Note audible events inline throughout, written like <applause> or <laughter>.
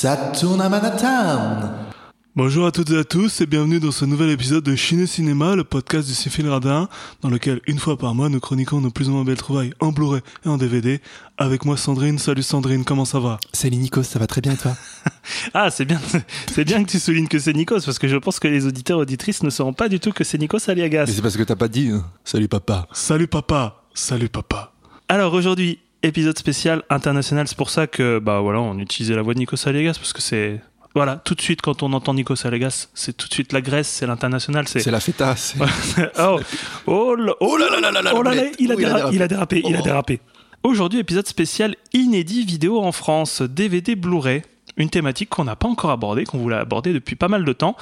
Ça tourne à Manhattan Bonjour à toutes et à tous et bienvenue dans ce nouvel épisode de Chine Cinéma, le podcast du Cinéphile Radin, dans lequel une fois par mois nous chroniquons nos plus ou moins belles trouvailles en Blu-ray et en DVD. Avec moi Sandrine, salut Sandrine, comment ça va? Salut Nikos, ça va très bien et toi? <laughs> Ah, c'est bien, c'est bien que tu soulignes que c'est Nikos, parce que je pense que les auditeurs auditrices ne sauront pas du tout que c'est Nikos Aliagas. Mais c'est parce que t'as pas dit hein. Salut papa. Salut papa, salut papa. Alors aujourd'hui, épisode spécial international, c'est pour ça que bah voilà, on utilisait la voix de Nikos Aliagas parce que c'est voilà, tout de suite quand on entend Nikos Aliagas, c'est tout de suite la Grèce, c'est l'international, c'est la feta. <laughs> oh, oh, là- oh là là là là là, oh là là, il a, Oh, il a déra- il a dérapé, il a dérapé. Aujourd'hui, épisode spécial inédit vidéo en France, DVD Blu-ray, une thématique qu'on n'a pas encore abordée, qu'on voulait aborder depuis pas mal de temps.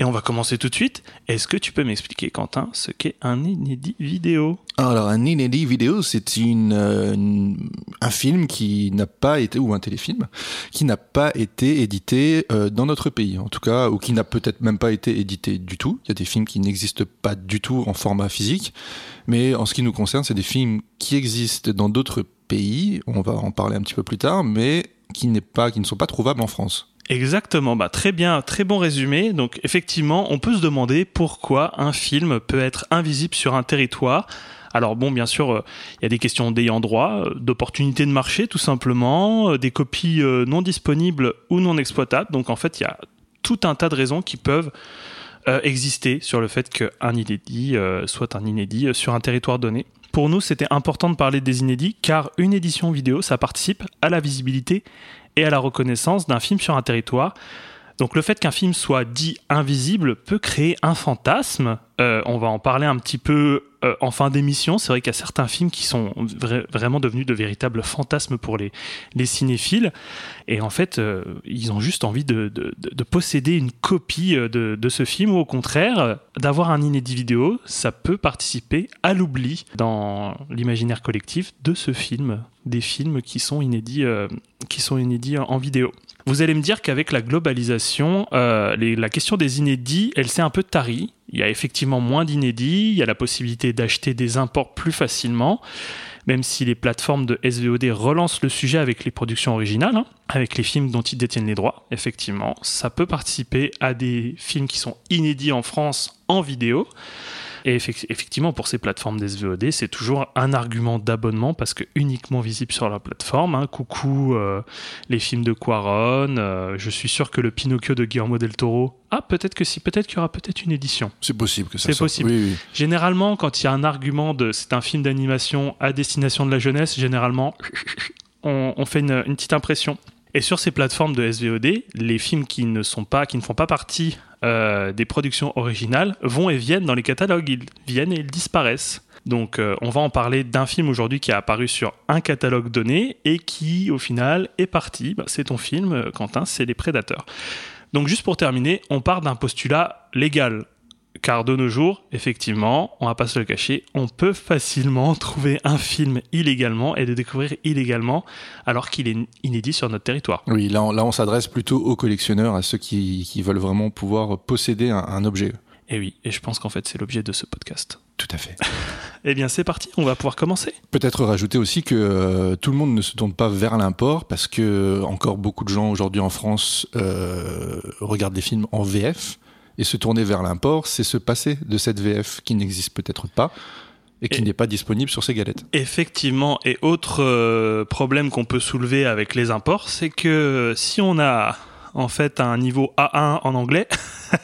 Et on va commencer tout de suite. Est-ce que tu peux m'expliquer, Quentin, ce qu'est un inédit vidéo? Alors un inédit vidéo, c'est euh, un film qui n'a pas été ou un téléfilm qui n'a pas été édité euh, dans notre pays, en tout cas, ou qui n'a peut-être même pas été édité du tout. Il y a des films qui n'existent pas du tout en format physique, mais en ce qui nous concerne, c'est des films qui existent dans d'autres pays. On va en parler un petit peu plus tard, mais qui pas, qui ne sont pas trouvables en France. Exactement, bah, très bien, très bon résumé. Donc effectivement, on peut se demander pourquoi un film peut être invisible sur un territoire. Alors bon, bien sûr, euh, il y a des questions d'ayant droit, euh, d'opportunités de marché tout simplement, euh, des copies non disponibles ou non exploitables. Donc en fait, il y a tout un tas de raisons qui peuvent exister sur le fait qu'un inédit soit un inédit sur un territoire donné. Pour nous, c'était important de parler des inédits car une édition vidéo, ça participe à la visibilité et à la reconnaissance d'un film sur un territoire. Donc le fait qu'un film soit dit invisible peut créer un fantasme. Euh, on va en parler un petit peu euh, en fin d'émission. C'est vrai qu'il y a certains films qui sont vra- vraiment devenus de véritables fantasmes pour les, les cinéphiles. Et en fait, euh, ils ont juste envie de, de- de- de posséder une copie de, ce film ou au contraire, d'avoir un inédit vidéo, ça peut participer à l'oubli dans l'imaginaire collectif de ce film, des films qui sont inédits, euh, qui sont inédits en vidéo. Vous allez me dire qu'avec la globalisation, euh, la question des inédits, elle s'est un peu tarie. Il y a effectivement moins d'inédits, il y a la possibilité d'acheter des imports plus facilement, même si les plateformes de SVOD relancent le sujet avec les productions originales, hein, avec les films dont ils détiennent les droits. Effectivement, ça peut participer à des films qui sont inédits en France en vidéo. Et effec- effectivement, pour ces plateformes d'SVOD, c'est toujours un argument d'abonnement parce que uniquement visible sur la plateforme. hein. Coucou euh, les films de Quaron. euh, je suis sûr que le Pinocchio de Guillermo del Toro. Ah, peut-être que si, peut-être qu'il y aura peut-être une édition. C'est possible que ça C'est possible. Oui, oui. Généralement, quand il y a un argument de c'est un film d'animation à destination de la jeunesse, généralement, on, on fait une, une petite impression. Et sur ces plateformes de SVOD, les films qui ne sont pas, qui ne font pas partie euh, des productions originales vont et viennent dans les catalogues. Ils viennent et ils disparaissent. Donc, euh, on va en parler d'un film aujourd'hui qui a apparu sur un catalogue donné et qui, au final, est parti. Bah, c'est ton film, euh, Quentin, c'est Les Prédateurs. Donc, juste pour terminer, on part d'un postulat légal. Car de nos jours, effectivement, on va pas se le cacher, on peut facilement <laughs> trouver un film illégalement et le découvrir illégalement alors qu'il est inédit sur notre territoire. Oui, là, on, là, on s'adresse plutôt aux collectionneurs, à ceux qui, qui veulent vraiment pouvoir posséder un, un objet. Et oui, et je pense qu'en fait c'est l'objet de ce podcast. Tout à fait. <laughs> Eh bien c'est parti, on va pouvoir commencer. Peut-être rajouter aussi que euh, tout le monde ne se tourne pas vers l'import parce que encore beaucoup de gens aujourd'hui en France euh, regardent des films en VF et se tourner vers l'import, c'est se passer de cette VF qui n'existe peut-être pas et qui n'est pas disponible sur ces galettes. Effectivement, et autre euh, problème qu'on peut soulever avec les imports, c'est que si on a en fait un niveau A1 en anglais,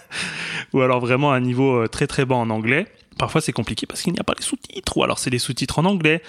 <laughs> ou alors vraiment un niveau euh, très très bas en anglais, parfois c'est compliqué parce qu'il n'y a pas les sous-titres, ou alors c'est des sous-titres en anglais.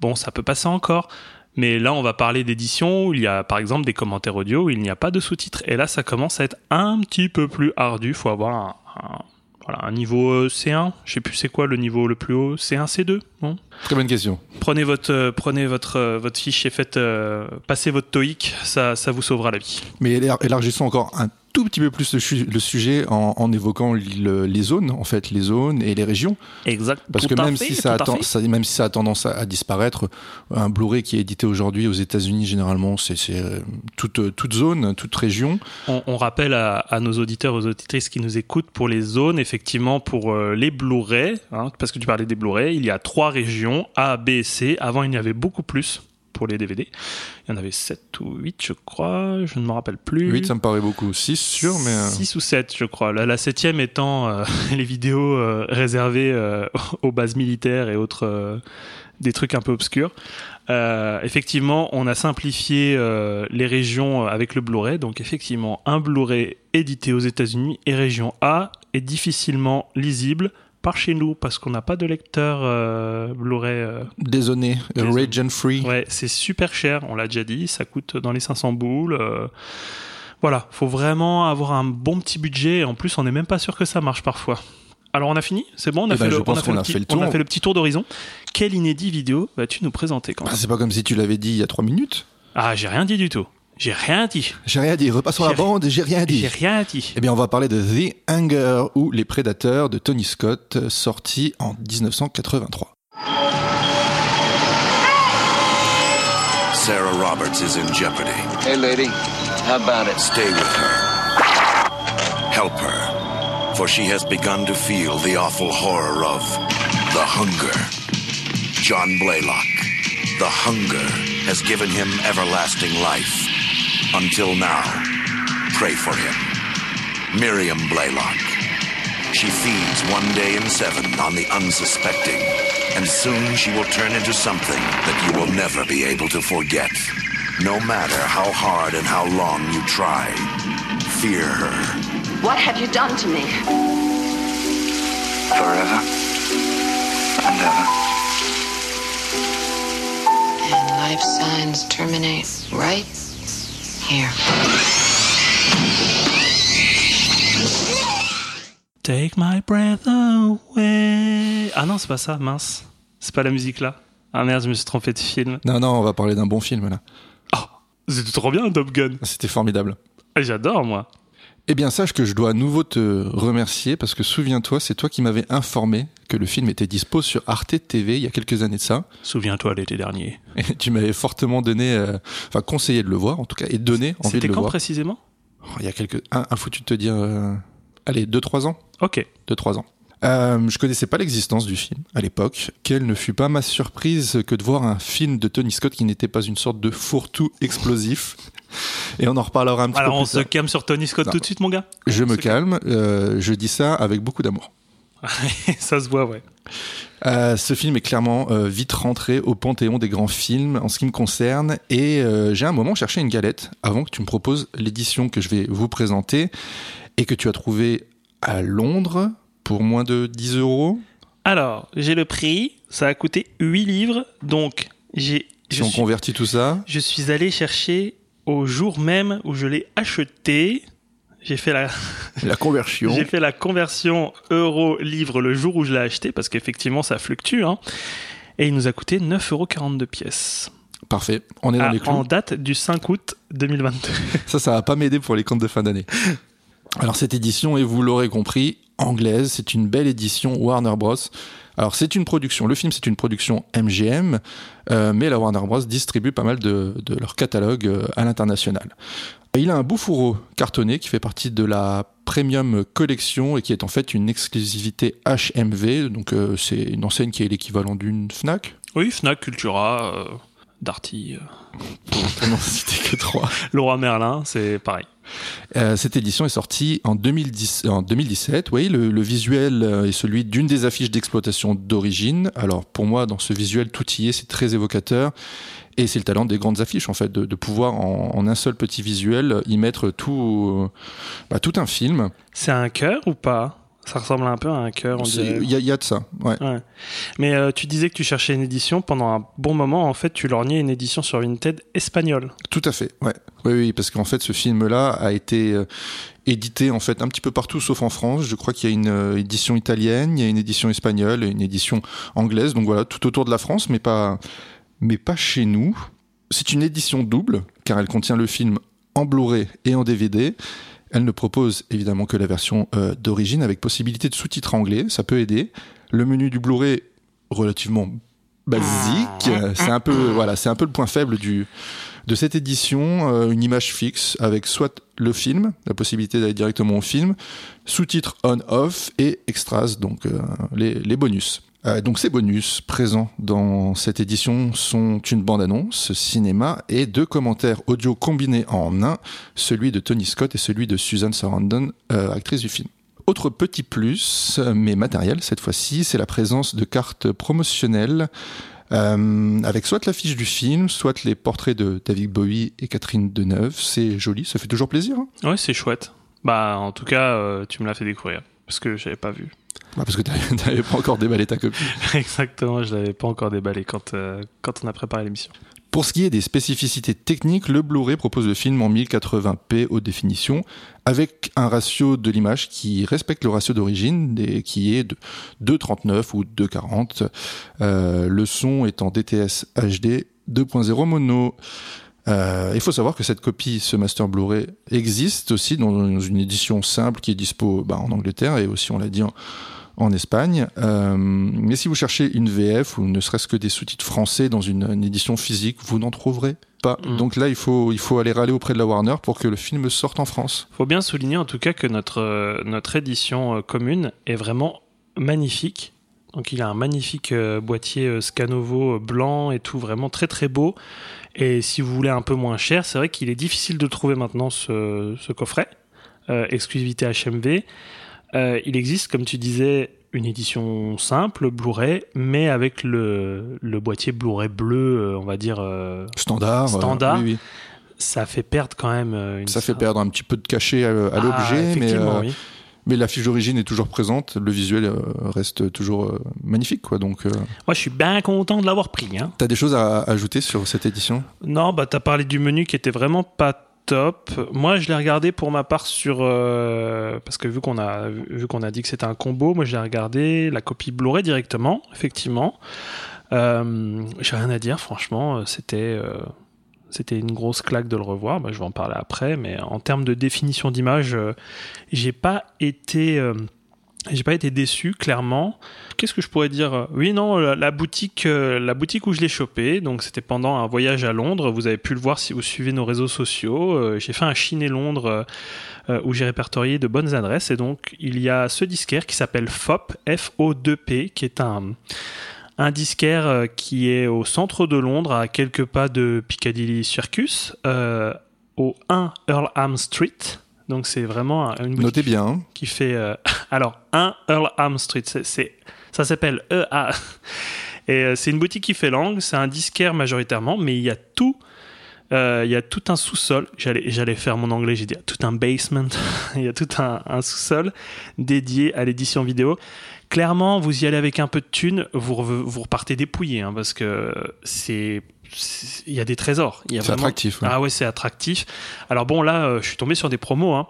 Bon, ça peut passer encore. Mais là, on va parler d'édition où il y a par exemple des commentaires audio où il n'y a pas de sous-titres. Et là, ça commence à être un petit peu plus ardu. Il faut avoir un, un- voilà, un niveau euh, C1. Je sais plus c'est quoi le niveau le plus haut. C1, C2 bon Très bonne question. Prenez votre, euh, prenez votre, euh, votre fiche et faites euh, passer votre TOEIC, ça, ça vous sauvera la vie. Mais élar- élargissons encore un tout petit peu plus le, sujet en, en évoquant le- les zones, en fait, les zones et les régions. Exact. Parce que même si, ça a, ten- ça- même si ça a tendance à, à disparaître, un Blu-ray qui est édité aujourd'hui aux États-Unis, généralement, c'est c'est, euh, toute, toute zone, toute région. On, on rappelle à, à nos auditeurs, aux auditrices qui nous écoutent, pour les zones, effectivement, pour euh, les Blu-ray, hein, parce que tu parlais des Blu-ray, il y a trois régions, A, B et C. Avant, il y en avait beaucoup plus. Pour les DVD. Il y en avait 7 ou 8, je crois, je ne me rappelle plus. 8, ça me paraît beaucoup. 6 sûr, mais. euh, 6 ou 7, je crois. La, la septième étant euh, <laughs> les vidéos euh, réservées euh, <laughs> aux bases militaires et autres euh, des trucs un peu obscurs. Euh, effectivement, on a simplifié euh, les régions avec le Blu-ray. Donc, effectivement, un Blu-ray édité aux États-Unis et région A est difficilement lisible par chez nous parce qu'on n'a pas de lecteur euh, Blu-ray. euh, Désolé, Désolé. region free. Ouais, c'est super cher, on l'a déjà dit, ça coûte dans les 500 boules. euh, voilà, faut vraiment avoir un bon petit budget. et En plus, on n'est même pas sûr que ça marche parfois. Alors, on a fini? C'est bon on a, fait, le, petit- tour. d'horizon. Quel inédit vidéo vas-tu nous présenter quand Ah, c'est pas comme si tu l'avais dit il y a 3 minutes. Ah, j'ai rien dit du tout. J'ai rien dit. J'ai rien dit. Repassons la bande, j'ai rien dit. J'ai rien dit. Eh bien, on va parler de The Hunger ou Les Prédateurs de Tony Scott, sorti en 1983. Sarah Roberts is in jeopardy. Hey, lady, how about it? Stay with her. Help her, for she has begun to feel the awful horror of the hunger. John Blaylock, the hunger has given him everlasting life. Until now, pray for him. Miriam Blaylock. She feeds one day in seven on the unsuspecting, and soon she will turn into something that you will never be able to forget. No matter how hard and how long you try, fear her. What have you done to me? Forever and ever. And life signs terminate right here. Take my breath away. Ah non, c'est pas ça, mince. C'est pas la musique là. Ah merde, je me suis trompé de film. Non, non, on va parler d'un bon film là. Ah, c'était trop bien, Top Gun. C'était formidable. Ah, J'adore, moi. Eh bien, sache que je dois à nouveau te remercier parce que souviens-toi, c'est toi qui m'avais informé que le film était dispo sur Arte TV il y a quelques années de ça. Souviens-toi l'été dernier. Et tu m'avais fortement donné, euh, enfin conseillé de le voir en tout cas, et donné envie de C'était le quand voir. précisément? Oh, il y a quelques, un, un foutu de te dire, euh, allez, 2-3 ans. Ok. 2-3 ans. Euh, je connaissais pas l'existence du film à l'époque. Quelle ne fut pas ma surprise que de voir un film de Tony Scott qui n'était pas une sorte de fourre-tout explosif. Et on en reparlera un petit Alors peu on plus se tard. calme sur Tony Scott Non. tout de suite, mon gars Je On me calme. euh, je dis ça avec beaucoup d'amour. <laughs> Ça se voit, ouais. Euh, ce film est clairement euh, vite rentré au panthéon des grands films en ce qui me concerne et euh, j'ai un moment cherché une galette avant que tu me proposes l'édition que je vais vous présenter et que tu as trouvée à Londres pour moins de 10 euros. Alors, j'ai le prix. Ça a coûté 8 livres. Donc, j'ai, Si je, on suis, convertit tout ça, je suis allé chercher au jour même où je l'ai acheté. J'ai fait la, <laughs> la conversion. j'ai fait la conversion euro-livre le jour où je l'ai acheté parce qu'effectivement, ça fluctue. Hein. Et il nous a coûté 9,42€ pièces. Parfait, on est dans Ah, les clous. en date du 5 août 2022. Ça, ça va pas m'aider pour les comptes de fin d'année. <laughs> Alors cette édition, et vous l'aurez compris, anglaise, c'est une belle édition Warner Bros. Alors c'est une production, le film c'est une production MGM, euh, mais la Warner Bros distribue pas mal de, de leur catalogue euh, à l'international. Il a un beau cartonné qui fait partie de la Premium Collection et qui est en fait une exclusivité HMV, donc euh, c'est une enseigne qui est l'équivalent d'une Fnac. Oui, Fnac, Cultura, Darty, euh, Pour n'en citer que trois. <laughs> Leroy Merlin, c'est pareil. Euh, cette édition est sortie en, 2010, en 2017. Oui, le, le visuel euh, est celui d'une des affiches d'exploitation d'origine. Alors pour moi, dans ce visuel tout y est, c'est très évocateur. Et c'est le talent des grandes affiches, en fait, de, de pouvoir en, en un seul petit visuel y mettre tout, euh, bah, tout un film. C'est un cœur ou pas? Ça ressemble un peu à un cœur, on C'est- dirait. Il y, a- il y a de ça. Ouais. Ouais. Mais euh, tu disais que tu cherchais une édition. Pendant un bon moment, en fait, tu lorgnais une édition sur Vinted espagnole. Tout à fait, ouais. Oui, oui, parce qu'en fait, ce film-là a été euh, édité en fait un petit peu partout, sauf en France. Je crois qu'il y a une euh, édition italienne, il y a une édition espagnole et une édition anglaise. Donc voilà, tout autour de la France, mais pas, mais pas chez nous. C'est une édition double, car elle contient le film en Blu-ray et en DVD. Elle ne propose évidemment que la version euh, d'origine avec possibilité de sous-titres anglais, ça peut aider. Le menu du Blu-ray relativement basique, c'est un peu voilà, c'est un peu le point faible du de cette édition, euh, une image fixe avec soit le film, la possibilité d'aller directement au film, sous-titres on-off et extras, donc euh, les, les bonus. Euh, donc ces bonus présents dans cette édition sont une bande-annonce, cinéma et deux commentaires audio combinés en un, celui de Tony Scott et celui de Susan Sarandon, euh, actrice du film. Autre petit plus, mais matériel cette fois-ci, c'est la présence de cartes promotionnelles euh, avec soit l'affiche du film, soit les portraits de David Bowie et Catherine Deneuve. C'est joli, ça fait toujours plaisir. Hein? C'est chouette. Bah, en tout cas, tu me l'as fait découvrir parce que j'avais pas vu. Bah, parce que t'avais <laughs> t'avais pas encore déballé ta copie. <laughs> Exactement, je l'avais pas encore déballé quand, euh, quand on a préparé l'émission. Pour ce qui est des spécificités techniques, le Blu-ray propose le film en 1080p haute définition, avec un ratio de l'image qui respecte le ratio d'origine, qui est de 2.39 ou 2.40. Euh, le son est en DTS HD 2.0 mono. Euh, il faut savoir que cette copie, ce master Blu-ray, existe aussi dans une édition simple qui est dispo bah, en Angleterre et aussi, on l'a dit, en, en Espagne. Euh, mais si vous cherchez une VF ou ne serait-ce que des sous-titres français dans une, une édition physique, vous n'en trouverez pas. Mm. Donc là, il faut, il faut aller râler auprès de la Warner pour que le film sorte en France. Faut bien souligner en tout cas que notre, euh, notre édition commune est vraiment magnifique. Donc il a un magnifique boîtier Scanovo blanc et tout, vraiment très très beau. Et si vous voulez un peu moins cher, c'est vrai qu'il est difficile de trouver maintenant ce, ce coffret, euh, exclusivité HMV. Euh, il existe, comme tu disais, une édition simple, Blu-ray, mais avec le, le boîtier Blu-ray bleu, euh, on va dire, euh, Standard. Standard. oui, oui. ça fait perdre quand même une Ça fait perdre un petit peu de cachet à, à Ah, l'objet, mais, oui. Mais la fiche d'origine est toujours présente. Le visuel euh, reste toujours euh, magnifique. Quoi. Donc, euh, Moi, je suis bien content de l'avoir pris. Hein. t'as des choses à ajouter sur cette édition? Non, bah t'as parlé du menu qui était vraiment pas top. Moi, je l'ai regardé pour ma part sur euh, parce que vu qu'on a vu qu'on a dit que c'était un combo, moi j'ai regardé la copie Blu-ray directement, effectivement. Euh, j'ai rien à dire, franchement, c'était c'était une grosse claque de le revoir. Bah, je vais en parler après, mais en termes de définition d'image, euh, j'ai pas été euh, j'ai pas été déçu, clairement. Qu'est-ce que je pourrais dire Oui, non, la, boutique, euh, la boutique où je l'ai chopé, donc c'était pendant un voyage à Londres. Vous avez pu le voir si vous suivez nos réseaux sociaux. Euh, j'ai fait un Chine et Londres euh, euh, où j'ai répertorié de bonnes adresses. Et donc, il y a ce disquaire qui s'appelle FOP, F-O-2-P, qui est un, un disquaire euh, qui est au centre de Londres, à quelques pas de Piccadilly Circus, euh, au 1 Earlham Street. Donc, c'est vraiment un- une boutique Notez bien. hein. qui fait euh, <laughs> alors 1 Earlham Street c'est, ça s'appelle EA et c'est une boutique qui fait langue c'est un disquaire majoritairement mais il y a tout euh, il y a tout un sous-sol j'allais j'allais faire mon anglais j'ai dit tout un basement <laughs> il y a tout un, un sous-sol dédié à l'édition vidéo clairement vous y allez avec un peu de thunes vous, re- vous repartez dépouillé hein, parce que c'est il y a des trésors il y a C'est vraiment- attractif. ouais. ah ouais, c'est attractif. Alors bon, là, euh, je suis tombé sur des promos. Hein.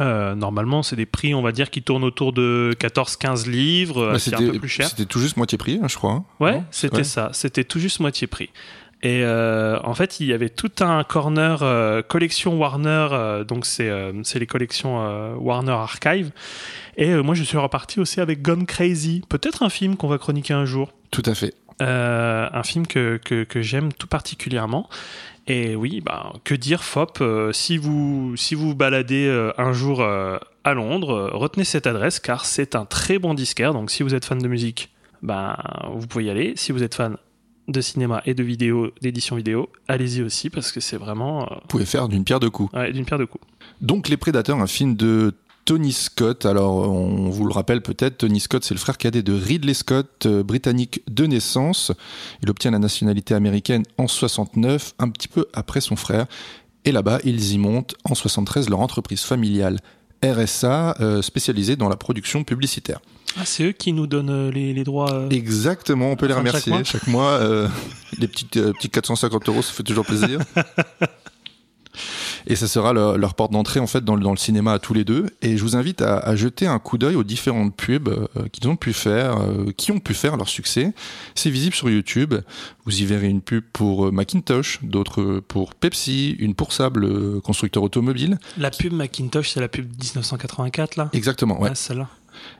Euh, normalement, c'est des prix, on va dire, qui tournent autour de 14-15 livres. Bah, c'est un c'était peu plus cher. c'était tout juste moitié prix, hein, je crois. hein. Ouais, c'était Ouais. ça. C'était tout juste moitié prix. Et euh, en fait, il y avait tout un corner euh, collection Warner. euh, donc, c'est les collections Warner Archive. Et moi, je suis reparti aussi avec Gone Crazy. Peut-être un film qu'on va chroniquer un jour. Tout à fait. Un film que, que, que j'aime tout particulièrement. Et oui, bah, que dire, FOP, si, vous, si vous baladez un jour à Londres, retenez cette adresse car c'est un très bon disquaire. Donc si vous êtes fan de musique, bah, vous pouvez y aller. Si vous êtes fan de cinéma et de vidéo, d'édition vidéo, allez-y aussi parce que c'est vraiment euh, Vous pouvez faire d'une pierre deux coups. ouais, d'une pierre deux coups. Donc Les Prédateurs, un film de Tony Scott. Alors, on vous le rappelle peut-être, Tony Scott, c'est le frère cadet de Ridley Scott, euh, britannique de naissance. Il obtient la nationalité américaine en 69, un petit peu après son frère. Et là-bas, ils y montent en 73 leur entreprise familiale RSA, euh, spécialisée dans la production publicitaire. Ah, c'est eux qui nous donnent euh, les, les droits. euh, Exactement, on peut les remercier chaque chaque mois. euh, <laughs> les petites, euh, petits 450 euros, ça fait toujours plaisir. <laughs> Et ça sera leur, leur porte d'entrée en fait dans le, dans le cinéma à tous les deux. Et je vous invite à, à jeter un coup d'œil aux différentes pubs euh, qu'ils ont pu faire, euh, qui ont pu faire leur succès. C'est visible sur YouTube. Vous y verrez une pub pour euh, Macintosh, d'autres pour Pepsi, une pour Sable, euh, constructeur automobile. La pub Macintosh, c'est la pub 1984 là? Exactement, ouais. Ah, celle-là.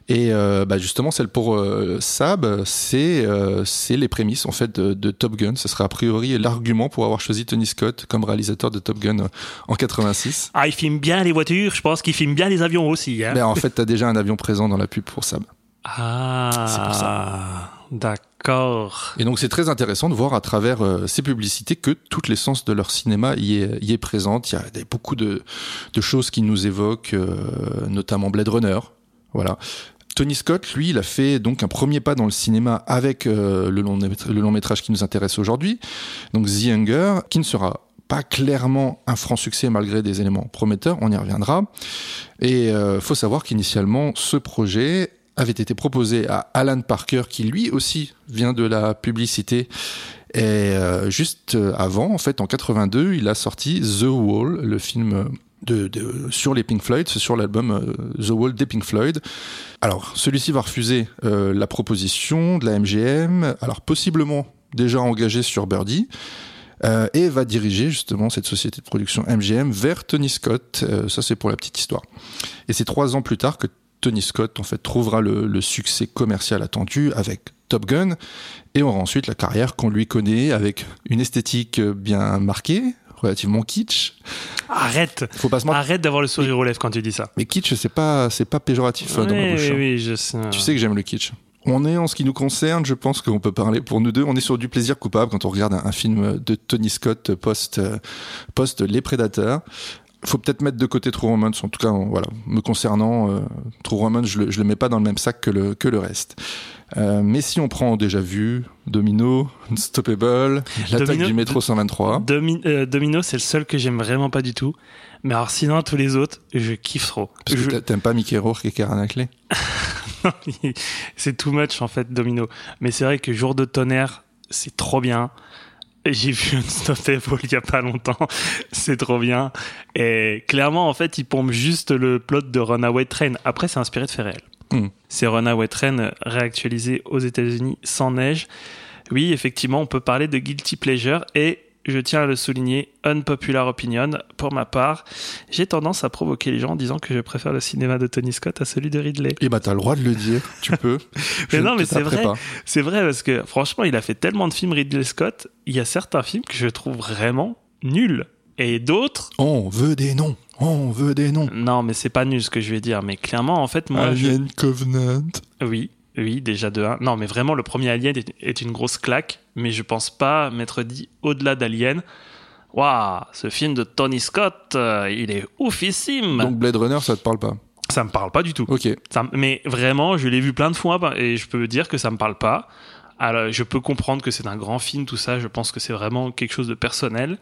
Et euh, bah justement, celle pour euh, Saab, c'est euh, les prémices en fait de, de Top Gun. Ce serait a priori l'argument pour avoir choisi Tony Scott comme réalisateur de Top Gun euh, en 86. Ah, il filme bien les voitures. Je pense qu'il filme bien les avions aussi. Hein. Ben, en fait, t'as déjà un avion présent dans la pub pour Saab. Ah. D'accord. Et donc c'est très intéressant de voir à travers euh, ces publicités que toute l'essence de leur cinéma y est, y est présente. Il y a beaucoup de, de choses qui nous évoquent, euh, notamment Blade Runner. Voilà. Tony Scott, lui, il a fait donc un premier pas dans le cinéma avec euh, le, long, métrage qui nous intéresse aujourd'hui, donc The Hunger, qui ne sera pas clairement un franc succès malgré des éléments prometteurs, on y reviendra. Et euh, faut savoir qu'initialement, ce projet avait été proposé à Alan Parker, qui lui aussi vient de la publicité. Et euh, juste avant, en fait, en 82, il a sorti The Wall, le film de, de- sur les Pink Floyd, sur l'album euh, The Wall des Pink Floyd. Alors, celui-ci va refuser euh, la proposition de la MGM, alors possiblement déjà engagé sur Birdie, euh, et va diriger justement cette société de production MGM vers Tony Scott. Euh, ça, c'est pour la petite histoire. Et c'est trois ans plus tard que Tony Scott en fait trouvera le, le succès commercial attendu avec Top Gun et aura ensuite la carrière qu'on lui connaît avec une esthétique bien marquée, relativement kitsch. Arrête. Faut pas se. Arrête d'avoir le sourire aux lèvres quand tu dis ça. Mais kitsch, c'est pas c'est pas péjoratif euh, dans ma bouche. oui, hein. oui, je sais. Tu sais que j'aime le kitsch. On est, en ce qui nous concerne, je pense qu'on peut parler pour nous deux, on est sur du plaisir coupable quand on regarde un, un film de Tony Scott post, euh, post Les Prédateurs. Faut peut-être mettre de côté True Romance, en tout cas, voilà, me concernant, euh, True Romance, je le, je le mets pas dans le même sac que le, que le reste. Euh, mais si on prend déjà vu Domino, Unstoppable, l'attaque du métro 123, Domi- euh, Domino, c'est le seul que j'aime vraiment pas du tout. Mais alors sinon, tous les autres, je kiffe trop. parce que Je- t'aimes pas Mickey Rourke et Karen Ackley <laughs> c'est too much en fait, Domino. Mais c'est vrai que Jour de tonnerre, c'est trop bien. J'ai vu Unstoppable <laughs> il y a pas longtemps, <laughs> c'est trop bien. Et clairement, en fait, il pompe juste le plot de Runaway Train. Après, c'est inspiré de faits réels. C'est Runaway Train réactualisé aux États-Unis sans neige. Oui, effectivement, on peut parler de guilty pleasure et je tiens à le souligner, unpopular opinion. Pour ma part, j'ai tendance à provoquer les gens en disant que je préfère le cinéma de Tony Scott à celui de Ridley. Eh bah t'as le droit de le dire, tu <laughs> peux. Mais Je non, mais c'est vrai. C'est vrai parce que franchement, il a fait tellement de films Ridley Scott. Il y a certains films que je trouve vraiment nuls. Et d'autres, On veut des noms, on veut des noms. non, mais c'est pas nul ce que je vais dire. Mais clairement, en fait, moi, je- Alien Covenant. oui, oui, déjà de un. Non, mais vraiment, le premier Alien est, une grosse claque. Mais je pense pas m'être dit au-delà d'Alien. Waouh, ce film de Tony Scott, euh, il est oufissime. Donc Blade Runner, ça te parle pas? Ça me parle pas du tout. Ok. Ça mais vraiment, je l'ai vu plein de fois et je peux dire que ça me parle pas. Alors, je peux comprendre que c'est un grand film, tout ça. Je pense que c'est vraiment quelque chose de personnel.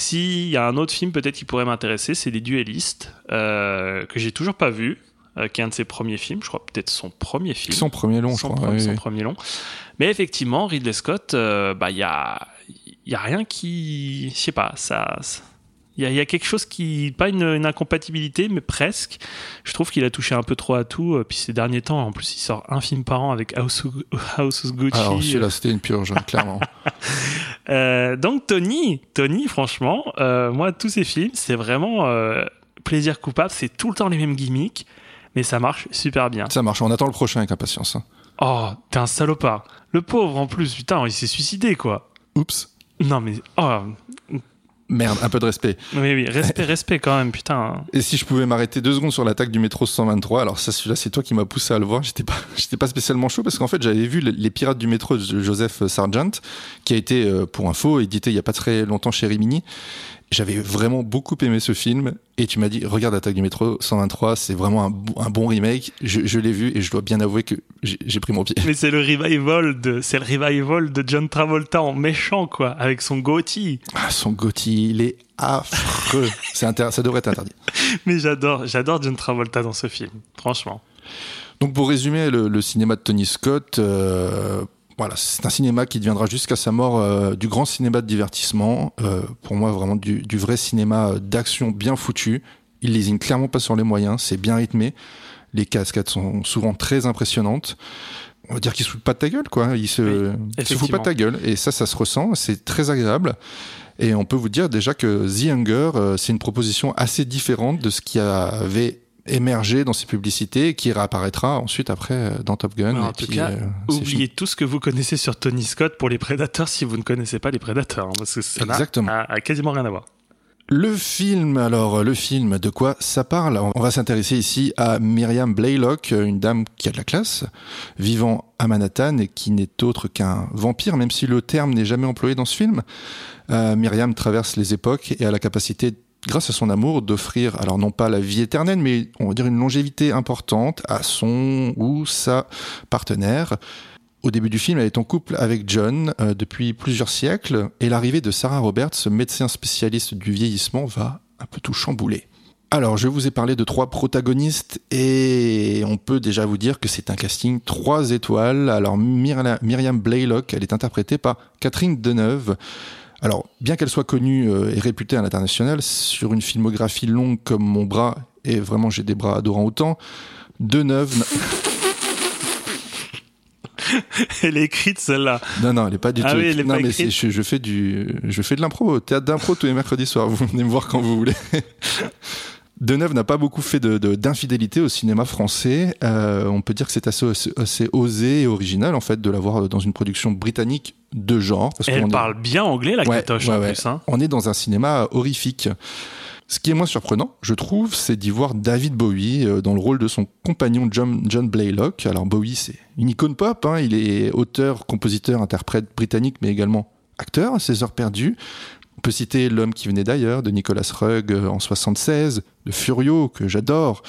S'il y a un autre film peut-être qui pourrait m'intéresser, c'est Les Duellistes, euh, que j'ai toujours pas vu, euh, qui est un de ses premiers films. Je crois peut-être son premier film. Son premier long, je crois. pre- oui, son oui. premier long. Mais effectivement, Ridley Scott, euh, bah il y a, y a rien qui, je sais pas, ça, ça- il y, a, il y a quelque chose qui, pas une, une incompatibilité, mais presque. Je trouve qu'il a touché un peu trop à tout. euh, Puis ces derniers temps, en plus, il sort un film par an avec House of, <laughs> House of Gucci. Alors celui-là, c'était une purge, hein, clairement. <laughs> Euh, donc Tony, Tony, franchement, euh, moi tous ces films, c'est vraiment euh, plaisir coupable. C'est tout le temps les mêmes gimmicks, mais ça marche super bien. ça marche, on attend le prochain avec impatience. hein. Oh, t'es un salopard. Le pauvre en plus, putain, il s'est suicidé quoi. Oups. Non mais oh, Merde, un peu de respect. oui oui, respect <laughs> respect quand même, putain. Et si je pouvais m'arrêter deux secondes sur l'attaque du métro 123, alors ça, celui-là, c'est toi qui m'as poussé à le voir. J'étais pas, <laughs> j'étais pas spécialement chaud parce qu'en fait, j'avais vu les- Les Pirates du métro de Joseph Sargent, qui a été, euh, pour info, édité il y a pas très longtemps chez Rimini. J'avais vraiment beaucoup aimé ce film et tu m'as dit regarde Attaque du métro 123 c'est vraiment un, bo- un bon remake je, je l'ai vu et je dois bien avouer que j'ai pris mon pied Mais c'est le revival de, c'est le revival de John Travolta en méchant quoi, avec son goatee. ah, son Gotti il est affreux <laughs> c'est ça devrait être interdit Mais j'adore, j'adore John Travolta dans ce film, franchement. Donc pour résumer le, le cinéma de Tony Scott, euh, voilà, c'est un cinéma qui deviendra jusqu'à sa mort euh, du grand cinéma de divertissement. Euh, pour moi, vraiment du, du vrai cinéma d'action bien foutu. Il lésine clairement pas sur les moyens, c'est bien rythmé. Les cascades sont souvent très impressionnantes. On va dire qu'il se fout pas de ta gueule, quoi. Il se, il se fout pas de ta gueule. Et ça, ça se ressent. C'est très agréable. Et on peut vous dire déjà que The Hunger, euh, c'est une proposition assez différente de ce qui avait émergé dans ses publicités qui réapparaîtra ensuite après euh, dans Top Gun. en Et tout puis, cas, euh, oubliez tout ce que vous connaissez sur Tony Scott pour les prédateurs si vous ne connaissez pas les prédateurs, hein, parce que ça n'a Exactement. a- a quasiment rien à voir. Le film, alors le film, de quoi ça parle? On va s'intéresser ici à Myriam Blaylock, une dame qui a de la classe, vivant à Manhattan et qui n'est autre qu'un vampire, même si le terme n'est jamais employé dans ce film. Euh, Myriam traverse les époques et a la capacité, grâce à son amour, d'offrir, alors non pas la vie éternelle, mais on va dire une longévité importante à son ou sa partenaire. Au début du film, elle est en couple avec John euh, depuis plusieurs siècles et l'arrivée de Sarah Roberts, médecin spécialiste du vieillissement, va un peu tout chambouler. Alors, je vous ai parlé de trois protagonistes et on peut déjà vous dire que c'est un casting trois étoiles. Alors, Myr- Myriam Blaylock, elle est interprétée par Catherine Deneuve. Alors, bien qu'elle soit connue euh, et réputée à l'international, sur une filmographie longue comme mon bras, et vraiment j'ai des bras adorant autant, Deneuve... <laughs> Elle est écrite celle-là. Non, non, elle est pas du Ah tout. oui, elle est non, pas mais écrite. je, je fais du, je fais de l'impro, théâtre d'impro tous les mercredis soirs. Vous venez me voir quand vous voulez. Deneuve n'a pas beaucoup fait de- de- d'infidélité au cinéma français. Euh, on peut dire que c'est assez, assez osé et original en fait de l'avoir dans une production britannique de genre. Parce elle est- parle bien anglais, la Ouais, en ouais. plus. Hein. On est dans un cinéma horrifique. Ce qui est moins surprenant, je trouve, c'est d'y voir David Bowie euh, dans le rôle de son compagnon John, John Blaylock. Alors Bowie, c'est une icône pop, hein. il est auteur, compositeur, interprète britannique, mais également acteur à ses heures perdues. On peut citer L'homme qui venait d'ailleurs de Nicolas Rugg euh, en 76, de Furio que j'adore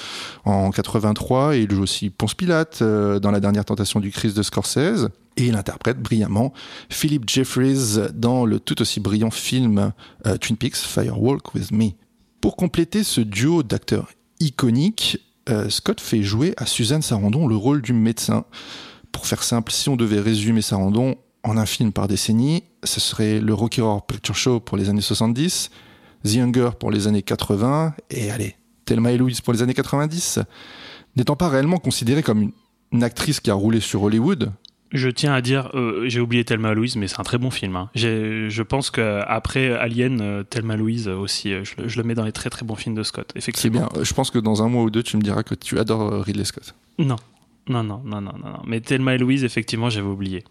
en 83, et il joue aussi Ponce Pilate euh, dans La dernière tentation du Christ de Scorsese, et il interprète brillamment Philip Jeffries dans le tout aussi brillant film euh, Twin Peaks Firewalk with Me. Pour compléter ce duo d'acteurs iconiques, Scott fait jouer à Suzanne Sarandon le rôle du médecin. Pour faire simple, si on devait résumer Sarandon en un film par décennie, ce serait le Rocky Horror Picture Show pour les années 70, The Hunger pour les années 80, et allez, Thelma et Louise pour les années 90. N'étant pas réellement considérée comme une, une actrice qui a roulé sur Hollywood, Je tiens à dire, euh, j'ai oublié Thelma Louise, mais c'est un très bon film. hein. Je pense qu'après Alien, euh, Thelma Louise aussi, euh, je, le- je le mets dans les très très bons films de Scott. c'est Effectivement. bien. Je pense que dans un mois ou deux, tu me diras que tu adores Ridley Scott. Non. Non, non, non, non, non, non. Mais Thelma et Louise, effectivement, j'avais oublié.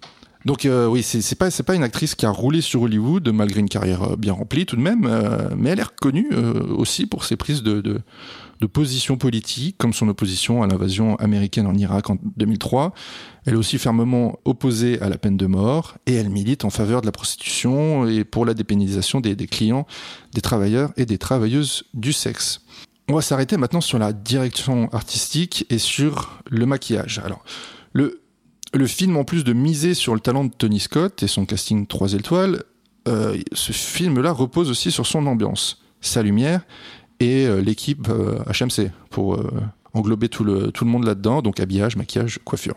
Donc euh, oui, c'est pas c'est pas une actrice qui a roulé sur Hollywood malgré une carrière euh, bien remplie tout de même, euh, mais elle est reconnue aussi pour ses prises de, de de position politique, comme son opposition à l'invasion américaine en Irak en 2003. Elle est aussi fermement opposée à la peine de mort et elle milite en faveur de la prostitution et pour la dépénalisation des, des clients, des travailleurs et des travailleuses du sexe. On va s'arrêter maintenant sur la direction artistique et sur le maquillage. Alors, le, le film, en plus de miser sur le talent de Tony Scott et son casting 3 étoiles, euh, ce film-là repose aussi sur son ambiance, sa lumière et euh, l'équipe euh, HMC pour euh, englober tout le, tout le monde là-dedans. Donc habillage, maquillage, coiffure,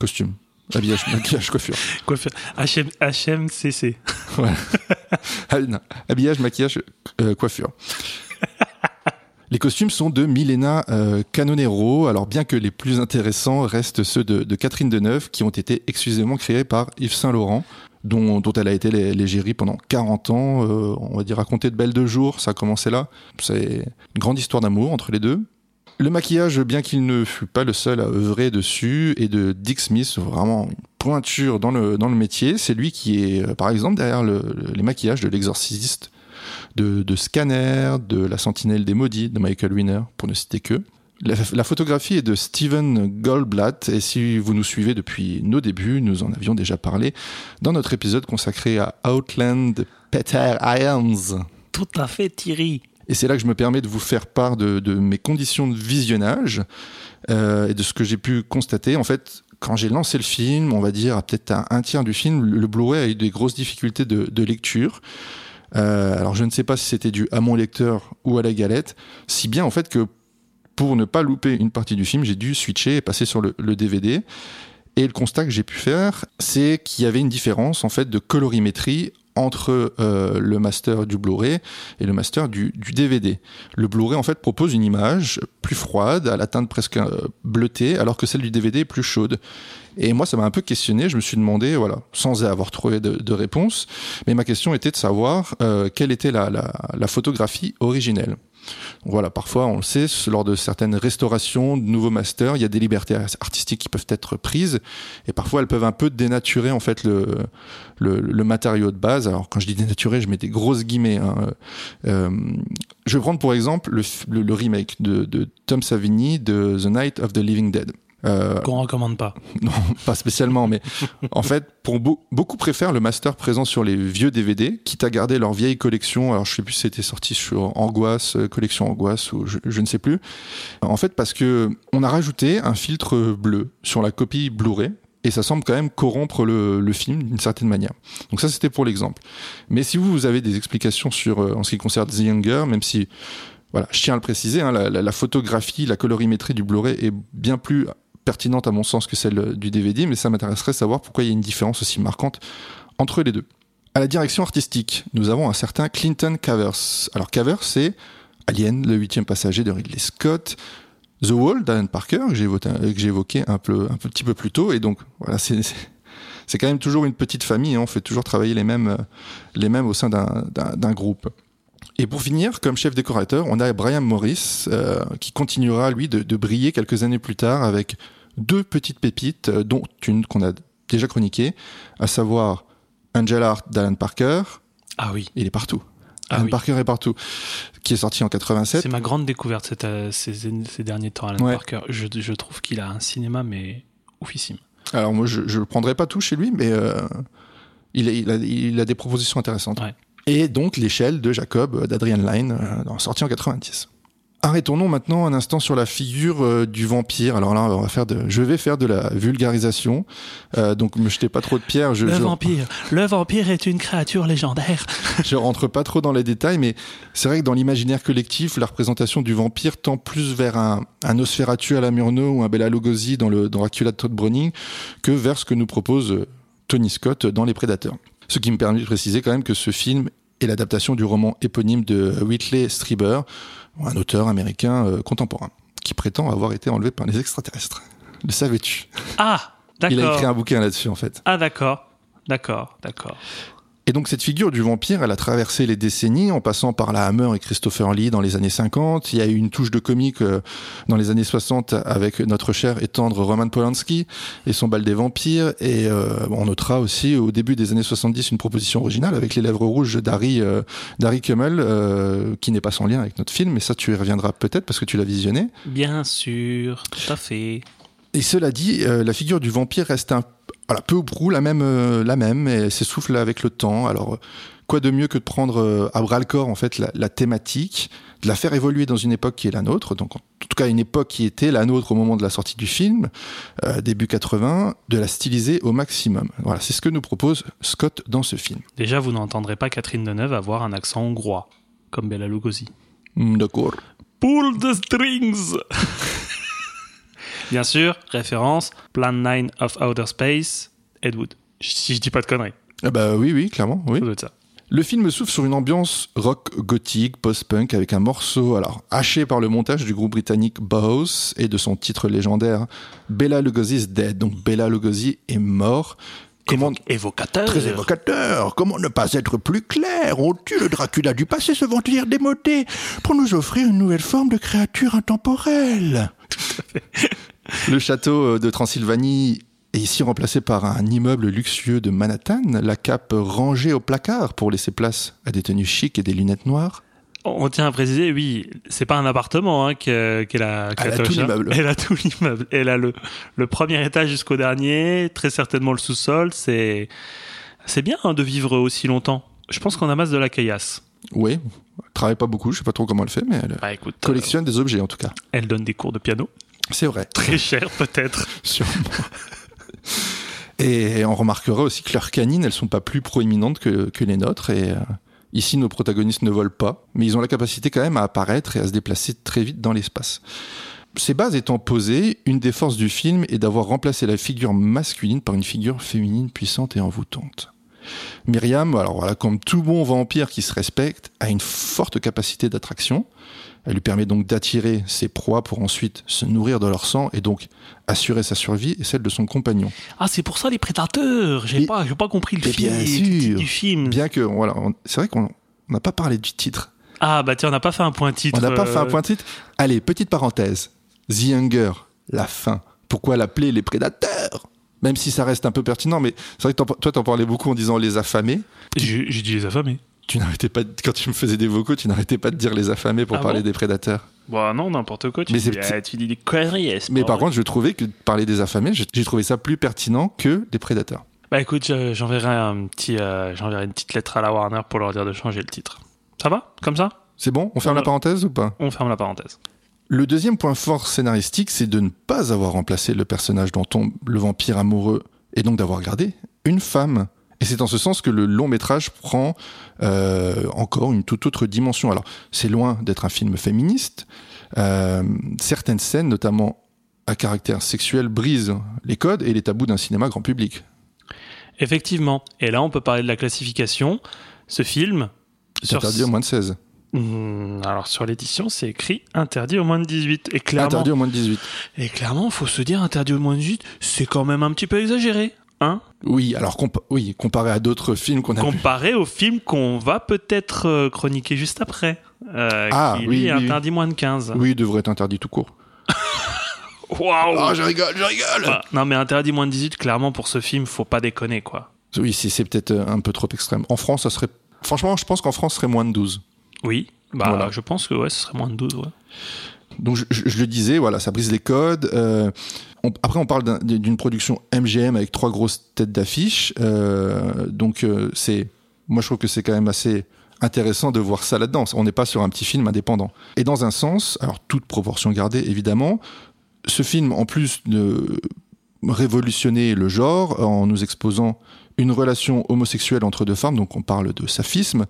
costume. Habillage, <laughs> maquillage, coiffure. Quoi faire HM, HMCC. <laughs> Ah. Habillage, maquillage, coiffure. Les costumes sont de Milena euh, Canonero, alors bien que les plus intéressants restent ceux de, Catherine Deneuve, qui ont été exclusivement créés par Yves Saint Laurent, dont, elle a été l'é- l'égérie pendant 40 ans, euh, on va dire raconter de belles deux jours, ça a commencé là. C'est une grande histoire d'amour entre les deux. Le maquillage, bien qu'il ne fût pas le seul à œuvrer dessus, est de Dick Smith, vraiment une pointure dans le, dans le métier. C'est lui qui est, euh, par exemple, derrière le- le- les maquillages de l'exorciste, de, de Scanner, de La Sentinelle des Maudits, de Michael Winner, pour ne citer que. La, la photographie est de Steven Goldblatt, et si vous nous suivez depuis nos débuts, nous en avions déjà parlé dans notre épisode consacré à Outland Peter Irons. Tout à fait, Thierry. Et c'est là que je me permets de vous faire part de, de mes conditions de visionnage euh, et de ce que j'ai pu constater. En fait, quand j'ai lancé le film, on va dire à peut-être à un tiers du film, le, le Blu-ray a eu des grosses difficultés de, de lecture. Euh, alors je ne sais pas si c'était dû à mon lecteur ou à la galette, si bien en fait que pour ne pas louper une partie du film, j'ai dû switcher et passer sur le, le DVD. Et le constat que j'ai pu faire, c'est qu'il y avait une différence en fait de colorimétrie entre euh, le master du Blu-ray et le master du, DVD. Le Blu-ray en fait propose une image plus froide, à la teinte presque euh, bleutée, alors que celle du DVD est plus chaude. Et moi, ça m'a un peu questionné. Je me suis demandé, voilà, sans avoir trouvé de, réponse, mais ma question était de savoir euh, quelle était la photographie originelle. Voilà, parfois, on le sait, lors de certaines restaurations, de nouveaux masters, il y a des libertés artistiques qui peuvent être prises, et parfois elles peuvent un peu dénaturer en fait le, le, matériau de base. Alors quand je dis dénaturer, je mets des grosses guillemets. Hein. Euh, je vais prendre pour exemple le, le, le remake de, de Tom Savini de The Night of the Living Dead. Euh, Qu'on recommande pas. <laughs> Non, pas spécialement, mais <laughs> en fait, pour beau- beaucoup préfèrent le master présent sur les vieux DVD, quitte à garder leur vieille collection. Alors, je sais plus si c'était sorti sur Angoisse, euh, collection Angoisse, ou je, je ne sais plus. En fait, parce que on a rajouté un filtre bleu sur la copie Blu-ray. Et ça semble quand même corrompre le, le film d'une certaine manière. Donc ça, c'était pour l'exemple. Mais si vous, vous avez des explications sur, euh, en ce qui concerne The Younger, même si voilà, je tiens à le préciser, hein, la, la, la photographie, la colorimétrie du Blu-ray est bien plus pertinente à mon sens que celle du DVD, mais ça m'intéresserait de savoir pourquoi il y a une différence aussi marquante entre les deux. À la direction artistique, nous avons un certain Clinton Cavers. Alors Cavers, c'est Alien, le huitième passager de Ridley Scott, The Wall d'Alan Parker, que j'ai évoqué, un, peu, petit peu plus tôt, et donc voilà, c'est quand même toujours une petite famille, hein, on fait toujours travailler les mêmes, les mêmes au sein d'un groupe. Et pour finir, comme chef décorateur, on a Brian Morris euh, qui continuera lui de, de, briller quelques années plus tard avec deux petites pépites, euh, dont une qu'on a déjà chroniquée, à savoir Angel Art d'Alan Parker. Ah oui. Il est partout. Ah Alan oui. Parker est partout, qui est sorti en 87. C'est ma grande découverte cette, euh, ces, ces, derniers temps, Alan Ouais. Parker. Je, je, trouve qu'il a un cinéma, mais oufissime. Alors moi, je ne prendrai pas tout chez lui, mais euh, il, a, il, a, il, a, des propositions intéressantes. Ouais. Et donc l'échelle de Jacob d'Adrian Lyne, euh, sorti en 90. Arrêtons-nous maintenant un instant sur la figure euh, du vampire. Alors là, on va faire de, je vais faire de la vulgarisation. Euh, donc, me jetez pas trop de pierres. Je, le je, vampire, le vampire est une créature légendaire. <laughs> je rentre pas trop dans les détails, mais c'est vrai que dans l'imaginaire collectif, la représentation du vampire tend plus vers un, un Nosferatu à la Murnau ou un Bela Lugosi dans le dans Dracula de Todd Browning que vers ce que nous propose euh, Tony Scott dans Les Prédateurs. Ce qui me permet de préciser quand même que ce film est l'adaptation du roman éponyme de Whitley Strieber, un auteur américain euh, contemporain, qui prétend avoir été enlevé par les extraterrestres. Le savais-tu? Ah, d'accord. Il a écrit un bouquin là-dessus, en fait. Ah, d'accord. D'accord, d'accord. Et donc cette figure du vampire, elle a traversé les décennies en passant par la Hammer et Christopher Lee dans les années 50. Il y a eu une touche de comique euh, dans les années 60 avec notre cher et tendre Roman Polanski et son bal des vampires. Et euh, on notera aussi au début des années 70 une proposition originale avec les lèvres rouges d'Harry euh, d'Harry Kummel, euh, qui n'est pas sans lien avec notre film. Mais ça, tu y reviendras peut-être parce que tu l'as visionné. Bien sûr, tout à fait. Et cela dit, la figure du vampire reste un voilà, peu ou prou la même, euh, la même, et s'essouffle avec le temps. Alors, quoi de mieux que de prendre euh, à bras le corps en fait la, la, thématique, de la faire évoluer dans une époque qui est la nôtre, donc en tout cas une époque qui était la nôtre au moment de la sortie du film, euh, début 80, de la styliser au maximum. Voilà, c'est ce que nous propose Scott dans ce film. Déjà, vous n'entendrez pas Catherine Deneuve avoir un accent hongrois, comme Bella Lugosi. Mm, D'accord. Pull the strings <laughs> Bien sûr, référence, Plan 9 of Outer Space, Ed Wood. Si je dis pas de conneries. Ah bah oui, oui, clairement, oui. Ça doit être ça. Le film s'ouvre sur une ambiance rock gothique, post-punk, avec un morceau alors haché par le montage du groupe britannique Bauhaus et de son titre légendaire Bella Lugosi is dead. Donc Bella Lugosi est mort. Comment... évocateur. Très évocateur. Comment ne pas être plus clair? On tue le Dracula du passé, ce vampire démodé, pour nous offrir une nouvelle forme de créature intemporelle. <laughs> le château de Transylvanie est ici remplacé par un immeuble luxueux de Manhattan, la cape rangée au placard pour laisser place à des tenues chics et des lunettes noires. On tient à préciser, oui, c'est pas un appartement hein, qu'elle qu a. Qu elle a tout l'immeuble. Elle a tout l'immeuble. Elle a le, le premier étage jusqu'au dernier, très certainement le sous-sol. C'est c'est bien hein, de vivre aussi longtemps. Je pense qu'on amasse de la caillasse. Oui, elle travaille pas beaucoup, je sais pas trop comment elle fait, mais elle bah, écoute, collectionne euh, des objets en tout cas. Elle donne des cours de piano. C'est vrai. Très cher peut-être. <laughs> Sûrement. Et on remarquera aussi que leurs canines, elles sont pas plus proéminentes que, que les nôtres. Et euh, ici, nos protagonistes ne volent pas, mais ils ont la capacité quand même à apparaître et à se déplacer très vite dans l'espace. Ces bases étant posées, une des forces du film est d'avoir remplacé la figure masculine par une figure féminine puissante et envoûtante. Myriam, alors voilà, comme tout bon vampire qui se respecte, a une forte capacité d'attraction. Elle lui permet donc d'attirer ses proies pour ensuite se nourrir de leur sang et donc assurer sa survie et celle de son compagnon. Ah, c'est pour ça les prédateurs. J'ai pas, pas compris le bien film, sûr, du film. Bien que voilà, c'est vrai qu'on n'a pas parlé du titre. Ah bah tiens, on n'a pas fait un point titre. On n'a pas euh, fait un point titre. Allez, petite parenthèse. The Hunger, la fin. Pourquoi l'appeler les prédateurs? Même si ça reste un peu pertinent, mais c'est vrai que toi, t'en parlais beaucoup en disant les affamés. J'ai dit les affamés. Tu n'arrêtais pas, de- quand tu me faisais des vocaux, tu n'arrêtais pas de dire les affamés pour Ah parler bon des prédateurs. Bah non, n'importe quoi. Tu, Mais dis, ah, tu dis des conneries. Mais par contre, je trouvais que parler des affamés, j'ai trouvé ça plus pertinent que des prédateurs. Bah écoute, je- j'enverrai un petit, euh, j'enverrai une petite lettre à la Warner pour leur dire de changer le titre. Ça va? Comme ça? C'est bon? On ferme la parenthèse ou pas? On ferme la parenthèse. Le deuxième point fort scénaristique, c'est de ne pas avoir remplacé le personnage dont tombe le vampire amoureux, et donc d'avoir gardé une femme. Et c'est en ce sens que le long métrage prend euh, encore une toute autre dimension. Alors, c'est loin d'être un film féministe. Euh, certaines scènes, notamment à caractère sexuel, brisent les codes et les tabous d'un cinéma grand public. Effectivement. Et là, on peut parler de la classification. Ce film. C'est sur- interdit au moins de 16. Hmm, alors sur l'édition, c'est écrit interdit au moins de 18. Et clairement, Interdit au moins de 18. et clairement, faut se dire interdit au moins de 18, c'est quand même un petit peu exagéré, hein? Oui, alors compa- oui, comparé à d'autres films qu'on a vu. Comparé au film qu'on va peut-être euh, chroniquer juste après, euh, Ah, qui oui, lui est oui, oui. interdit moins de 15. Oui, il devrait être interdit tout court. <laughs> Waouh Ah, je rigole, je rigole Voilà. Non mais interdit moins de 18, clairement pour ce film, faut pas déconner quoi. Oui, c'est c'est peut-être euh, un peu trop extrême. En France, ça serait. Franchement, je pense qu'en France, ce serait moins de 12. Oui, bah Voilà. je pense que ouais, ce serait moins de 12, ouais. Donc, je, le disais, voilà, ça brise les codes. euh, on- après, on parle d'un- d'une production MGM avec trois grosses têtes d'affiche. euh, donc, euh, c'est. Moi, je trouve que c'est quand même assez intéressant de voir ça là-dedans. On n'est pas sur un petit film indépendant. Et dans un sens, alors toute proportion gardée, évidemment, ce film, en plus de révolutionner le genre en nous exposant une relation homosexuelle entre deux femmes, donc on parle de saphisme.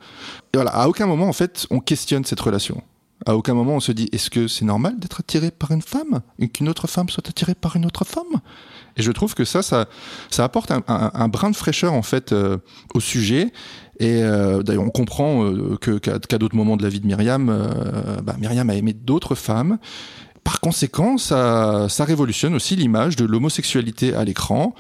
Et voilà, à aucun moment, en fait, on questionne cette relation. À aucun moment, on se dit est-ce que c'est normal d'être attiré par une femme? Et qu'une autre femme soit attirée par une autre femme? Et je trouve que ça, ça, ça apporte un, brin de fraîcheur en fait euh, au sujet. Et euh, d'ailleurs, on comprend euh, qu'à d'autres moments de la vie de Myriam, bah, Myriam a aimé d'autres femmes. Par conséquent, ça, ça révolutionne aussi l'image de l'homosexualité à l'écran.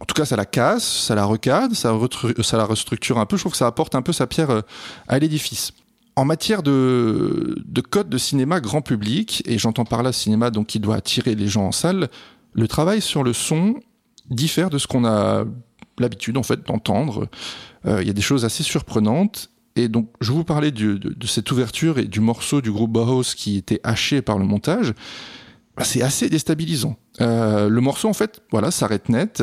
En tout cas, ça la casse, ça la recadre, ça, ça la restructure un peu. Je trouve que ça apporte un peu sa pierre à l'édifice. En matière de, de code de cinéma grand public, et j'entends par là cinéma donc qui doit attirer les gens en salle, le travail sur le son diffère de ce qu'on a l'habitude en fait d'entendre. Euh, Il y a des choses assez surprenantes. Et donc, je vous parlais de cette ouverture et du morceau du groupe Bauhaus qui était haché par le montage. Bah, c'est assez déstabilisant. Euh, le morceau, en fait, voilà, s'arrête net.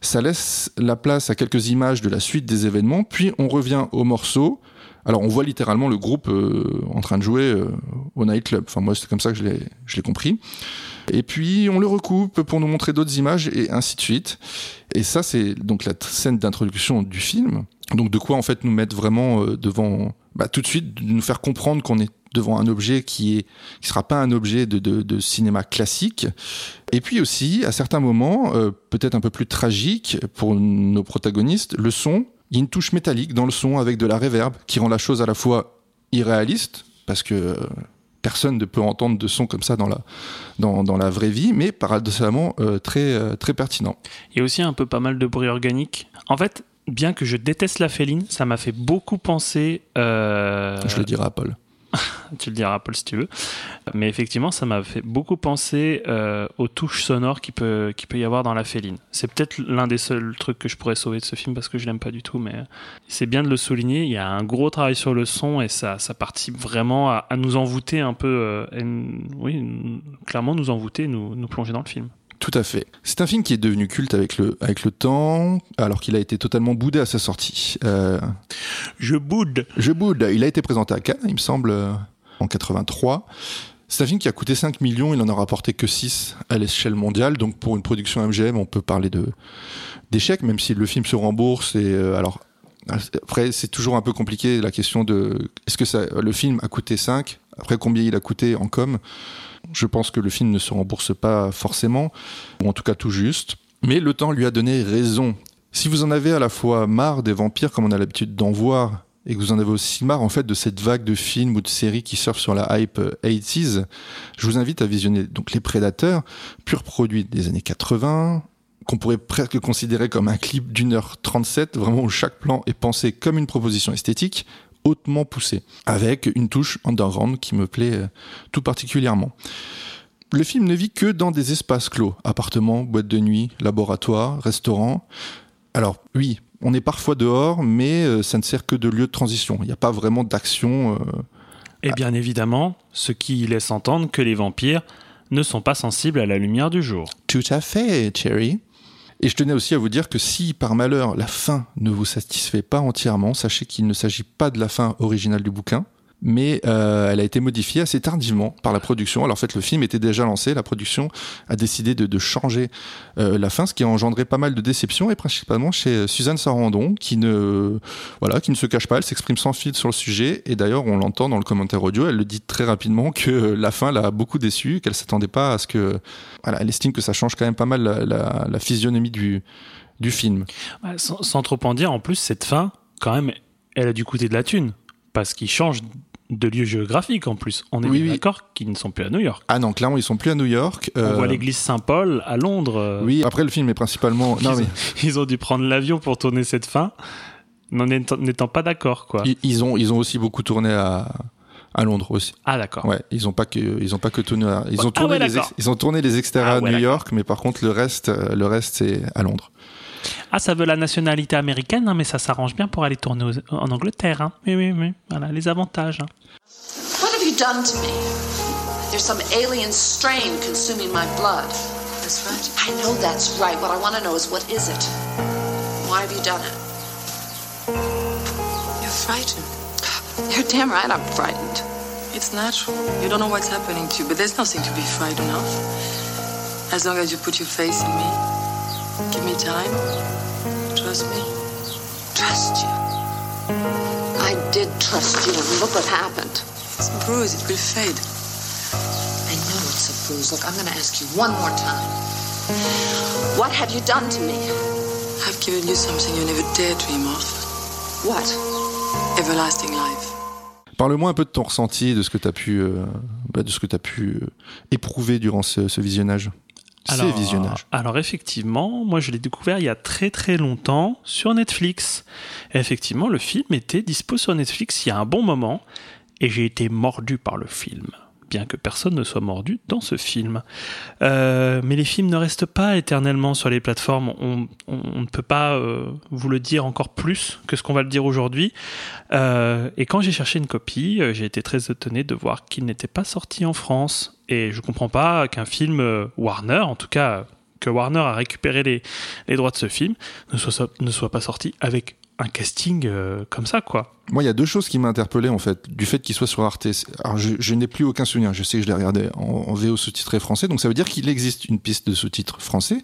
Ça laisse la place à quelques images de la suite des événements, puis on revient au morceau. Alors, on voit littéralement le groupe euh, en train de jouer euh, au nightclub. Enfin, moi, c'est comme ça que je l'ai, je l'ai compris. Et puis, on le recoupe pour nous montrer d'autres images et ainsi de suite. Et ça, c'est donc la scène d'introduction du film. Donc, de quoi, en fait, nous mettre vraiment euh, devant, bah, tout de suite, de nous faire comprendre qu'on est devant un objet qui est, qui sera pas un objet de, de, de cinéma classique. Et puis aussi, à certains moments, euh, peut-être un peu plus tragique pour nos protagonistes, le son, il y a une touche métallique dans le son avec de la réverb qui rend la chose à la fois irréaliste, parce que euh, personne ne peut entendre de son comme ça dans la, dans, dans la vraie vie, mais paradoxalement euh, très, euh, très pertinent. Il y a aussi un peu pas mal de bruit organique. En fait, bien que je déteste la féline, ça m'a fait beaucoup penser. euh, Je le dirai à Paul. <laughs> tu le diras, Paul, si tu veux. Mais effectivement, ça m'a fait beaucoup penser euh, aux touches sonores qu'il peut, qu'il peut y avoir dans la féline. C'est peut-être l'un des seuls trucs que je pourrais sauver de ce film parce que je l'aime pas du tout, mais c'est bien de le souligner. Il y a un gros travail sur le son et ça, ça participe vraiment à, nous envoûter un peu, euh, oui, clairement nous envoûter, nous, nous plonger dans le film. Tout à fait. C'est un film qui est devenu culte avec le, avec le temps, alors qu'il a été totalement boudé à sa sortie. Euh, Je boude Je boude. Il a été présenté à Cannes, il me semble, euh, en 83. C'est un film qui a coûté 5 millions, il en a rapporté que 6 à l'échelle mondiale. Donc pour une production MGM, on peut parler de d'échec, même si le film se rembourse. Et euh, alors après, c'est toujours un peu compliqué la question de est-ce que ça, le film a coûté 5 Après, combien il a coûté en com Je pense que le film ne se rembourse pas forcément, ou en tout cas tout juste. Mais le temps lui a donné raison. Si vous en avez à la fois marre des vampires, comme on a l'habitude d'en voir, et que vous en avez aussi marre en fait de cette vague de films ou de séries qui surfent sur la hype euh, 80s, je vous invite à visionner donc Les Prédateurs, pur produit des années 80, qu'on pourrait presque considérer comme un clip d'une heure 37, vraiment où chaque plan est pensé comme une proposition esthétique, hautement poussé, avec une touche underground qui me plaît euh, tout particulièrement. Le film ne vit que dans des espaces clos, appartements, boîtes de nuit, laboratoires, restaurants. Alors oui, on est parfois dehors, mais euh, ça ne sert que de lieu de transition. Il n'y a pas vraiment d'action. euh, Et bien évidemment, ce qui laisse entendre que les vampires ne sont pas sensibles à la lumière du jour. Tout à fait, Cherry. Et je tenais aussi à vous dire que si par malheur la fin ne vous satisfait pas entièrement, sachez qu'il ne s'agit pas de la fin originale du bouquin, mais euh, elle a été modifiée assez tardivement par la production. Alors en fait, le film était déjà lancé, la production a décidé de, changer euh, la fin, ce qui a engendré pas mal de déceptions, et principalement chez Suzanne Sarandon, qui ne, voilà, qui ne se cache pas, elle s'exprime sans filtre sur le sujet, et d'ailleurs on l'entend dans le commentaire audio, elle le dit très rapidement que la fin l'a beaucoup déçue, qu'elle s'attendait pas à ce que, voilà, elle estime que ça change quand même pas mal la, physionomie du, du film. Sans, sans trop en dire, en plus, cette fin, quand même, elle a dû coûter de la thune. Parce qu'ils changent de lieu géographique en plus. On est Oui, bien oui. d'accord qu'ils ne sont plus à New York. Ah non, clairement ils sont plus à New York. On euh, voit l'église Saint-Paul à Londres. euh, Oui, après le film est principalement. Non ils, mais <laughs> ils ont dû prendre l'avion pour tourner cette fin, n'étant pas d'accord, quoi. ils, ils ont ils ont aussi beaucoup tourné à à Londres aussi. Ah, d'accord. Ouais, ils ont pas que ils ont pas que tourné à- ils ont Ah tourné ouais, les ex- ils ont tourné les extérieurs Ah ouais, à New. York, mais par contre le reste euh, le reste c'est à Londres. Ah, ça veut la nationalité américaine, hein, mais ça s'arrange bien pour aller tourner aux- en Angleterre. Hein. Oui, oui, oui. Voilà, les avantages. hein. What have you done to me? There's some alien strain consuming my blood. That's right. I know that's right. What I want to know is what is it? Why have you done it? You're frightened. You're damn right I'm frightened. It's natural. You don't know what's happening to you, but there's nothing to be frightened of. As long as you put your faith in me, give me time, trust me. Trust you. I did trust you, and look what happened. It's a bruise, it will fade. I know it's a bruise. Look, I'm going to ask you one more time. What have you done to me? I've given you something you never dared dream of. What? Everlasting life. Parle-moi un peu de ton ressenti, de ce que tu as pu euh, bah, de ce que tu as pu euh, éprouver durant ce, ce visionnage. Ces visionnages. alors effectivement, moi je l'ai découvert il y a très très longtemps sur Netflix. Et effectivement, le film était dispo sur Netflix il y a un bon moment et j'ai été mordu par le film. Que personne ne soit mordu dans ce film. Euh, mais les films ne restent pas éternellement sur les plateformes. On, ne peut pas euh, vous le dire encore plus que ce qu'on va le dire aujourd'hui. Euh, et quand j'ai cherché une copie, j'ai été très étonné de voir qu'il n'était pas sorti en France. Et je comprends pas qu'un film Warner, en tout cas que Warner a récupéré les, droits de ce film, ne ne soit pas sorti avec un casting euh, comme ça, quoi. Moi, il y a deux choses qui m'ont interpellé en fait, du fait qu'il soit sur Arte. Alors, je, je n'ai plus aucun souvenir. Je sais que je l'ai regardé en, en VO sous-titré français, donc ça veut dire qu'il existe une piste de sous-titres français.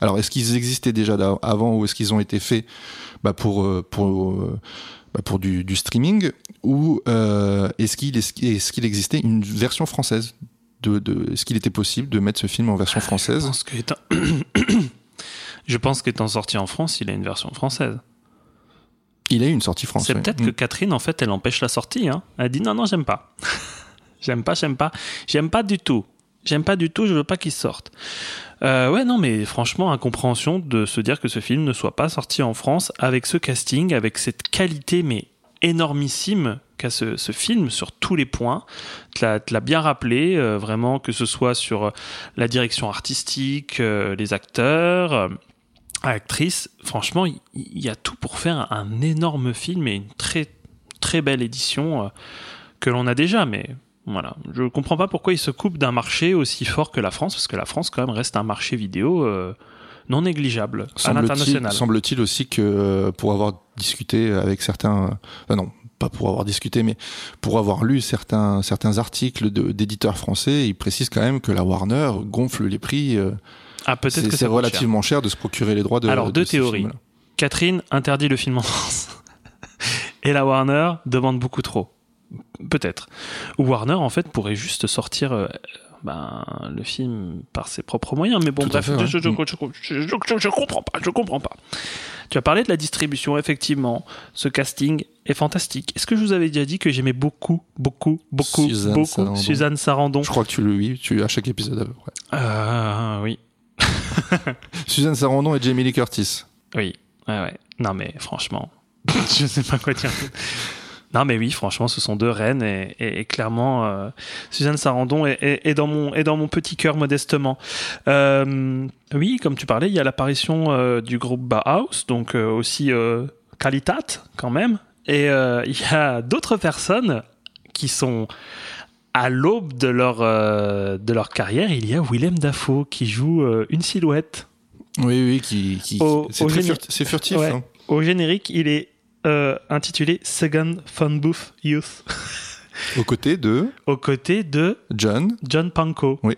Alors, est-ce qu'ils existaient déjà avant ou est-ce qu'ils ont été faits bah, pour euh, pour euh, bah, pour du, du streaming ou euh, est-ce qu'il est, qu'il existait une version française de, de est-ce qu'il était possible de mettre ce film en version Je française? pense que étant... <coughs> Je pense qu'étant sorti en France, il a une version française. Il a eu une sortie C'est française. peut-être que Catherine, en fait, elle empêche la sortie. Hein. Elle dit non, non, j'aime pas. <laughs> j'aime pas, j'aime pas. J'aime pas du tout. J'aime pas du tout, je veux pas qu'il sorte. Euh, ouais, non, mais franchement, incompréhension de se dire que ce film ne soit pas sorti en France avec ce casting, avec cette qualité, mais énormissime qu'a ce, ce film sur tous les points. Tu l'as bien rappelé, euh, vraiment, que ce soit sur euh, la direction artistique, euh, les acteurs, actrices. Franchement, il y, a tout pour faire un énorme film et une très, très belle édition euh, que l'on a déjà, mais voilà. Je comprends pas pourquoi il se coupe d'un marché aussi fort que la France, parce que la France, quand même, reste un marché vidéo euh, non négligeable à Semble-t-il l'international. semble-t-il aussi que euh, pour avoir discuté avec certains, enfin non, pas pour avoir discuté, mais pour avoir lu certains certains articles d'éditeurs français, ils précisent quand même que la Warner gonfle les prix. Ah, peut-être que c'est relativement. cher de se procurer les droits de. Alors, de deux théories. Catherine interdit le film en France. <laughs> Et la Warner demande beaucoup trop. Peut-être. Ou Warner, en fait, pourrait juste sortir euh, ben, le film par ses propres moyens. Mais bon, Tout bref, fait, ouais. je, je, je, je- je- je comprends pas. Je comprends pas. Tu as parlé de la distribution, effectivement. Ce casting est fantastique. Est-ce que je vous avais déjà dit que j'aimais beaucoup, beaucoup, beaucoup, Suzanne beaucoup Sarandon. Suzanne Sarandon? Je crois que tu le oui, tu à chaque épisode à peu près. Euh, Oui. <laughs> Suzanne Sarandon et Jamie Lee Curtis. Oui, ouais, ouais. Non, mais franchement, <laughs> je sais pas quoi dire. Non, mais oui, franchement, ce sont deux reines et, et- et clairement, euh, Suzanne Sarandon est, est- est dans mon, est dans mon petit cœur modestement. Euh, oui, comme tu parlais, il y a l'apparition euh, du groupe Bauhaus, donc aussi Qualitat quand même. Et il y a d'autres personnes qui sont à l'aube de leur, euh, de leur carrière. Il y a Willem Dafoe qui joue euh, une silhouette. Oui, oui, qui, qui- c'est furtif. Ouais. hein. Au générique, il est euh, intitulé Second Phone Booth Youth, <laughs> Aux côtés de aux côtés de John, John Pankow. Oui.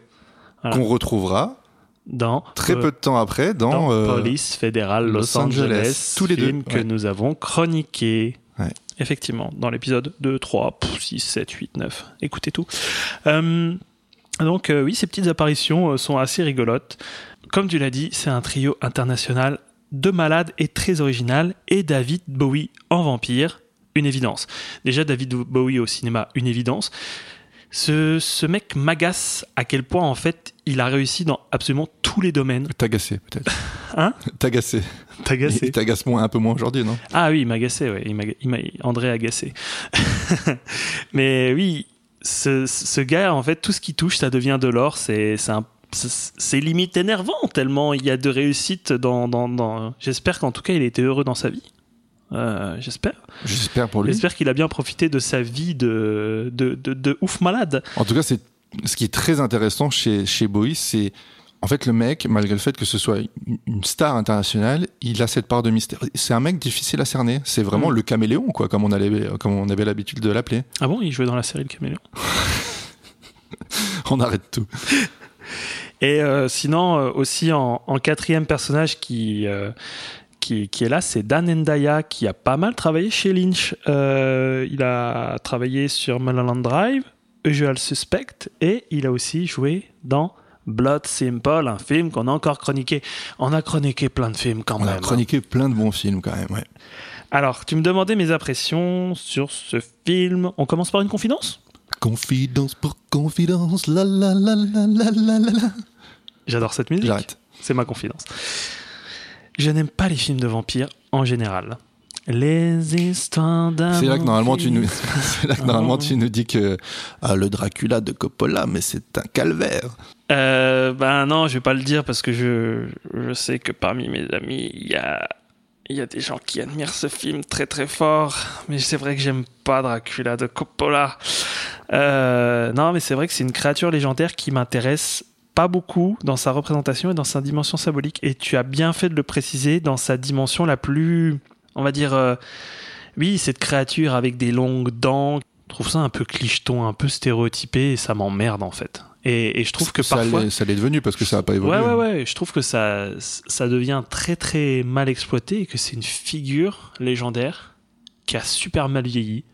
Voilà. qu'on retrouvera Dans très euh, peu de temps après dans, dans euh, Police fédérale Los, Los Angeles, Angeles. Tous les deux, que ouais. nous avons chroniqué. Ouais. Effectivement, dans l'épisode 2, 3, 6, 7, 8, 9. Écoutez tout. Euh, donc, euh, oui, ces petites apparitions euh, sont assez rigolotes. Comme tu l'as dit, c'est un trio international de malades et très original. Et David Bowie en vampire, une évidence. Déjà, David Bowie au cinéma, une évidence. Ce, ce mec m'agace à quel point, en fait, il a réussi dans absolument tous les domaines. T'agacer peut-être. <laughs> Hein T'agacer. T'agacer. Il t'agace moins, un peu moins aujourd'hui, non? Ah oui, il m'a agacé, ouais. Il m'a, il André agacé. <laughs> Mais oui, ce, ce gars, en fait, tout ce qui touche, ça devient de l'or. C'est, c'est, un- c'est- limite énervant, tellement il y a de réussite dans. dans, dans- J'espère qu'en tout cas, il a été heureux dans sa vie. Euh, j'espère. J'espère pour lui. J'espère qu'il a bien profité de sa vie de, de, de, de ouf malade. En tout cas, c'est ce qui est très intéressant chez, chez Bowie, c'est en fait le mec, malgré le fait que ce soit une- star internationale, il a cette part de mystère. C'est un mec difficile à cerner. C'est vraiment Mm. le caméléon, quoi, comme on, allait, comme on avait l'habitude de l'appeler. Ah bon, il jouait dans la série Le Caméléon? <laughs> On arrête tout. Et euh, sinon, euh, aussi en, en quatrième personnage qui, euh, qui, qui est là, c'est Dan Endaya, qui a pas mal travaillé chez Lynch. Euh, il a travaillé sur Mulholland Drive, Usual Suspect, et il a aussi joué dans Blood Simple, un film qu'on a encore chroniqué. On a chroniqué plein de films quand On même. a chroniqué plein de bons films quand même, ouais. Alors, tu me demandais mes impressions sur ce film. On commence par une confidence? Confidence pour confidence, la la la la la la la la. J'adore cette musique. J'arrête. C'est ma confidence. Je n'aime pas les films de vampires en général. Les histoires d'amour. C'est là que normalement tu nous, <laughs> là que normalement tu nous dis que ah, le Dracula de Coppola, mais c'est un calvaire. Euh, ben non, je vais pas le dire parce que je, je sais que parmi mes amis, il y a, y a des gens qui admirent ce film très très fort. Mais c'est vrai que j'aime pas Dracula de Coppola. Euh, non, mais c'est vrai que c'est une créature légendaire qui m'intéresse pas beaucoup dans sa représentation et dans sa dimension symbolique. Et tu as bien fait de le préciser dans sa dimension la plus, on va dire, euh, oui, cette créature avec des longues dents. Je trouve ça un peu clicheton, un peu stéréotypé et ça m'emmerde en fait. Et, et je trouve que ça parfois. ça l'est devenu parce que ça a pas évolué. Ouais, ouais, ouais. Je trouve que ça, ça devient très, très mal exploité et que c'est une figure légendaire qui a super mal vieilli.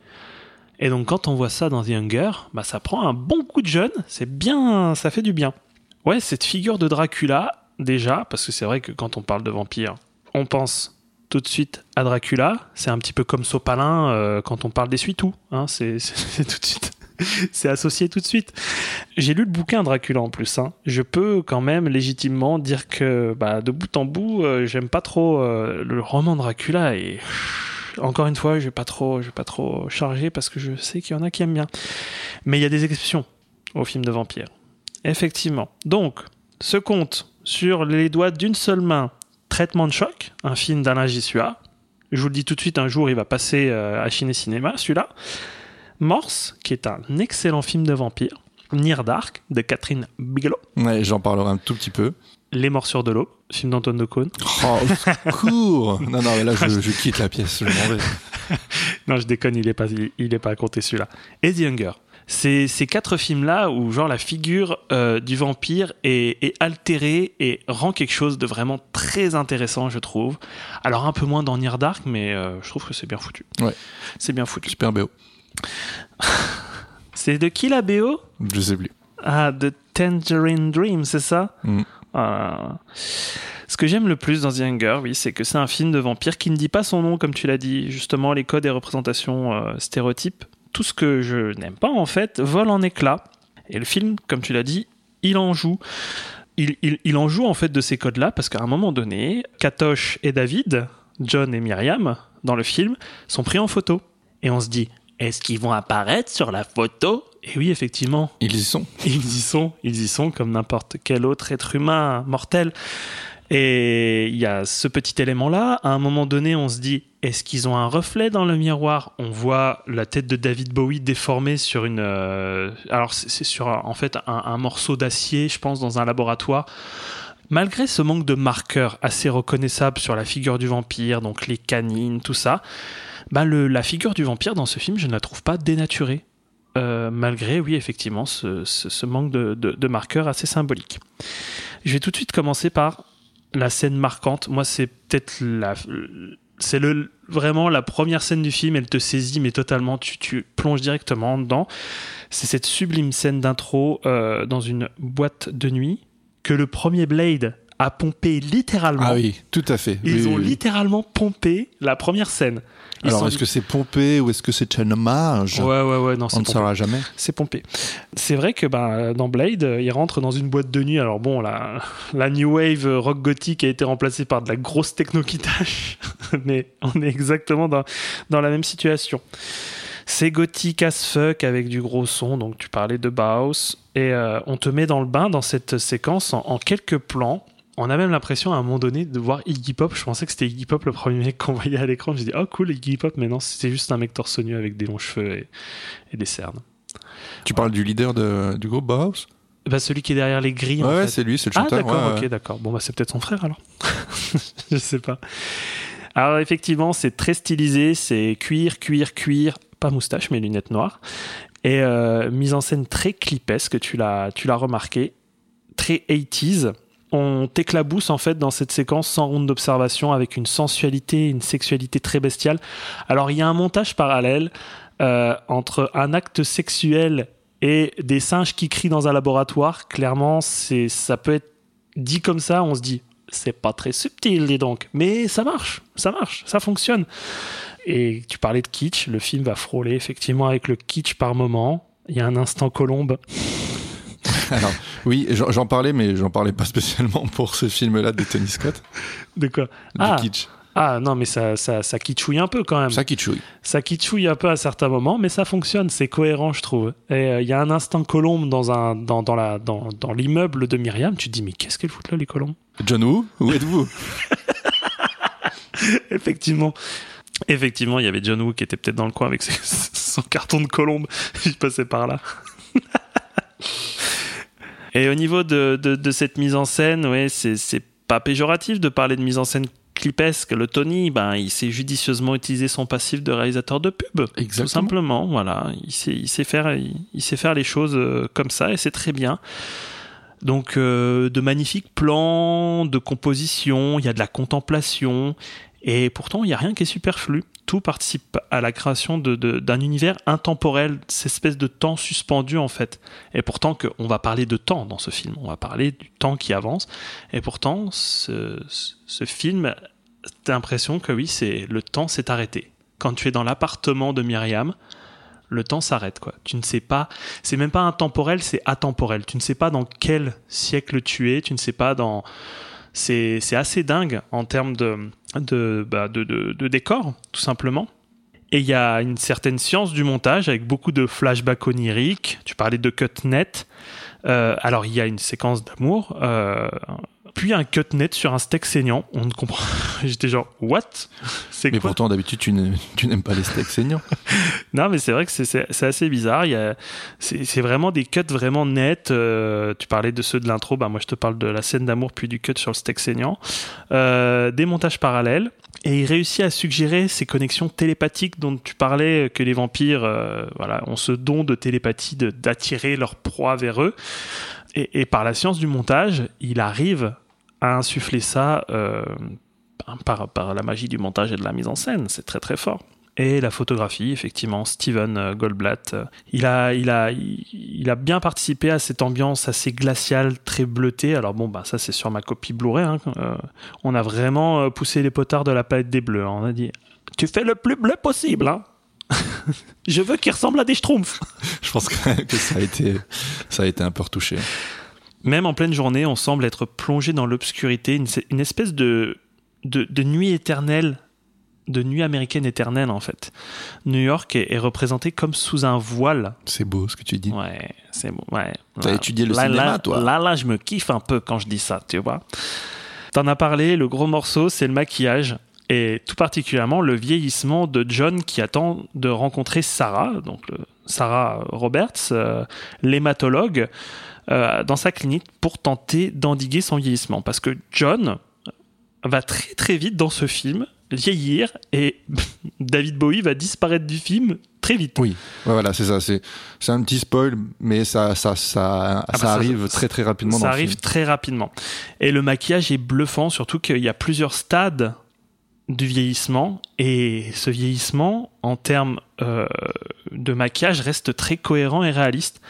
Et donc, quand on voit ça dans The Younger, bah, ça prend un bon coup de jeune. C'est bien, ça fait du bien. Ouais, cette figure de Dracula, déjà, parce que c'est vrai que quand on parle de vampire, on pense tout de suite à Dracula. C'est un petit peu comme Sopalin euh, quand on parle des Suitou. Hein, <laughs> c'est tout de suite. C'est associé tout de suite. J'ai lu le bouquin Dracula en plus. hein. Je peux quand même légitimement dire que bah, de bout en bout, euh, j'aime pas trop euh, le roman Dracula et encore une fois, je vais pas trop, je vais pas trop charger parce que je sais qu'il y en a qui aiment bien. Mais il y a des exceptions au film de vampire. Effectivement. Donc, ce compte sur les doigts d'une seule main, Traitement de choc, un film d'Alain Gissua. Je vous le dis tout de suite, un jour il va passer euh, à Ciné Cinéma, celui-là. Morse, qui est un excellent film de vampire. Near Dark, de Catherine Bigelow. Ouais, j'en parlerai un tout petit peu. Les Morsures de l'eau, film d'Antoine de Caunes. Oh, secours <laughs> Non, non, mais là, je, je quitte la pièce, je m'en vais. <laughs> Non, je déconne, il est pas, il, il est pas à compter celui-là. Et The Younger. C'est ces quatre films-là où genre la figure euh, du vampire est, est altérée et rend quelque chose de vraiment très intéressant, je trouve. Alors un peu moins dans Near Dark, mais euh, je trouve que c'est bien foutu. Ouais. C'est bien foutu. Super BO. C'est de qui la BO Je sais plus. Ah, de Tangerine Dream, c'est ça? Mm. Ah. Ce que j'aime le plus dans The Younger, oui, c'est que c'est un film de vampire qui ne dit pas son nom, comme tu l'as dit. Justement, les codes et représentations euh, stéréotypes, tout ce que je n'aime pas, en fait, vole en éclats. Et le film, comme tu l'as dit, il en joue. Il, il- il en joue, en fait, de ces codes-là, parce qu'à un moment donné, Katosh et David, John et Myriam, dans le film, sont pris en photo. Et on se dit, est-ce qu'ils vont apparaître sur la photo? Et oui, effectivement, Ils y sont. ils y sont, ils y sont comme n'importe quel autre être humain mortel. Et il y a ce petit élément-là. À un moment donné, on se dit, est-ce qu'ils ont un reflet dans le miroir? On voit la tête de David Bowie déformée sur une. euh, alors c'est sur en fait un, morceau d'acier, je pense, dans un laboratoire. Malgré ce manque de marqueurs assez reconnaissables sur la figure du vampire, donc les canines, tout ça, bah la figure du vampire dans ce film, je ne la trouve pas dénaturée. Euh, malgré, oui, effectivement, ce, manque de marqueurs assez symbolique. Je vais tout de suite commencer par la scène marquante. Moi, c'est peut-être la. C'est le, vraiment la première scène du film, elle te saisit, mais totalement, tu, tu plonges directement dedans. C'est cette sublime scène d'intro euh, dans une boîte de nuit que le premier Blade a pompé littéralement. Ah oui, tout à fait. Ils Oui, ont oui, littéralement pompé la première scène. Ils Alors, sont est-ce que c'est pompé ou est-ce que c'est un hommage? Ouais, ouais, ouais, non, On ne saura jamais. C'est pompé. C'est vrai que ben, dans Blade, il rentre dans une boîte de nuit. Alors bon, la, la new wave rock gothique a été remplacée par de la grosse techno qui tâche, <laughs> mais on est exactement dans, dans la même situation. C'est gothique as fuck avec du gros son, donc tu parlais de Bauhaus, et euh, on te met dans le bain dans cette séquence en, en quelques plans. On a même l'impression à un moment donné de voir Iggy Pop. Je pensais que c'était Iggy Pop le premier mec qu'on voyait à l'écran. Je dis oh cool Iggy Pop, mais non, c'était juste un mec torse nu avec des longs cheveux et, et des cernes. Tu parles du leader de- du groupe Bauhaus? Bah, celui qui est derrière les grilles. Ouais, en ouais, fait. c'est lui, c'est le Ah, chanteur. d'accord, ouais, ok, d'accord. Bon, bah, c'est peut-être son frère alors. <laughs> Je sais pas. Alors, effectivement, c'est très stylisé. C'est cuir, cuir, cuir. Pas moustache, mais lunettes noires. Et euh, mise en scène très clipesque, tu l'as, tu l'as remarqué. Très 80s. On t'éclabousse en fait dans cette séquence sans ronde d'observation avec une sensualité, une sexualité très bestiale. Alors il y a un montage parallèle euh, entre un acte sexuel et des singes qui crient dans un laboratoire. Clairement, c'est ça peut être dit comme ça, on se dit c'est pas très subtil, dis donc, mais ça marche, ça marche, ça fonctionne. Et tu parlais de kitsch, le film va frôler effectivement avec le kitsch par moment. Il y a un instant colombe. <laughs> Alors, oui, j'en parlais, mais j'en parlais pas spécialement pour ce film-là de Tony Scott, De quoi? Du Ah. kitsch. Ah non, mais ça, ça, ça kitschouille un peu quand même. Ça kitschouille. ça kitschouille un peu à certains moments, mais ça fonctionne, c'est cohérent, je trouve. Et euh, il y a un instant colombe dans, un, dans, dans, la, dans, dans l'immeuble de Myriam, tu te dis, mais qu'est-ce qu'elles foutent là, les colombes? John Woo, où êtes-vous? <laughs> Effectivement. Effectivement, il y avait John Woo qui était peut-être dans le coin avec ses- <laughs> son carton de colombe. Je passais par là. Et au niveau de, de, de cette mise en scène, ouais, c'est c'est pas péjoratif de parler de mise en scène clipesque. Le Tony, ben, il sait judicieusement utiliser son passif de réalisateur de pub. Tout Exactement. simplement, voilà. Il sait, il sait faire, il, il sait faire les choses euh, comme ça et c'est très bien. Donc, euh, de magnifiques plans, de composition, il y a de la contemplation, et pourtant, il n'y a rien qui est superflu. Tout participe à la création de- de- d'un univers intemporel, cette espèce de temps suspendu en fait. Et pourtant, que, on va parler de temps dans ce film, on va parler du temps qui avance. Et pourtant, ce film, t'as l'impression que oui, c'est le temps s'est arrêté. Quand tu es dans l'appartement de Myriam, le temps s'arrête quoi. Tu ne sais pas, c'est même pas intemporel, c'est atemporel. Tu ne sais pas dans quel siècle tu es, tu ne sais pas dans c'est assez dingue en termes bah, de, de décor, tout simplement. Et il y a une certaine science du montage avec beaucoup de flashbacks oniriques. Tu parlais de cut net. Euh, alors il y a une séquence d'amour, euh, puis un cut net sur un steak saignant. On ne comprend. <laughs> J'étais genre what? C'est Mais quoi? pourtant, d'habitude, tu n'aimes pas les steaks saignants. <laughs> non, mais c'est vrai que c'est- assez bizarre. Il y a- C'est vraiment des cuts vraiment nets. Euh, tu parlais de ceux de l'intro, bah moi je te parle de la scène d'amour puis du cut sur le steak saignant. Euh, des montages parallèles. Et il réussit à suggérer ces connexions télépathiques dont tu parlais, que les vampires euh, voilà, ont ce don de télépathie d'attirer leur proie vers eux. Et, par la science du montage, il arrive à insuffler ça euh, par, la magie du montage et de la mise en scène. C'est très très fort. Et la photographie, effectivement, Steven euh, Goldblatt, euh, il a, il, a, il, a bien participé à cette ambiance assez glaciale, très bleutée. Alors bon, bah, ça c'est sur ma copie Blu-ray. hein. On a vraiment poussé les potards de la palette des bleus. hein. On a dit, tu fais le plus bleu possible. Hein <laughs> Je veux qu'il ressemble à des schtroumpfs. <laughs> Je pense que, que ça, a été, ça a été un peu retouché. Même en pleine journée, on semble être plongé dans l'obscurité, une, une espèce de, de, de nuit éternelle de nuit américaine éternelle en fait. New York est, est représenté comme sous un voile. C'est beau ce que tu dis. Ouais, c'est bon. Ouais. T'as étudié le là, cinéma, là, toi. Là, là, je me kiffe un peu quand je dis ça, tu vois. T'en as parlé, le gros morceau, c'est le maquillage. Et tout particulièrement le vieillissement de John qui attend de rencontrer Sarah, donc Sarah Roberts, euh, l'hématologue, euh, dans sa clinique pour tenter d'endiguer son vieillissement. Parce que John va très très vite dans ce film vieillir et <laughs> David Bowie va disparaître du film très vite. Oui, voilà, c'est ça. C'est c'est un petit spoil, mais ça, ça, ça, bah, ça ça- arrive très très rapidement Ça dans arrive le film. très rapidement. Et le maquillage est bluffant, surtout qu'il y a plusieurs stades du vieillissement. Et ce vieillissement, en termes euh, de maquillage, reste très cohérent et réaliste.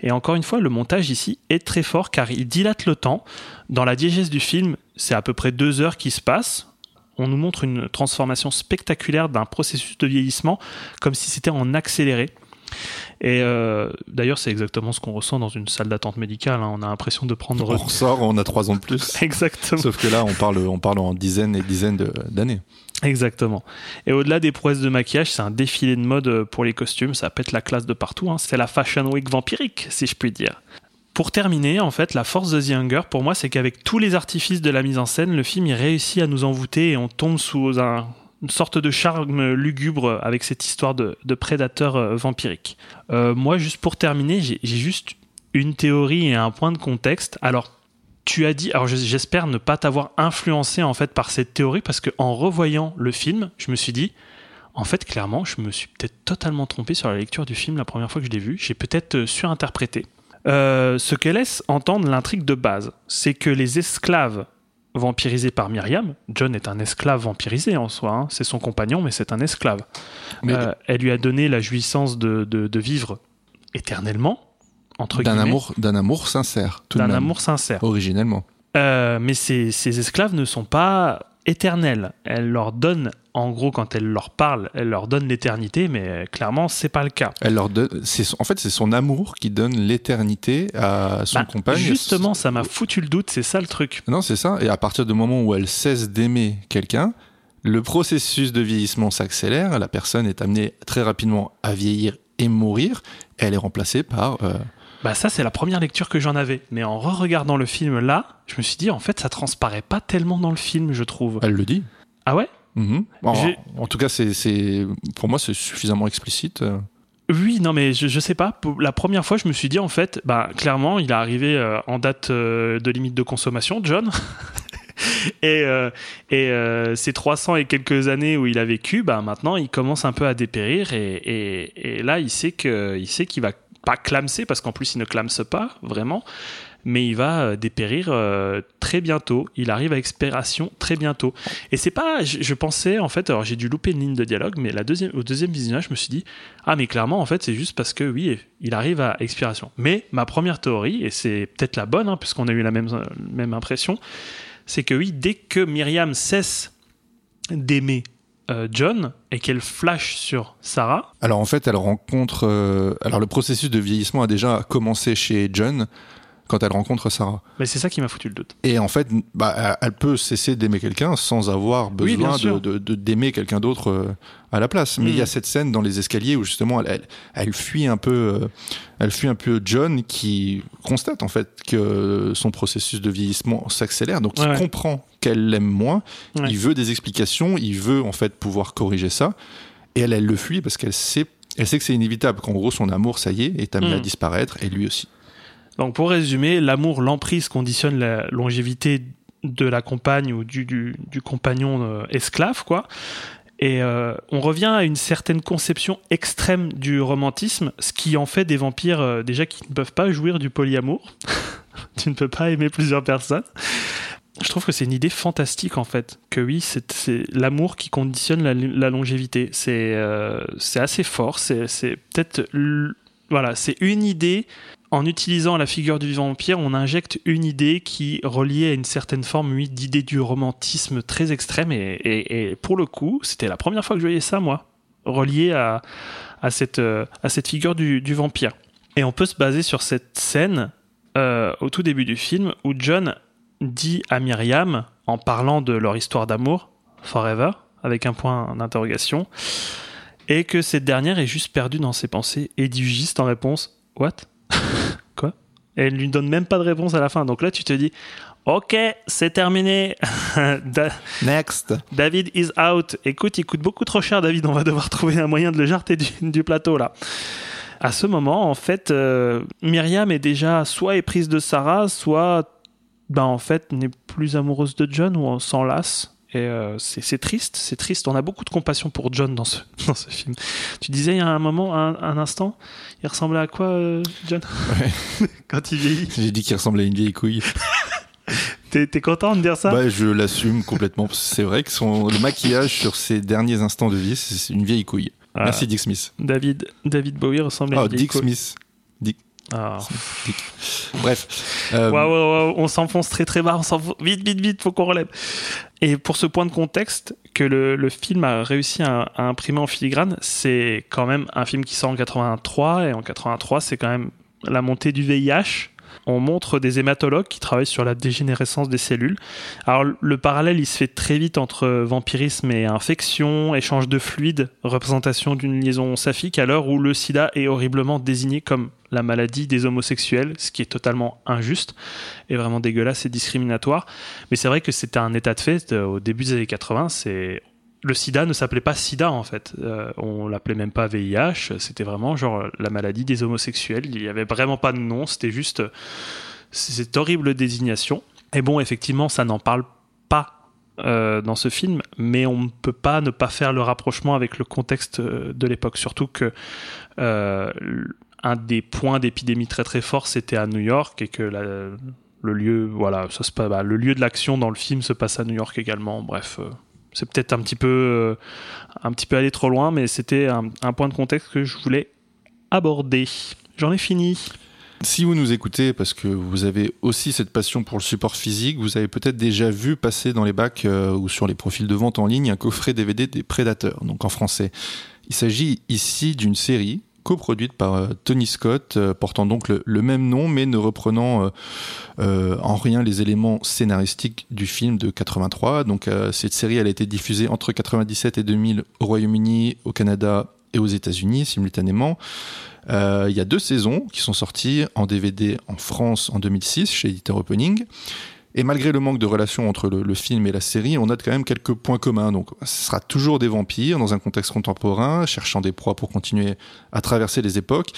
Et encore une fois, le montage ici est très fort car il dilate le temps. Dans la diégèse du film, c'est à peu près deux heures qui se passent. On nous montre une transformation spectaculaire d'un processus de vieillissement comme si c'était en accéléré. Et euh, d'ailleurs, c'est exactement ce qu'on ressent dans une salle d'attente médicale. hein. On a l'impression de prendre. On ressort, on a trois ans de plus. <laughs> Exactement. Sauf que là, on parle, on parle en dizaines et dizaines d'années. Exactement. Et au-delà des prouesses de maquillage, c'est un défilé de mode euh, pour les costumes. Ça pète la classe de partout. hein. C'est la Fashion Week vampirique, si je puis dire. Pour terminer, en fait, la force de The Hunger, pour moi, c'est qu'avec tous les artifices de la mise en scène, le film il réussit à nous envoûter et on tombe sous un- une sorte de charme lugubre avec cette histoire de, de prédateur euh, vampirique. Euh, moi, juste pour terminer, j'ai juste une théorie et un point de contexte. Alors, tu as dit, alors je- j'espère ne pas t'avoir influencé en fait par cette théorie parce que en revoyant le film, je me suis dit, en fait, clairement, je me suis peut-être totalement trompé sur la lecture du film la première fois que je l'ai vu. J'ai peut-être euh, surinterprété. Ce que laisse entendre l'intrigue de base, c'est que les esclaves vampirisés par Myriam, John est un esclave vampirisé en soi, hein, c'est son compagnon, mais c'est un esclave. Mais Euh, elle lui a donné la jouissance de, de- de vivre éternellement, entre d'un guillemets, amour, d'un amour sincère, tout d'un amour sincère. originellement. Euh, mais ces, ces esclaves ne sont pas éternels. Elle leur donne, en gros, quand elle leur parle, elle leur donne l'éternité, mais clairement, c'est pas le cas. Elle leur donne, son- en fait, c'est son amour qui donne l'éternité à son Bah, compagne. justement, ça m'a foutu le doute, c'est ça le truc. Non, c'est ça. Et à partir du moment où elle cesse d'aimer quelqu'un, le processus de vieillissement s'accélère. La personne est amenée très rapidement à vieillir et mourir. Et elle est remplacée par. euh, Bah ça, c'est la première lecture que j'en avais. Mais en re-regardant le film là, je me suis dit, en fait, ça transparaît pas tellement dans le film, je trouve. elle le dit. Ah ouais? Mhm. En, tout cas, c'est, pour moi, c'est suffisamment explicite. Oui, non, mais je, je sais pas. Pour la première fois, je me suis dit, en fait, bah, clairement, il est arrivé euh, en date euh, de limite de consommation, John. <laughs> et euh, et euh, ces 300 et quelques années où il a vécu, bah, maintenant, il commence un peu à dépérir. Et, et, et là, il sait, que, il sait qu'il va pas clamser, parce qu'en plus, il ne clamse pas, vraiment. Mais il va euh, dépérir euh, très bientôt. Il arrive à expiration très bientôt. Et c'est pas, je, pensais en fait, alors j'ai dû louper une ligne de dialogue, mais la deuxième, au deuxième visionnage, je me suis dit, ah mais clairement en fait c'est juste parce que oui, il arrive à expiration. Mais ma première théorie, et c'est peut-être la bonne, hein, puisqu'on a eu la même, euh, même impression, c'est que oui, dès que Myriam cesse d'aimer John et qu'elle flash sur Sarah, Alors en fait, elle rencontre. alors le processus de vieillissement a déjà commencé chez John quand elle rencontre Sarah. mais c'est ça qui m'a foutu le doute. Et en fait, bah, elle peut cesser d'aimer quelqu'un sans avoir besoin de, d'aimer quelqu'un d'autre euh, à la place. Mais il y a Mm. cette scène dans les escaliers où justement elle, elle, elle fuit un peu, euh, elle fuit un peu John qui constate en fait que son processus de vieillissement s'accélère. Donc il Ouais. comprend qu'elle l'aime moins. Ouais. Il veut des explications. Il veut en fait pouvoir corriger ça. Et elle, elle le fuit parce qu'elle sait, elle sait que c'est inévitable. Qu'en gros son amour, ça y est, est amené Mm. à disparaître et lui aussi. Donc pour résumer, l'amour, l'emprise conditionne la longévité de la compagne ou du, compagnon euh, esclave, quoi. Et euh, on revient à une certaine conception extrême du romantisme, ce qui en fait des vampires euh, déjà qui ne peuvent pas jouir du polyamour. <laughs> tu ne peux pas aimer plusieurs personnes. Je trouve que c'est une idée fantastique en fait, que oui, c'est l'amour qui conditionne la, la longévité. C'est assez fort, c'est peut-être... Voilà, c'est une idée en utilisant la figure du vampire, on injecte une idée qui reliée à une certaine forme, d'idée du romantisme très extrême. Et, pour le coup, c'était la première fois que je voyais ça, moi, relié à, euh, cette figure du, du vampire. Et on peut se baser sur cette scène euh, au tout début du film où John dit à Myriam, en parlant de leur histoire d'amour, Forever, avec un point d'interrogation, et que cette dernière est juste perdue dans ses pensées et dit juste en réponse What? <laughs> Quoi? Et elle lui donne même pas de réponse à la fin. Donc là, tu te dis Ok, c'est terminé. <laughs> Da- Next. David is out. Écoute, il coûte beaucoup trop cher, David. On va devoir trouver un moyen de le jarter du, du plateau là. À ce moment, en fait, euh, Myriam est déjà soit éprise de Sarah, soit, ben, en fait, n'est plus amoureuse de John ou on s'en lasse. Et euh, c'est triste, c'est triste. On a beaucoup de compassion pour John dans ce, <laughs> dans ce film. Tu disais il y a un moment, un, un instant, il ressemblait à quoi, euh, John? <laughs> Quand il vieillit? J'ai dit qu'il ressemblait à une vieille couille. <laughs> T'es content de dire ça? Bah, je l'assume complètement. C'est vrai que son, le maquillage sur ses derniers instants de vie, c'est une vieille couille. Ah. Merci Dick Smith. David, David Bowie ressemblait à Oh, une vieille Dick couille. Smith. Ah. Bref. Euh, on s'enfonce très très bas, on s'enfonce vite, vite, vite, faut qu'on relève. Et pour ce point de contexte que le, le film a réussi à, à imprimer en filigrane, c'est quand même un film qui sort en 83, et en 83, c'est quand même la montée du VIH. On montre des hématologues qui travaillent sur la dégénérescence des cellules. Alors le parallèle, il se fait très vite entre vampirisme et infection, échange de fluides, représentation d'une liaison saphique, à l'heure où le sida est horriblement désigné comme la maladie des homosexuels, ce qui est totalement injuste et vraiment dégueulasse et discriminatoire. Mais c'est vrai que c'était un état de fait euh, au début des années 80. C'est le sida ne s'appelait pas sida en fait. Euh, on l'appelait même pas VIH. C'était vraiment genre la maladie des homosexuels. Il y avait vraiment pas de nom. C'était juste cette horrible désignation. Et bon, effectivement, ça n'en parle pas euh, dans ce film, mais on ne peut pas ne pas faire le rapprochement avec le contexte euh, de l'époque. Surtout que euh, un des points d'épidémie très très fort, c'était à New York et que le lieu, voilà, bah, le lieu de l'action dans le film se passe à New York également. Bref, c'est peut-être un petit peu, euh, un petit peu aller trop loin, mais c'était un, point de contexte que je voulais aborder. J'en ai fini. Si vous nous écoutez parce que vous avez aussi cette passion pour le support physique, vous avez peut-être déjà vu passer dans les bacs euh, ou sur les profils de vente en ligne un coffret DVD des Prédateurs, donc en français. Il s'agit ici d'une série coproduite par euh, Tony Scott, euh, portant donc le, même nom, mais ne reprenant euh, en rien les éléments scénaristiques du film de 83. Donc cette série, a été diffusée entre 97 et 2000 au Royaume-Uni, au Canada et aux États-Unis simultanément. Il y a deux saisons qui sont sorties en DVD en France en 2006 chez Éditeur Opening. Et malgré le manque de relation entre le, film et la série, on note quand même quelques points communs. Donc, ce sera toujours des vampires dans un contexte contemporain, cherchant des proies pour continuer à traverser les époques.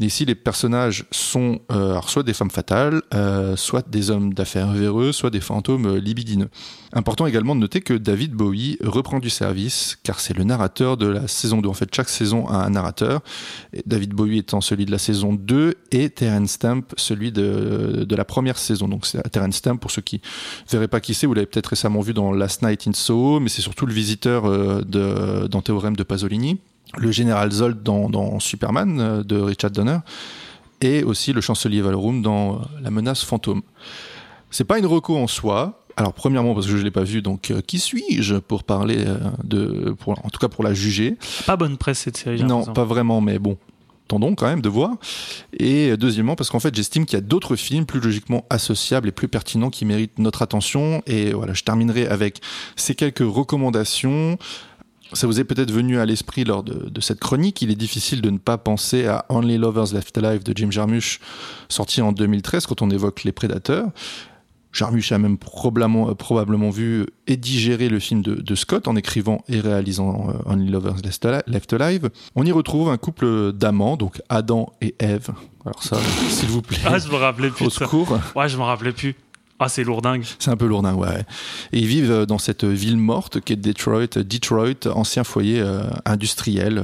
Ici, les personnages sont euh, soit des femmes fatales, euh, soit des hommes d'affaires véreux, soit des fantômes euh, libidineux. Important également de noter que David Bowie reprend du service, car c'est le narrateur de la saison 2. En fait, chaque saison a un narrateur. David Bowie étant celui de la saison 2 et Terence Stamp celui de, de la première saison. Donc c'est Terence Stamp, pour ceux qui ne verraient pas qui c'est, vous l'avez peut-être récemment vu dans Last Night in Soho, mais c'est surtout le visiteur euh, de, dans Théorème de Pasolini, le général Zold dans, Superman euh, de Richard Donner, et aussi le chancelier Valroom dans euh, La menace fantôme. C'est pas une reco en soi. Alors premièrement parce que je l'ai pas vu, donc euh, qui suis-je pour parler euh, de, pour, en tout cas pour la juger? Pas bonne presse cette série. Non, pas vraiment, mais bon. Tendons quand même de voir. Et euh, deuxièmement, parce qu'en fait, j'estime qu'il y a d'autres films plus logiquement associables et plus pertinents qui méritent notre attention. Et voilà, je terminerai avec ces quelques recommandations. Ça vous est peut-être venu à l'esprit lors de, de cette chronique. Il est difficile de ne pas penser à Only Lovers Left Alive de Jim Jarmusch, sorti en 2013 quand on évoque les prédateurs. Jarmusch a même probablement, euh, probablement vu et digéré le film de, de Scott en écrivant et réalisant euh, Only Lovers Left Ali- Left Alive. On y retrouve un couple d'amants, donc Adam et Ève. Alors ça, <laughs> s'il vous plaît, Ah, je me rappelais plus. au secours. Ouais, je me rappelais plus. Ah, c'est lourdingue. C'est un peu lourdin, ouais. Et ils vivent euh, dans cette ville morte qui est Detroit, Detroit, ancien foyer euh, industriel.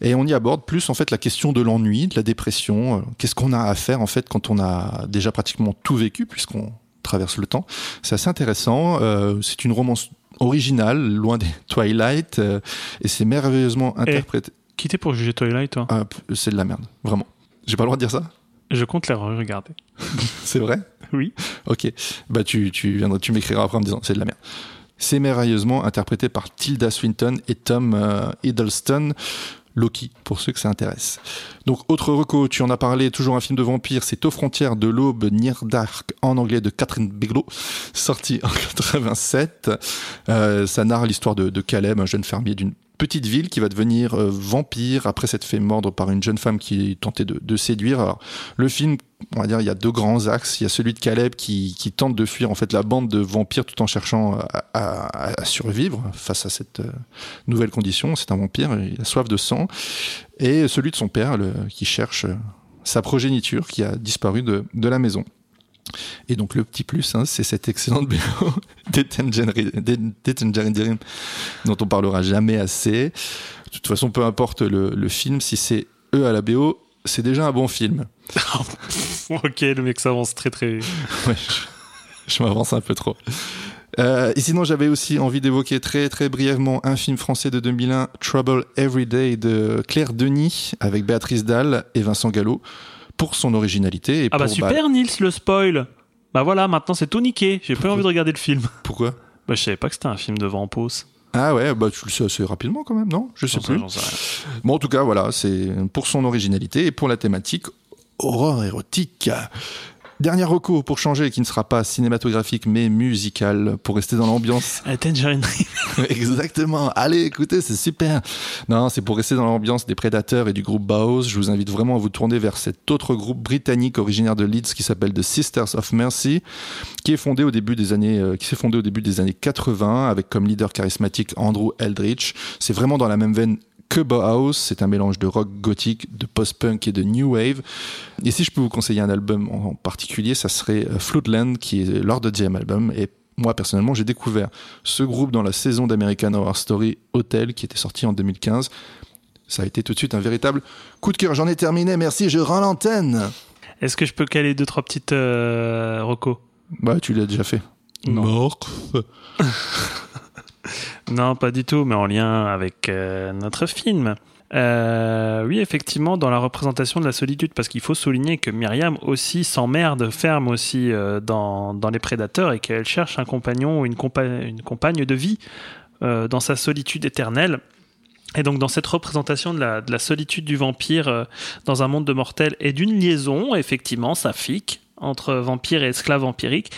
Et on y aborde plus en fait la question de l'ennui, de la dépression. Qu'est-ce qu'on a à faire en fait quand on a déjà pratiquement tout vécu puisqu'on traverse le temps. C'est assez intéressant. euh, c'est une romance originale, loin des <laughs> Twilight, euh, et c'est merveilleusement interprété. Qui t'es pour juger Twilight, toi? Ah, c'est de la merde, vraiment. J'ai pas le droit de dire ça Je compte les regarder. <laughs> C'est vrai? Oui. Ok. Bah tu, tu, viendras, tu m'écriras après en me disant c'est de la merde. C'est merveilleusement interprété par Tilda Swinton et Tom euh, Hiddleston. Loki, pour ceux que ça intéresse. Donc, autre reco, tu en as parlé, toujours un film de vampire, c'est Aux frontières de l'aube, Near en anglais de Catherine Bigelow, <laughs> sorti en <laughs> 87. Euh, ça narre l'histoire de, de Caleb, un jeune fermier d'une petite ville qui va devenir euh, vampire après s'être fait mordre par une jeune femme qui tentait de, séduire. Alors, le film, on va dire, il y a deux grands axes. Il y a celui de Caleb qui, tente de fuir en fait la bande de vampires tout en cherchant à, survivre face à cette euh, nouvelle condition. C'est un vampire, il a soif de sang. Et celui de son père qui cherche euh, sa progéniture qui a disparu de la maison. Et donc le petit plus, hein, c'est cette excellente BO <laughs> de Tangerine- de- de Tangerine dont on parlera jamais assez. De toute façon, peu importe le, le film, si c'est eux à la BO, c'est déjà un bon film. <laughs> ok, le mec s'avance très très. <laughs> Ouais, je, je m'avance un peu trop. Euh, et sinon, j'avais aussi envie d'évoquer très très brièvement un film français de 2001, Trouble Every Day de Claire Denis, avec Béatrice Dalle et Vincent Gallo, pour son originalité. Et Ah bah pour, super Nils le spoil. Bah voilà, maintenant c'est tout niqué. J'ai Pourquoi envie de regarder le film. <laughs> pourquoi Bah je savais pas que c'était un film de Vampos. Ah ouais, bah tu le sais assez rapidement quand même, non? Je sais plus. sais. Bon, en tout cas, voilà, c'est pour son originalité et pour la thématique horreur érotique. Dernier recours pour changer, qui ne sera pas cinématographique mais musical, pour rester dans l'ambiance. <laughs> Euh, Tangerine. <laughs> Exactement. Allez, écoutez, c'est super. Non, c'est pour rester dans l'ambiance des Prédateurs et du groupe Bauhaus. Je vous invite vraiment à vous tourner vers cet autre groupe britannique originaire de Leeds qui s'appelle The Sisters of Mercy, qui est fondé au début des années, euh, qui s'est fondé au début des années 80 avec comme leader charismatique Andrew Eldritch. C'est vraiment dans la même veine que Bauhaus, c'est un mélange de rock gothique, de post-punk et de new wave. Et si je peux vous conseiller un album en particulier, ça serait euh, Floodland, qui est leur deuxième album. Et moi, personnellement, j'ai découvert ce groupe dans la saison d'American Horror Story Hotel, qui était sorti en 2015. Ça a été tout de suite un véritable coup de cœur. J'en ai terminé, merci, je rends l'antenne. Est-ce que je peux caler deux trois petites euh, recos Bah, tu l'as déjà fait. Non. Mort. <laughs> Non, pas du tout, mais en lien avec euh, notre film. Euh, oui, effectivement, dans la représentation de la solitude, parce qu'il faut souligner que Myriam aussi s'emmerde, ferme aussi euh, dans, dans Les Prédateurs et qu'elle cherche un compagnon ou une, une compagne de vie dans sa solitude éternelle. Et donc dans cette représentation de la, de la solitude du vampire dans un monde de mortels et d'une liaison, effectivement, saphique, entre vampire et esclave vampirique,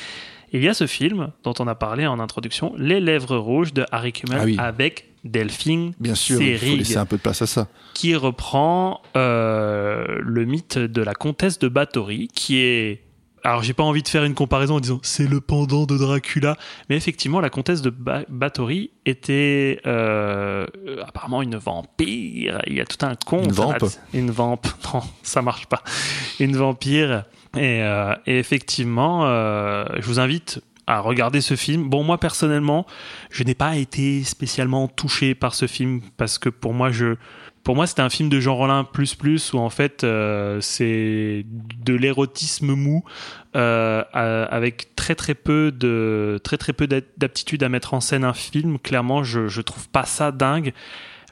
il y a ce film dont on a parlé en introduction, Les Lèvres Rouges de Harry Kimmel Ah oui. avec Delphine Bien sûr, il faut laisser un peu de place à ça. qui reprend euh, le mythe de la comtesse de Bathory, qui est... Alors j'ai pas envie de faire une comparaison en disant c'est le pendant de Dracula, mais effectivement la comtesse de ba Bathory était euh, apparemment une vampire. Il y a tout un conte. Une vampe. Une vampe. <laughs> Non, ça marche pas. Une vampire. Et, euh, et effectivement, euh, je vous invite à regarder ce film. Bon, moi personnellement, je n'ai pas été spécialement touché par ce film parce que pour moi, je, pour moi, c'était un film de genre Rollin plus plus où en fait, euh, c'est de l'érotisme mou avec très très peu de très très peu d'a- d'aptitude à mettre en scène un film. Clairement, je je trouve pas ça dingue.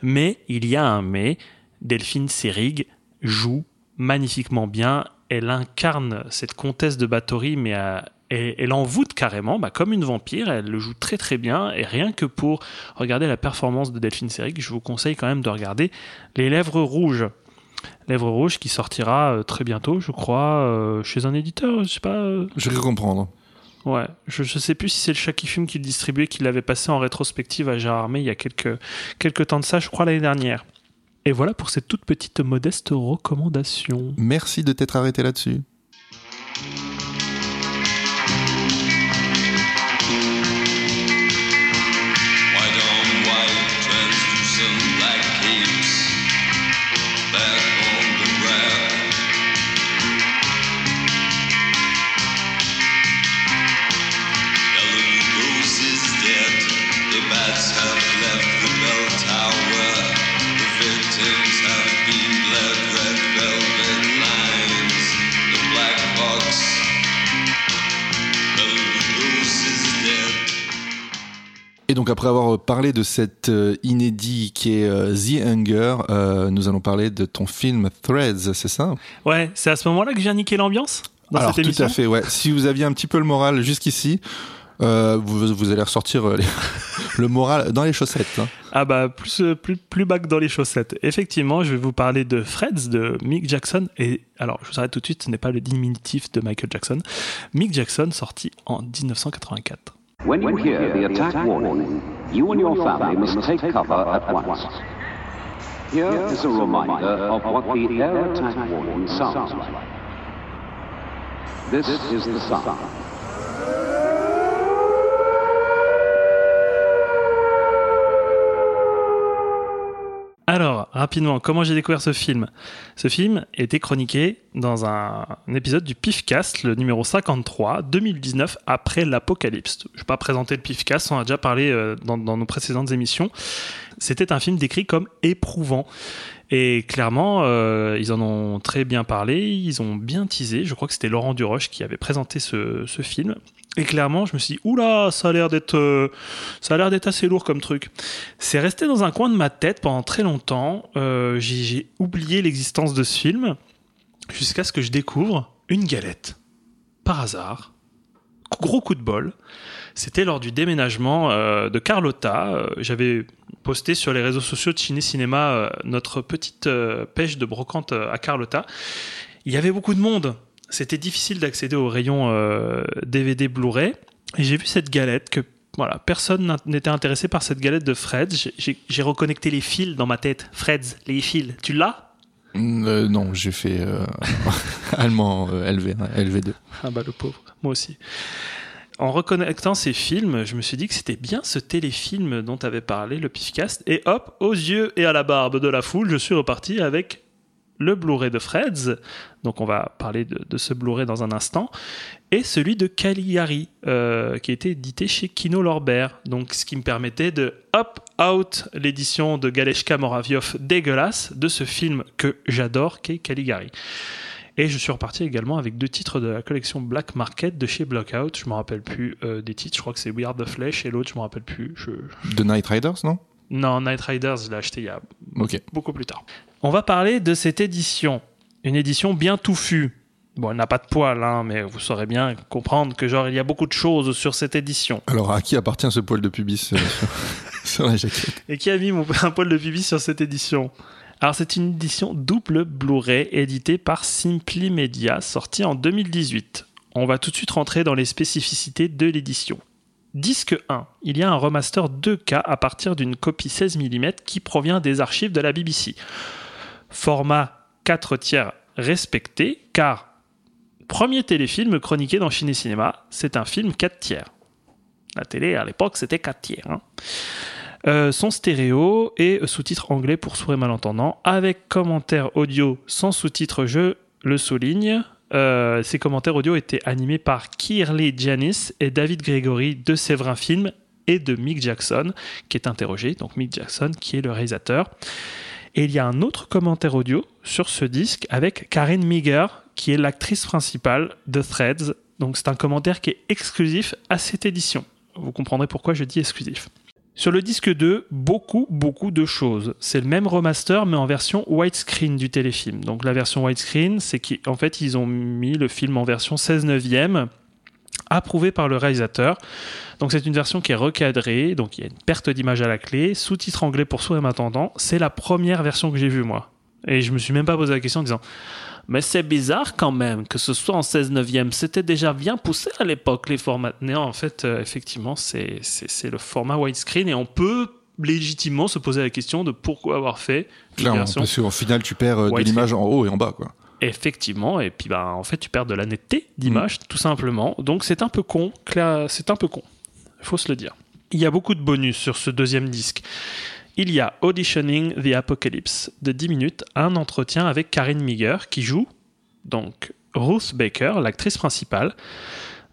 Mais il y a un mais. Delphine Seyrig joue magnifiquement bien. Elle incarne cette comtesse de Bathory, mais à- elle, elle envoûte carrément, bah, comme une vampire. Elle le joue très très bien. Et rien que pour regarder la performance de Delphine Seyrig, je vous conseille quand même de regarder Les Lèvres Rouges. Lèvres Rouges qui sortira euh, très bientôt, je crois, euh, chez un éditeur, je sais pas. euh, Je vais comprendre. Ouais, je, je sais plus si c'est le Chat qui fume qui le distribuait, qui l'avait passé en rétrospective à Gérard May il y a quelques, quelques temps de ça, je crois l'année dernière. Et voilà pour cette toute petite modeste recommandation. Merci de t'être arrêté là-dessus. Et donc après avoir parlé de cet euh, inédit qui est euh, The Hunger, euh, nous allons parler de ton film Threads, c'est ça? Ouais, c'est à ce moment-là que j'ai niqué l'ambiance dans Alors cette tout émission? à fait, ouais. Si vous aviez un petit peu le moral jusqu'ici, euh, vous, vous allez ressortir les, <laughs> Le moral dans les chaussettes. hein. Ah bah plus plus plus bas que dans les chaussettes. Effectivement, je vais vous parler de Freds de Mick Jackson et alors je vous arrête tout de suite, ce n'est pas le diminutif de Michael Jackson. Mick Jackson sorti en 1984. When you hear the attack warning, you and your family must take cover at once. Here is a reminder of what the air attack warning sounds like. This is the sound. Alors, rapidement, comment j'ai découvert ce film? Ce film était chroniqué dans un, épisode du PIFcast, le numéro 53, 2019, après l'apocalypse. Je ne vais pas présenter le PIFcast, on a déjà parlé euh, dans nos précédentes émissions. C'était un film décrit comme éprouvant. Et clairement, euh, ils en ont très bien parlé, ils ont bien teasé. Je crois que c'était Laurent Duroche qui avait présenté ce, film. Et clairement, je me suis dit, oula, ça a l'air d'être, euh, ça a l'air d'être assez lourd comme truc. C'est resté dans un coin de ma tête pendant très longtemps. Euh, j'ai, oublié l'existence de ce film jusqu'à ce que je découvre une galette. Par hasard. Gros coup de bol. C'était lors du déménagement de Carlotta. J'avais posté sur les réseaux sociaux de Ciné Cinéma euh, notre petite euh, pêche de brocante euh, à Carlotta. Il y avait beaucoup de monde. C'était difficile d'accéder au rayon DVD Blu-ray. Et j'ai vu cette galette que voilà, personne n'était intéressé par cette galette de Fred. J'ai- reconnecté les fils dans ma tête. Freds, les fils. Tu l'as? Euh, non, j'ai fait euh, <laughs> allemand euh, LV, LV2. Ah bah le pauvre, moi aussi. En reconnectant ces films, je me suis dit que c'était bien ce téléfilm dont avait parlé le Pifcast. Et hop, aux yeux et à la barbe de la foule, je suis reparti avec le Blu-ray de Freds. Donc on va parler de, ce Blu-ray dans un instant. Et celui de Caligari, euh, qui été édité chez Kino Lorber. Donc ce qui me permettait de hop out l'édition de Galeshka Moraviov dégueulasse de ce film que j'adore, qui est. Et je suis reparti également avec deux titres de la collection Black Market de chez Blockout. Je me rappelle plus euh, des titres. Je crois que c'est We Are the Flesh et l'autre, je me rappelle plus. Je... The Night Riders, non? Non, Night Riders, je l'ai acheté il y a Ok. beaucoup plus tard. On va parler de cette édition. Une édition bien touffue. Bon, elle n'a pas de poil, hein, mais vous saurez bien comprendre que genre il y a beaucoup de choses sur cette édition. Alors, à qui appartient ce poil de pubis euh, sur, <laughs> sur la jaquette? Et qui a mis mon, <laughs> un poil de pubis sur cette édition? Alors c'est une édition double Blu-ray éditée par Simply Media, sortie en 2018. On va tout de suite rentrer dans les spécificités de l'édition. Disque 1, il y a un remaster 2K à partir d'une copie 16 mm qui provient des archives de la BBC. Format 4 tiers respecté, car premier téléfilm chroniqué dans Ciné Cinéma, c'est un film 4 tiers. La télé à l'époque c'était 4 tiers. hein. Euh, son stéréo et sous-titres anglais pour sourds et malentendants, avec commentaires audio sans sous-titres, je le souligne. Euh, ces commentaires audio étaient animés par Kirley Janis et David Gregory de Séverin Film et de Mick Jackson, qui est interrogé, donc Mick Jackson, qui est le réalisateur. Et il y a un autre commentaire audio sur ce disque avec Karen Meager, qui est l'actrice principale de Threads. Donc c'est un commentaire qui est exclusif à cette édition. Vous comprendrez pourquoi je dis exclusif. Sur le disque 2, beaucoup, beaucoup de choses. C'est le même remaster, mais en version widescreen du téléfilm. Donc la version widescreen, c'est qu'en fait, ils ont mis le film en version 16 neuvième, approuvé par le réalisateur. Donc c'est une version qui est recadrée, donc il y a une perte d'image à la clé, sous-titre anglais pour sourds et malentendants. C'est la première version que j'ai vue, moi. Et je me suis même pas posé la question en disant mais c'est bizarre quand même que ce soit en 16 neuvième. C'était déjà bien poussé à l'époque, les formats. Non, en fait, euh, effectivement, c'est le format widescreen et on peut légitimement se poser la question de pourquoi avoir fait Clairement, parce qu'au final, tu perds euh, de l'image en haut et en bas, quoi. Effectivement, et puis bah, en fait, tu perds de la netteté d'image, tout simplement. Donc c'est un peu con, c'est un peu con, faut se le dire. Il y a beaucoup de bonus sur ce deuxième disque. Il y a Auditioning the Apocalypse de 10 minutes, un entretien avec Karine Meager qui joue donc Ruth Baker, l'actrice principale.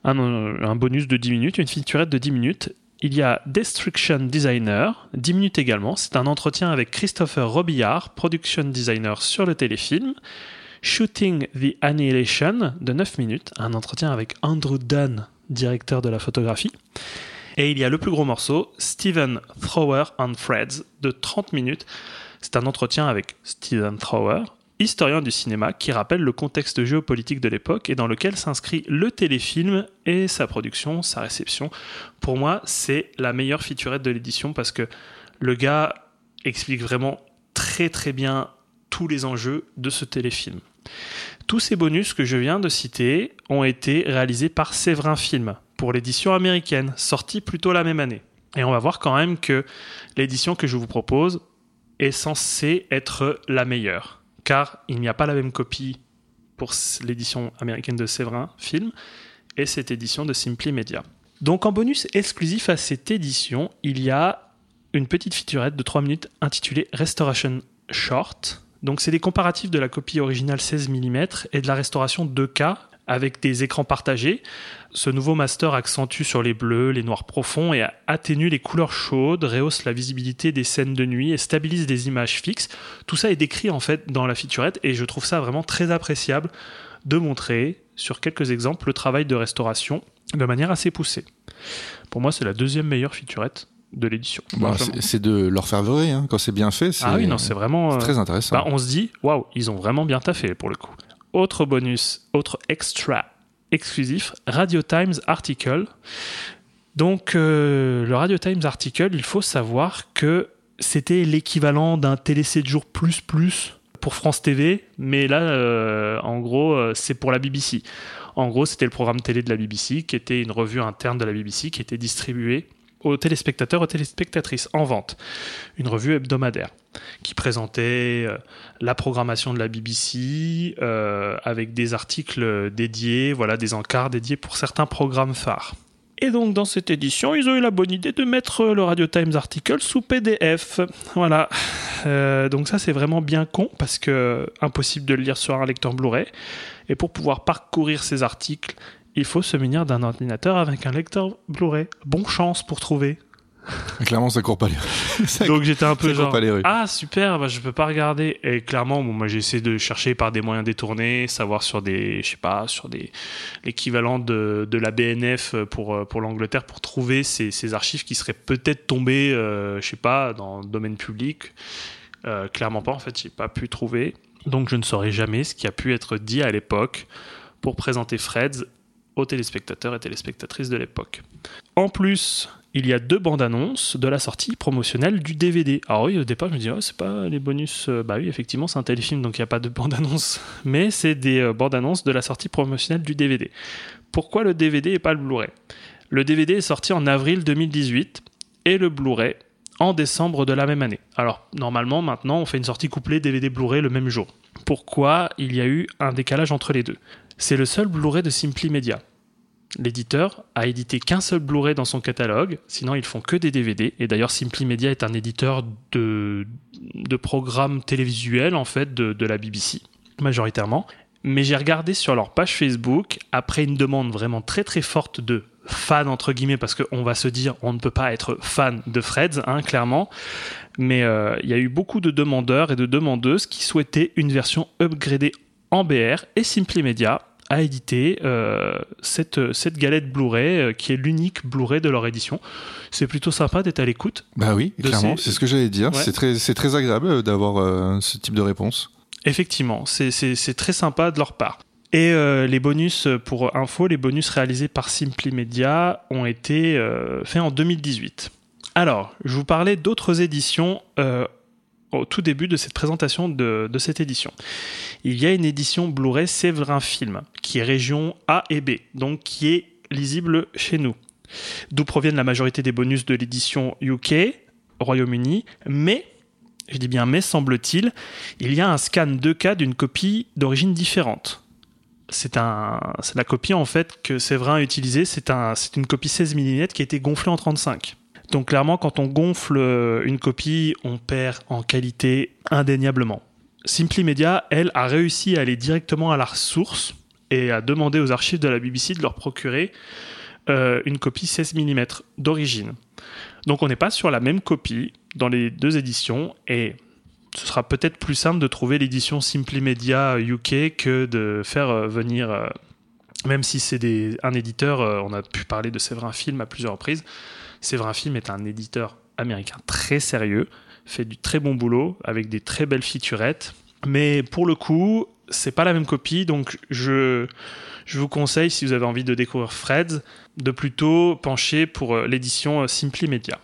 Un, un bonus de 10 minutes, une featurette de 10 minutes. Il y a Destruction Designer, 10 minutes également. C'est un entretien avec Christopher Robillard, production designer sur le téléfilm. Shooting the Annihilation de 9 minutes, un entretien avec Andrew Dunn, directeur de la photographie. Et il y a le plus gros morceau, Steven Thrower and Freds, de 30 minutes. C'est un entretien avec Steven Thrower historien du cinéma qui rappelle le contexte géopolitique de l'époque et dans lequel s'inscrit le téléfilm et sa production, sa réception. Pour moi, c'est la meilleure featurette de l'édition parce que le gars explique vraiment très très bien tous les enjeux de ce téléfilm. Tous ces bonus que je viens de citer ont été réalisés par Séverin Film pour l'édition américaine, sortie plutôt la même année. Et on va voir quand même que l'édition que je vous propose est censée être la meilleure, car il n'y a pas la même copie pour l'édition américaine de Séverin Film et cette édition de Simply Media. Donc en bonus exclusif à cette édition, il y a une petite featurette de 3 minutes intitulée Restoration Short. Donc c'est des comparatifs de la copie originale 16 mm et de la restauration 2K avec des écrans partagés. Ce nouveau master accentue sur les bleus, les noirs profonds et atténue les couleurs chaudes, rehausse la visibilité des scènes de nuit et stabilise des images fixes. Tout ça est décrit en fait dans la featurette et je trouve ça vraiment très appréciable de montrer sur quelques exemples le travail de restauration de manière assez poussée. Pour moi, c'est la deuxième meilleure featurette de l'édition. Bah, c'est- de l'orfèvrerie, hein. quand c'est bien fait. c'est- Ah oui, non, c'est vraiment. c'est euh, très intéressant. bah, on se dit, waouh, ils ont vraiment bien taffé pour le coup. Autre bonus, autre extra exclusif, Radio Times Article. Donc, euh, le Radio Times Article, il faut savoir que c'était l'équivalent d'un Télé 7 jours plus plus pour France TV, mais là, euh, en gros, euh, c'est pour la BBC. En gros, c'était le programme télé de la BBC, qui était une revue interne de la BBC, qui était distribuée aux téléspectateurs, aux téléspectatrices en vente. Une revue hebdomadaire qui présentait euh, la programmation de la BBC euh, avec des articles dédiés, voilà, des encarts dédiés pour certains programmes phares. Et donc dans cette édition, ils ont eu la bonne idée de mettre le Radio Times article sous PDF. Voilà. Euh, donc ça c'est vraiment bien con parce que impossible de le lire sur un lecteur Blu-ray. Et pour pouvoir parcourir ces articles, il faut se munir d'un ordinateur avec un lecteur Blu-ray. Bon chance pour trouver. <laughs> Clairement, ça court pas les rues. <laughs> Donc j'étais un peu genre pas les rues. ah super bah, je peux pas regarder et clairement bon, moi j'ai essayé de chercher par des moyens détournés savoir sur des je sais pas sur des l'équivalent de, de la BNF pour euh, pour l'Angleterre pour trouver ces, ces archives qui seraient peut-être tombées euh, je sais pas dans le domaine public Euh, clairement pas en fait j'ai pas pu trouver donc je ne saurais jamais ce qui a pu être dit à l'époque pour présenter Freds aux téléspectateurs et téléspectatrices de l'époque. En plus, il y a deux bandes annonces de la sortie promotionnelle du DVD. Alors oui, au départ, je me dis, oh, c'est pas les bonus. euh, Bah oui, effectivement, c'est un téléfilm, donc il n'y a pas de bande annonce. <laughs> Mais c'est des euh, bandes annonces de la sortie promotionnelle du DVD. Pourquoi le DVD et pas le Blu-ray? Le DVD est sorti en avril 2018 et le Blu-ray en décembre de la même année. Alors, normalement, maintenant, on fait une sortie couplée DVD Blu-ray le même jour. Pourquoi il y a eu un décalage entre les deux? C'est le seul Blu-ray de Simply Media. L'éditeur a édité qu'un seul Blu-ray dans son catalogue, sinon ils font que des DVD. Et d'ailleurs, Simply Media est un éditeur de, programmes télévisuels, en fait, de, la BBC, majoritairement. Mais j'ai regardé sur leur page Facebook, après une demande vraiment très très forte de fans, entre guillemets, parce qu'on va se dire, on ne peut pas être fan de Freds, hein, clairement. Mais euh, il y a eu beaucoup de demandeurs et de demandeuses qui souhaitaient une version upgradée en BR, et Simply Media a édité euh, cette, cette galette Blu-ray euh, qui est l'unique Blu-ray de leur édition. C'est plutôt sympa d'être à l'écoute. Bah oui, clairement, ces- c'est ce que j'allais dire. Ouais. C'est très, très agréable euh, d'avoir ce type de réponse. Effectivement, c'est- très sympa de leur part. Et euh, les bonus, pour info, les bonus réalisés par Simply Media ont été euh, faits en 2018. Alors, je vous parlais d'autres éditions euh, au tout début de cette présentation de, cette édition. Il y a une édition Blu-ray Séverin Film, qui est région A et B, donc qui est lisible chez nous. D'où proviennent la majorité des bonus de l'édition UK, Royaume-Uni, mais, je dis bien mais semble-t-il, il y a un scan 2K d'une copie d'origine différente. C'est la copie en fait que Séverin a utilisée, c'est une copie 16 mm qui a été gonflée en 35. Donc clairement, quand on gonfle euh, une copie, on perd en qualité indéniablement. Simply Media, elle, a réussi à aller directement à la source et à demander aux archives de la BBC de leur procurer euh, une copie 16 mm d'origine. Donc on n'est pas sur la même copie dans les deux éditions et ce sera peut-être plus simple de trouver l'édition Simply Media UK que de faire euh, venir, euh, même si c'est un éditeur, euh, on a pu parler de Séverin Film à plusieurs reprises. Séverin Film est un éditeur américain très sérieux, fait du très bon boulot avec des très belles featurettes. Mais pour le coup, c'est pas la même copie, donc je, je vous conseille, si vous avez envie de découvrir Fred, de plutôt pencher pour euh, l'édition euh, Simply Media.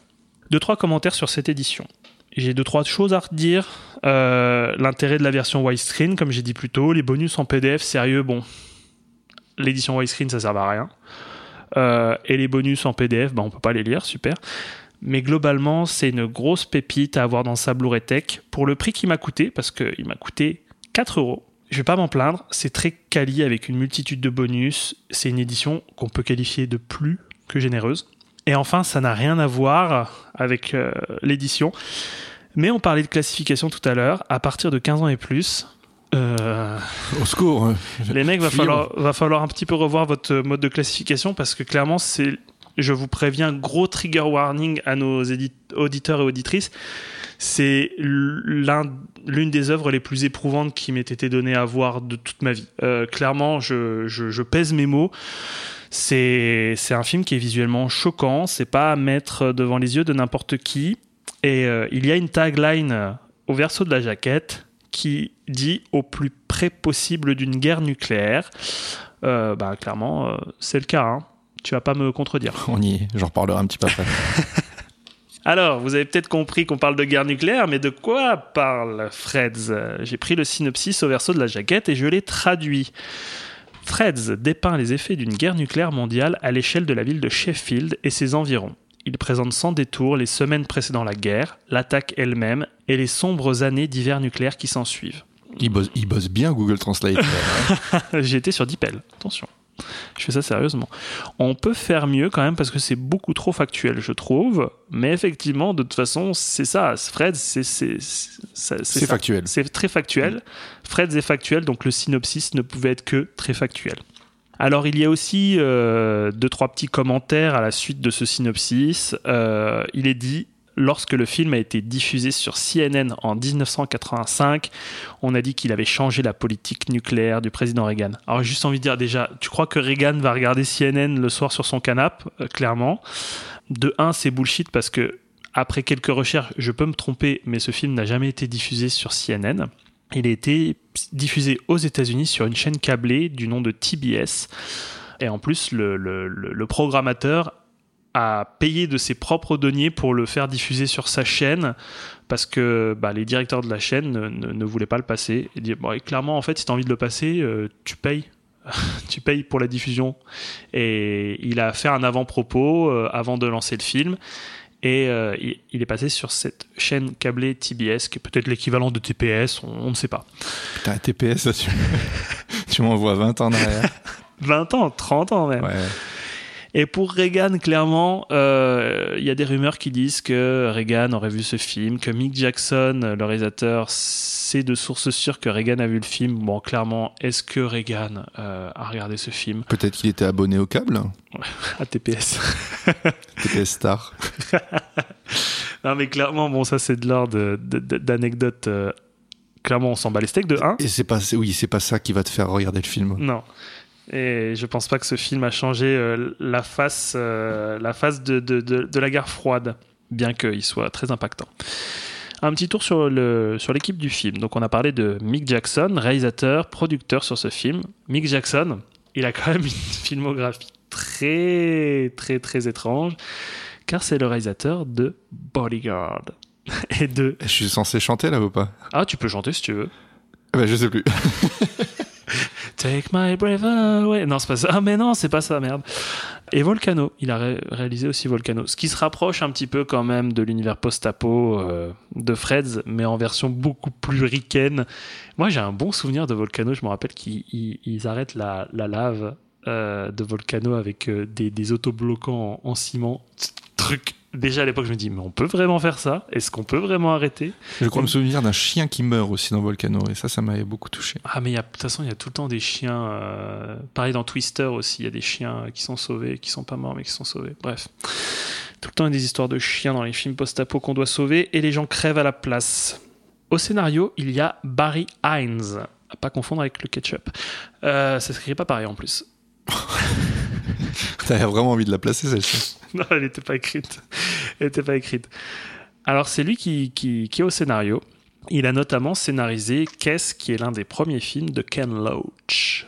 Deux, trois commentaires sur cette édition. J'ai deux, trois choses à redire. Euh, L'intérêt de la version widescreen, comme j'ai dit plus tôt, les bonus en PDF, sérieux, bon, l'édition widescreen, ça sert à rien. Euh, et les bonus en PDF, bah, on peut pas les lire, super. Mais globalement, c'est une grosse pépite à avoir dans sa Blu-ray pour le prix qui m'a coûté, parce qu'il m'a coûté 4 euros. Je vais pas m'en plaindre, c'est très quali avec une multitude de bonus. C'est une édition qu'on peut qualifier de plus que généreuse. Et enfin, ça n'a rien à voir avec euh, l'édition. Mais on parlait de classification tout à l'heure. À partir de 15 ans et plus, euh, Au secours. hein. les mecs, va falloir, va falloir un petit peu revoir votre mode de classification parce que clairement, c'est, je vous préviens, gros trigger warning à nos auditeurs et auditrices. C'est l'un, l'une des œuvres les plus éprouvantes qui m'ait été donnée à voir de toute ma vie. Euh, clairement, je, je, je pèse mes mots. C'est, c'est un film qui est visuellement choquant. C'est pas à mettre devant les yeux de n'importe qui. Et euh, il y a une tagline au verso de la jaquette qui dit au plus près possible d'une guerre nucléaire. Euh, bah, clairement, euh, c'est le cas. Hein. Tu vas pas me contredire. On y est, j'en reparlerai un petit peu après. <laughs> Alors, vous avez peut-être compris qu'on parle de guerre nucléaire, mais de quoi parle Freds? J'ai pris le synopsis au verso de la jaquette et je l'ai traduit. Freds dépeint les effets d'une guerre nucléaire mondiale à l'échelle de la ville de Sheffield et ses environs. Il présente sans détour les semaines précédant la guerre, l'attaque elle-même et les sombres années d'hiver nucléaire qui s'ensuivent. Il bosse, il bosse bien Google Translate. <laughs> <laughs> J'ai été sur DeepL, attention. Je fais ça sérieusement. On peut faire mieux quand même parce que c'est beaucoup trop factuel, je trouve. Mais effectivement, de toute façon, c'est ça. Fred, c'est factuel. C'est très factuel. Fred est factuel, donc le synopsis ne pouvait être que très factuel. Alors il y a aussi euh, deux trois petits commentaires à la suite de ce synopsis. Euh, il est dit lorsque le film a été diffusé sur CNN en 1985, on a dit qu'il avait changé la politique nucléaire du président Reagan. Alors juste envie de dire déjà, tu crois que Reagan va regarder CNN le soir sur son canapé? Euh, Clairement. De un, c'est bullshit parce que après quelques recherches, je peux me tromper, mais ce film n'a jamais été diffusé sur CNN. Il a été diffusé aux États-Unis sur une chaîne câblée du nom de TBS. Et en plus, le, le- programmateur a payé de ses propres deniers pour le faire diffuser sur sa chaîne parce que bah, les directeurs de la chaîne ne, ne- ne voulaient pas le passer. Et dit, bon, et clairement, en fait, si tu as envie de le passer, euh, tu payes. <laughs> tu payes pour la diffusion. Et il a fait un avant-propos euh, avant de lancer le film. Et euh, il, est passé sur cette chaîne câblée TBS, qui est peut-être l'équivalent de TPS, on, ne sait pas. Putain, TPS, ça, tu, <laughs> tu m'envoies 20 ans en arrière. <laughs> 20 ans, 30 ans même. Ouais. Et pour Reagan, clairement, euh, il y a des rumeurs qui disent que Reagan aurait vu ce film, que Mick Jackson, le réalisateur, c'est de sources sûres que Reagan a vu le film. Bon, clairement, est-ce que Reagan euh, a regardé ce film? Peut-être qu'il était abonné au câble? <laughs> à TPS <laughs> TPS Star. <laughs> Non, mais clairement, bon, ça c'est de l'ordre d'anecdotes. euh, clairement, on s'en bat les steaks de 1. Et c'est pas, oui, c'est pas ça qui va te faire regarder le film. Non. Et je pense pas que ce film a changé euh, la face, euh, la face de, de, de, de la guerre froide, bien qu'il soit très impactant. Un petit tour sur le sur l'équipe du film. Donc on a parlé de Mick Jackson, réalisateur, producteur sur ce film. Mick Jackson, il a quand même une filmographie très très très étrange, car c'est le réalisateur de Bodyguard <laughs> et de. Je suis censé chanter là ou pas? Ah, tu peux chanter si tu veux. Eh ben, Je sais plus. <laughs> Take my breath away. Non, c'est pas ça. Ah, mais non, c'est pas ça, merde. Et Volcano. Il a ré- réalisé aussi Volcano. Ce qui se rapproche un petit peu quand même de l'univers post-apo euh, de Freds, mais en version beaucoup plus ricaine. Moi, j'ai un bon souvenir de Volcano. Je me rappelle qu'ils ils- ils arrêtent la, la lave euh, de Volcano avec euh, des, des autobloquants en ciment. Truc. Déjà à l'époque, je me dis, mais on peut vraiment faire ça? Est-ce qu'on peut vraiment arrêter? Je crois me souvenir d'un chien qui meurt aussi dans Volcano. Et ça, ça m'avait beaucoup touché. Ah, mais de toute façon, il y a tout le temps des chiens. euh, pareil dans Twister aussi, il y a des chiens qui sont sauvés, qui sont pas morts, mais qui sont sauvés. Bref. Tout le temps, il y a des histoires de chiens dans les films post-apo qu'on doit sauver et les gens crèvent à la place. Au scénario, il y a Barry Hines. À pas confondre avec le ketchup. Euh, ça s'écrit pas pareil en plus. <laughs> <laughs> T'avais vraiment envie de la placer, celle-ci. <laughs> non, elle n'était pas écrite. Elle n'était pas écrite. Alors, c'est lui qui, est au scénario. Il a notamment scénarisé Qu'est-ce qui est l'un des premiers films de Ken Loach?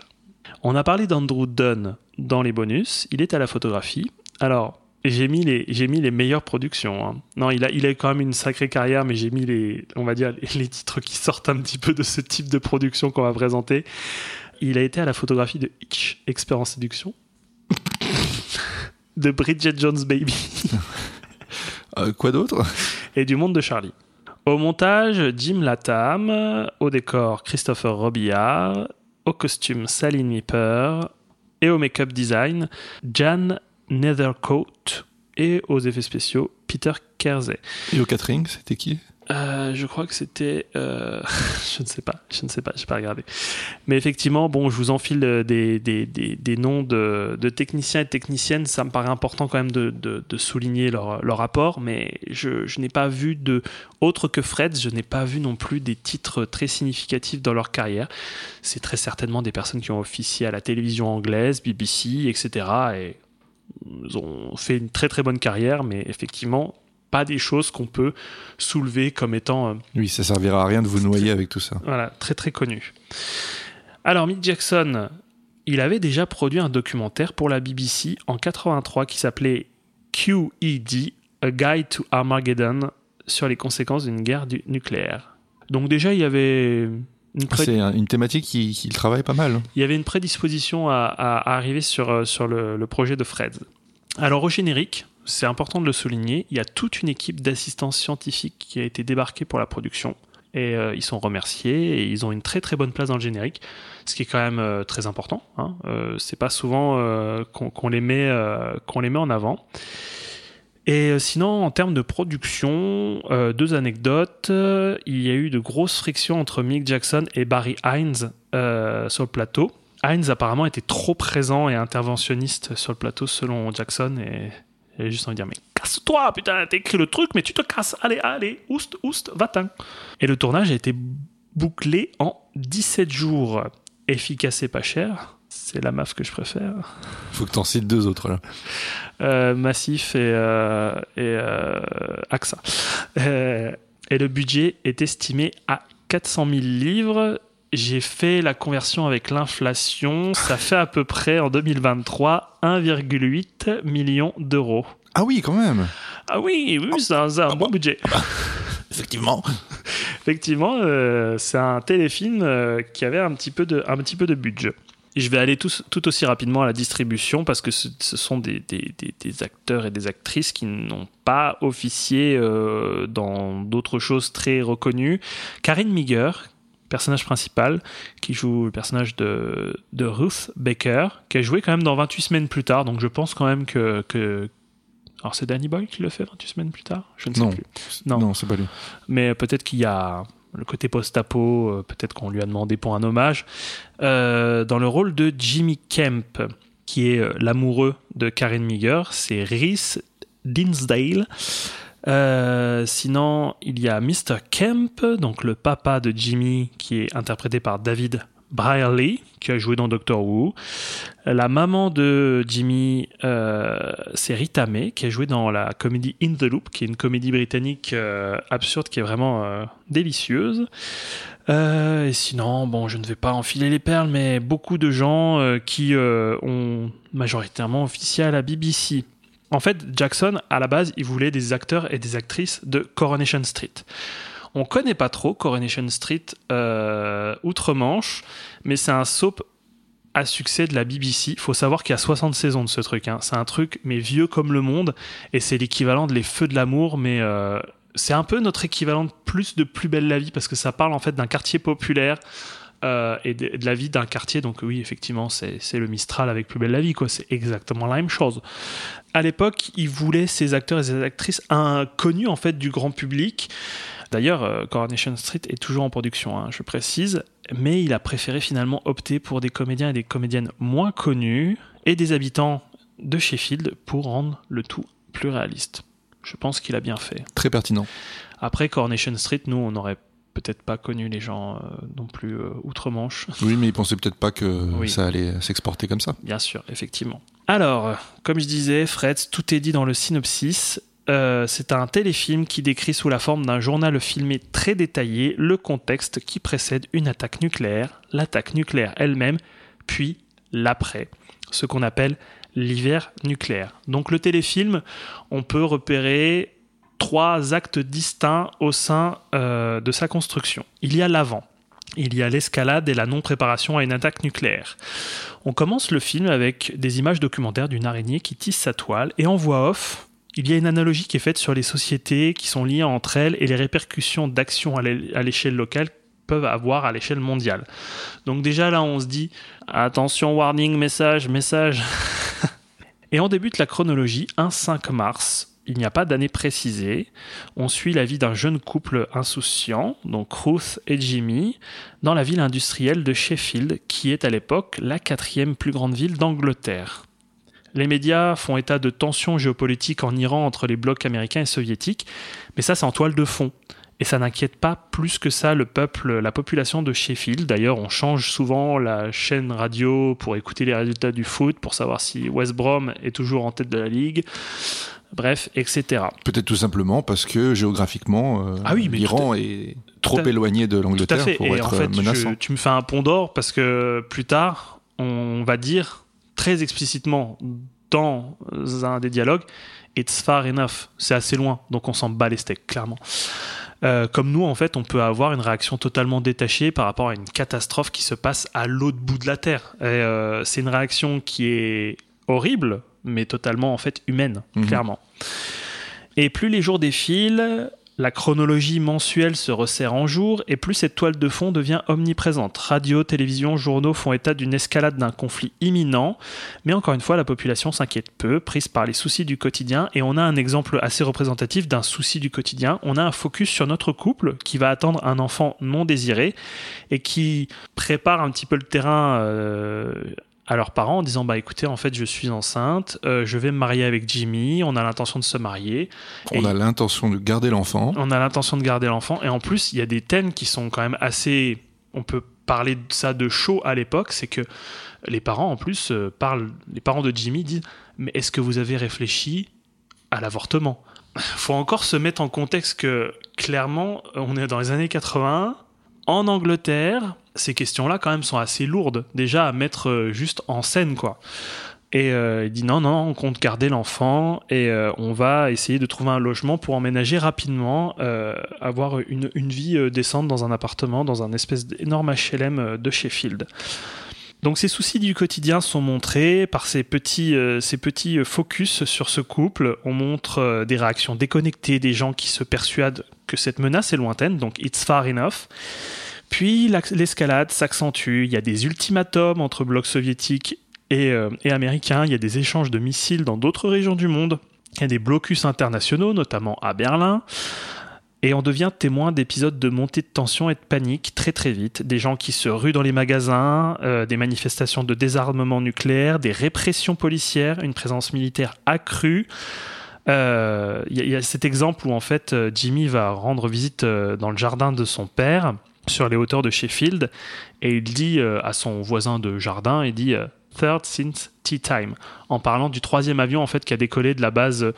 On a parlé d'Andrew Dunn dans les bonus, il est à la photographie. Alors, j'ai mis les, meilleures productions. hein. Non, il a, quand même une sacrée carrière, mais j'ai mis les, on va dire, les, titres qui sortent un petit peu de ce type de production qu'on va présenter. Il a été à la photographie de Hitch, Expert en séduction, de Bridget Jones Baby. <laughs> Euh, quoi d'autre? Et du monde de Charlie. Au montage, Jim Latham, au décor, Christopher Robillard, au costume, Sally Nipper, et au make-up design, Jan Nethercoat, et aux effets spéciaux, Peter Kersey. Et au catering, c'était qui? Euh, je crois que c'était. euh, <laughs> je ne sais pas, je ne sais pas, je n'ai pas regardé. Mais effectivement, bon, je vous enfile euh, des, des, des, des noms de, techniciens et techniciennes. Ça me paraît important quand même de, de, de souligner leur, leur apport, mais je, je n'ai pas vu de. Autre que Fred, je n'ai pas vu non plus des titres très significatifs dans leur carrière. C'est très certainement des personnes qui ont officié à la télévision anglaise, BBC, etc. Et ils ont fait une très très bonne carrière, mais effectivement, pas des choses qu'on peut soulever comme étant euh, Oui, ça servira à rien de vous noyer avec tout ça. voilà, très très connu. Alors Mick Jackson, il avait déjà produit un documentaire pour la BBC en 83 qui s'appelait QED, A Guide to Armageddon, sur les conséquences d'une guerre du- nucléaire. Donc déjà il y avait C'est un- une thématique qui, qui travaille pas mal. il y avait une prédisposition à, à- à arriver sur, euh, sur le, le projet de Fred. Alors au générique, c'est important de le souligner, il y a toute une équipe d'assistance scientifique qui a été débarquée pour la production. Et euh, ils sont remerciés et ils ont une très très bonne place dans le générique, ce qui est quand même euh, très important. Hein. Euh, c'est pas souvent qu'on les, met, les met en avant. Et sinon, en termes de production, deux anecdotes. Il y a eu de grosses frictions entre Mick Jackson et Barry Hines sur le plateau. Hines apparemment était trop présent et interventionniste sur le plateau selon Jackson et a juste envie de dire mais casse-toi putain t'as écrit le truc mais tu te casses allez allez oust oust va-t'en et le tournage a été bouclé en 17 jours efficace et pas cher c'est la MAF que je préfère Faut que t'en cites deux autres là. euh, Massif et, euh, et euh, AXA. Et le budget est estimé à 400 000 livres. J'ai fait la conversion avec l'inflation. Ça fait à peu près en 2023 1,8 million d'euros. Ah oui, quand même. Ah oui, oui, c'est un, bon budget. <laughs> Effectivement. Effectivement, euh, c'est un téléfilm euh, qui avait un petit peu de, un petit peu de budget. Et je vais aller tout, tout aussi rapidement à la distribution parce que ce, ce sont des, des- des- des acteurs et des actrices qui n'ont pas officié euh, dans d'autres choses très reconnues. Karine Miger, personnage principal, qui joue le personnage de, de Ruth Baker, qui a joué quand même dans 28 semaines plus tard. Donc je pense quand même que. que... Alors c'est Danny Boyle qui le fait 28 semaines plus tard? Je ne sais Non. plus. Non, Non. c'est pas lui. Mais peut-être qu'il y a le côté post-apo, euh, peut-être qu'on lui a demandé pour un hommage. Euh, dans le rôle de Jimmy Kemp, qui est euh, l'amoureux de Karen Miger, c'est Rhys Dinsdale. Euh, sinon, il y a Mr. Kemp, donc le papa de Jimmy, qui est interprété par David Brierley, qui a joué dans Doctor Who. La maman de Jimmy, euh, c'est Rita May, qui a joué dans la comédie In the Loop, qui est une comédie britannique euh, absurde qui est vraiment délicieuse. Et sinon, bon, je ne vais pas enfiler les perles, mais beaucoup de gens qui ont majoritairement officié à la BBC. En fait, Jackson, à la base, il voulait des acteurs et des actrices de Coronation Street. On connaît pas trop Coronation Street euh, outre-Manche, mais c'est un soap à succès de la BBC. Il faut savoir qu'il y a 60 saisons de ce truc. hein. C'est un truc, mais vieux comme le monde, et c'est l'équivalent de Les Feux de l'amour, mais euh, c'est un peu notre équivalent de plus de Plus belle la vie, parce que ça parle en fait d'un quartier populaire. Euh, et de, de la vie d'un quartier, donc oui, effectivement, c'est le Mistral avec Plus belle la vie, quoi. C'est exactement la même chose. À l'époque, il voulait ces acteurs et ces actrices inconnus en fait du grand public. D'ailleurs, euh, Coronation Street est toujours en production, hein, je précise, mais il a préféré finalement opter pour des comédiens et des comédiennes moins connus et des habitants de Sheffield pour rendre le tout plus réaliste. Je pense qu'il a bien fait. Très pertinent. Après Coronation Street, nous, on n'aurait peut-être pas connu les gens euh, non plus euh, outre-Manche. <laughs> Oui, mais il pensait peut-être pas que Oui. ça allait s'exporter comme ça. Bien sûr, effectivement. Alors, comme je disais, Fred, tout est dit dans le synopsis. euh, c'est un téléfilm qui décrit sous la forme d'un journal filmé très détaillé le contexte qui précède une attaque nucléaire, l'attaque nucléaire elle-même, puis l'après, ce qu'on appelle l'hiver nucléaire. Donc le téléfilm, on peut repérer trois actes distincts au sein euh, de sa construction. Il y a l'avant, il y a l'escalade et la non-préparation à une attaque nucléaire. On commence le film avec des images documentaires d'une araignée qui tisse sa toile et en voix off, il y a une analogie qui est faite sur les sociétés qui sont liées entre elles et les répercussions d'actions à l'échelle locale peuvent avoir à l'échelle mondiale. Donc déjà là on se dit attention warning message message. <laughs> et on débute la chronologie un 5 mars il n'y a pas d'année précisée. On suit la vie d'un jeune couple insouciant, donc Ruth et Jimmy, dans la ville industrielle de Sheffield, qui est à l'époque la quatrième plus grande ville d'Angleterre. Les médias font état de tensions géopolitiques en Iran entre les blocs américains et soviétiques, mais ça c'est en toile de fond. Et ça n'inquiète pas plus que ça le peuple, la population de Sheffield. D'ailleurs, on change souvent la chaîne radio pour écouter les résultats du foot, pour savoir si West Brom est toujours en tête de la ligue bref, etc. Peut-être tout simplement parce que géographiquement, euh, ah oui, l'Iran est trop éloigné de l'Angleterre pour être en fait, menaçant. tu me fais un pont d'or parce que plus tard, on va dire très explicitement dans un des dialogues, it's far enough, c'est assez loin, donc on s'en bat les steaks, clairement. Euh, comme nous, en fait, on peut avoir une réaction totalement détachée par rapport à une catastrophe qui se passe à l'autre bout de la Terre. Euh, c'est une réaction qui est horrible, mais totalement en fait humaine, Mhm. clairement. Et plus les jours défilent, la chronologie mensuelle se resserre en jours, et plus cette toile de fond devient omniprésente. Radio, télévision, journaux font état d'une escalade d'un conflit imminent, mais encore une fois, la population s'inquiète peu, prise par les soucis du quotidien, et on a un exemple assez représentatif d'un souci du quotidien. On a un focus sur notre couple qui va attendre un enfant non désiré, et qui prépare un petit peu le terrain euh, à leurs parents en disant bah écoutez en fait je suis enceinte, euh, je vais me marier avec Jimmy, on a l'intention de se marier. On Et a l'intention de garder l'enfant. on a l'intention de garder l'enfant et en plus il y a des thèmes qui sont quand même assez on peut parler de ça de chaud à l'époque c'est que les parents en plus euh, parlent les parents de Jimmy disent mais est-ce que vous avez réfléchi à l'avortement? <laughs> Faut encore se mettre en contexte que clairement on est dans les années 80 en Angleterre ces questions-là quand même sont assez lourdes déjà à mettre euh, juste en scène quoi et euh, il dit non, non, on compte garder l'enfant et euh, on va essayer de trouver un logement pour emménager rapidement, avoir une, une vie décente dans un appartement, dans un espèce d'énorme HLM de Sheffield. Donc ces soucis du quotidien sont montrés par ces petits, ces petits focus sur ce couple. On montre des réactions déconnectées, des gens qui se persuadent que cette menace est lointaine, donc it's far enough. Puis l'escalade s'accentue, il y a des ultimatums entre blocs soviétiques et, euh, et américains, il y a des échanges de missiles dans d'autres régions du monde, il y a des blocus internationaux, notamment à Berlin, et on devient témoin d'épisodes de montée de tension et de panique très très vite, des gens qui se ruent dans les magasins, euh, des manifestations de désarmement nucléaire, des répressions policières, une présence militaire accrue. Euh, Il y, y a cet exemple où en fait Jimmy va rendre visite dans le jardin de son père sur les hauteurs de Sheffield et il dit euh, à son voisin de jardin, il dit euh, third since tea time en parlant du troisième avion en fait qui a décollé de la base.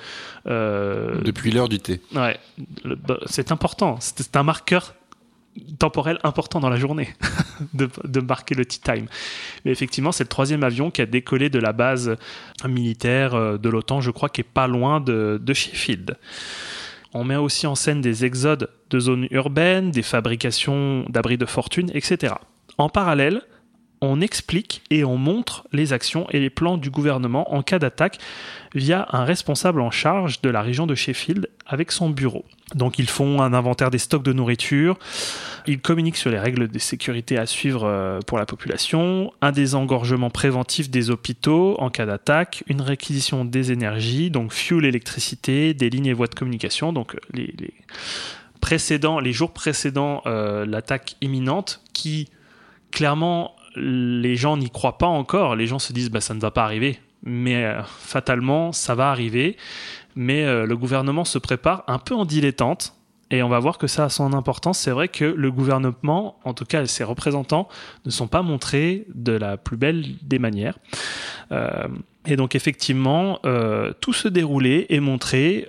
euh, Depuis l'heure du thé. Ouais, bah, c'est important. C'est un marqueur temporel important dans la journée <laughs> de, de marquer le tea time. Mais effectivement, c'est le troisième avion qui a décollé de la base militaire de l'OTAN, je crois, qui est pas loin de, de Sheffield. On met aussi en scène des exodes de zones urbaines, des fabrications d'abris de fortune, etc. En parallèle, on explique et on montre les actions et les plans du gouvernement en cas d'attaque via un responsable en charge de la région de Sheffield avec son bureau. Donc ils font un inventaire des stocks de nourriture, ils communiquent sur les règles de sécurité à suivre euh, pour la population, un désengorgement préventif des hôpitaux en cas d'attaque, une réquisition des énergies, donc fuel, électricité, des lignes et voies de communication, donc les jours précédents euh, l'attaque imminente qui clairement les gens n'y croient pas encore, les gens se disent bah ça ne va pas arriver, mais euh, fatalement ça va arriver, mais euh, le gouvernement se prépare un peu en dilettante. Et on va voir que ça a son importance. C'est vrai que le gouvernement, en tout cas ses représentants, ne sont pas montrés de la plus belle des manières. Euh, Et donc effectivement, euh, tout se déroulait et montré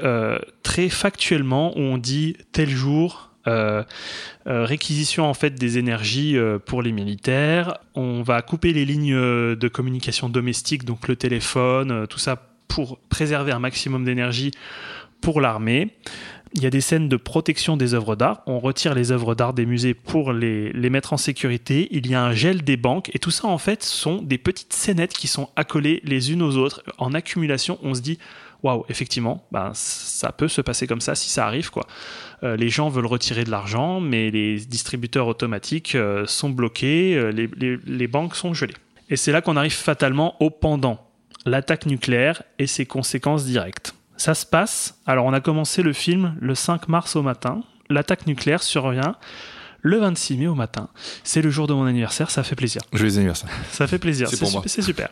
très factuellement où on dit tel jour, réquisition en fait des énergies pour les militaires. On va couper les lignes de communication domestique, donc le téléphone, tout ça pour préserver un maximum d'énergie pour l'armée. Il y a des scènes de protection des œuvres d'art. On retire les œuvres d'art des musées pour les, mettre en sécurité. Il y a un gel des banques. Et tout ça, en fait, sont des petites scénettes qui sont accolées les unes aux autres. En accumulation, on se dit, waouh, effectivement, ben, ça peut se passer comme ça si ça arrive, quoi. Euh, les gens veulent retirer de l'argent, mais les distributeurs automatiques euh, sont bloqués, euh, les, les- les banques sont gelées. Et c'est là qu'on arrive fatalement au pendant, l'attaque nucléaire et ses conséquences directes. Ça se passe, alors on a commencé le film le 5 mars au matin, l'attaque nucléaire survient le 26 mai au matin. C'est le jour de mon anniversaire, ça fait plaisir. Joyeux anniversaire. Ça fait plaisir, C'est super, c'est super.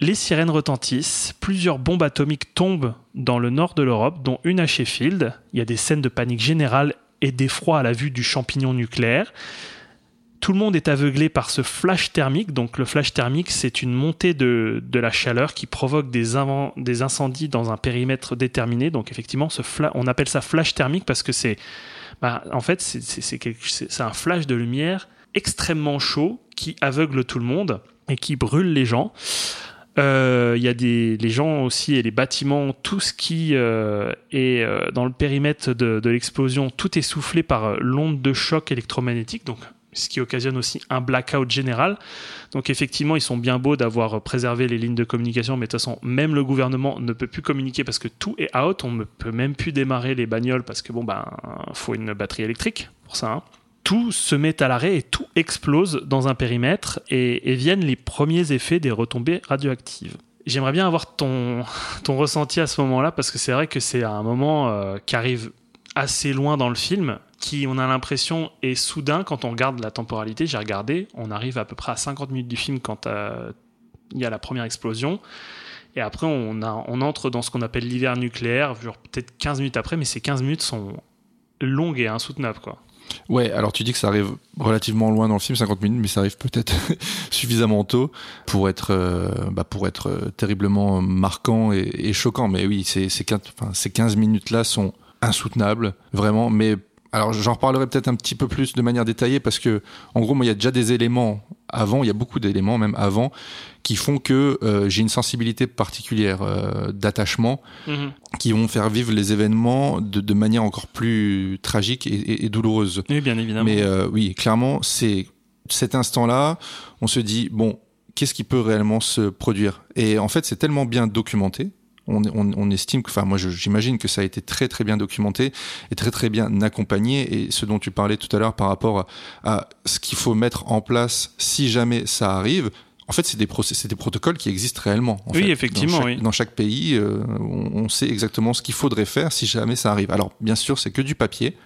Les sirènes retentissent, plusieurs bombes atomiques tombent dans le nord de l'Europe, dont une à Sheffield. Il y a des scènes de panique générale et d'effroi à la vue du champignon nucléaire. Tout le monde est aveuglé par ce flash thermique. Donc le flash thermique, c'est une montée de, de la chaleur qui provoque des, incendies dans un périmètre déterminé. Donc effectivement, on appelle ça flash thermique parce que c'est, bah, en fait, c'est- un flash de lumière extrêmement chaud qui aveugle tout le monde et qui brûle les gens. Euh, Il y a des les gens aussi et les bâtiments, tout ce qui euh, est euh, dans le périmètre de, de l'explosion, tout est soufflé par l'onde de choc électromagnétique, donc ce qui occasionne aussi un blackout général. Donc effectivement, ils sont bien beaux d'avoir préservé les lignes de communication, mais de toute façon, même le gouvernement ne peut plus communiquer parce que tout est out. On ne peut même plus démarrer les bagnoles parce que bon ben, faut une batterie électrique pour ça. hein tout se met à l'arrêt et tout explose dans un périmètre et, viennent les premiers effets des retombées radioactives. J'aimerais bien avoir ton, <laughs> ton ressenti à ce moment-là parce que c'est vrai que c'est un moment euh, qui arrive assez loin dans le film, qui on a l'impression est soudain quand on regarde la temporalité. J'ai regardé, on arrive à peu près à 50 minutes du film quand euh, il y a la première explosion. Et après, on, a, on entre dans ce qu'on appelle l'hiver nucléaire, peut-être 15 minutes après, mais ces 15 minutes sont longues et insoutenables, quoi. Ouais, alors tu dis que ça arrive relativement loin dans le film, 50 minutes, mais ça arrive peut-être <laughs> suffisamment tôt pour être, euh, bah, pour être euh, terriblement marquant et, choquant. Mais oui, ces, ces, 15, enfin, ces 15 minutes-là sont insoutenables, vraiment. Mais alors j'en reparlerai peut-être un petit peu plus de manière détaillée parce que, en gros, moi, il y a déjà des éléments avant, il y a beaucoup d'éléments même avant, qui font que euh, j'ai une sensibilité particulière euh, d'attachement Mhm. qui vont faire vivre les événements de, de manière encore plus tragique et, et- et douloureuse. Oui, bien évidemment. Mais euh, oui, clairement, c'est cet instant-là, on se dit bon, qu'est-ce qui peut réellement se produire? Et en fait, c'est tellement bien documenté. On, on- on estime que, enfin, moi, j'imagine que ça a été très très bien documenté et très très bien accompagné. Et ce dont tu parlais tout à l'heure par rapport à, à ce qu'il faut mettre en place si jamais ça arrive. En fait, c'est des, des protocoles qui existent réellement. en Oui, fait. effectivement, Dans chaque, oui. dans chaque pays, euh, on, on sait exactement ce qu'il faudrait faire si jamais ça arrive. Alors, bien sûr, c'est que du papier.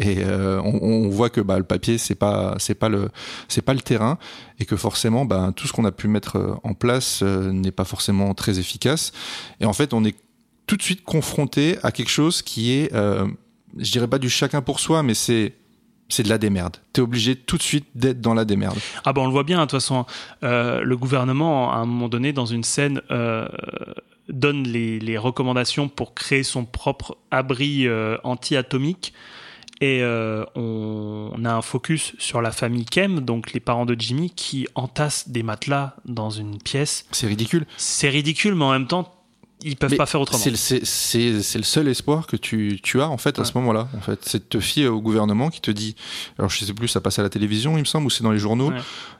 Et euh, on, voit que bah, le papier c'est pas pas le terrain et que forcément bah, tout ce qu'on a pu mettre euh, en place euh, n'est pas forcément très efficace et en fait on est tout de suite confronté à quelque chose qui est euh, je dirais pas du chacun pour soi mais c'est de la démerde. T'es obligé tout de suite d'être dans la démerde. Ah ben on le voit bien, de toute façon, euh, le gouvernement, à un moment donné, dans une scène, donne les, les recommandations pour créer son propre abri euh, anti-atomique. Et euh, on, on a un focus sur la famille Kem, donc les parents de Jimmy, qui entassent des matelas dans une pièce. C'est ridicule. C'est ridicule, mais en même temps, ils peuvent Mais pas faire autrement. C'est le- seul espoir que tu, tu as en fait à ce moment-là. En fait, c'est de te fier au gouvernement qui te dit. Alors je sais plus, ça passe à la télévision, il me semble, ou c'est dans les journaux. Ouais.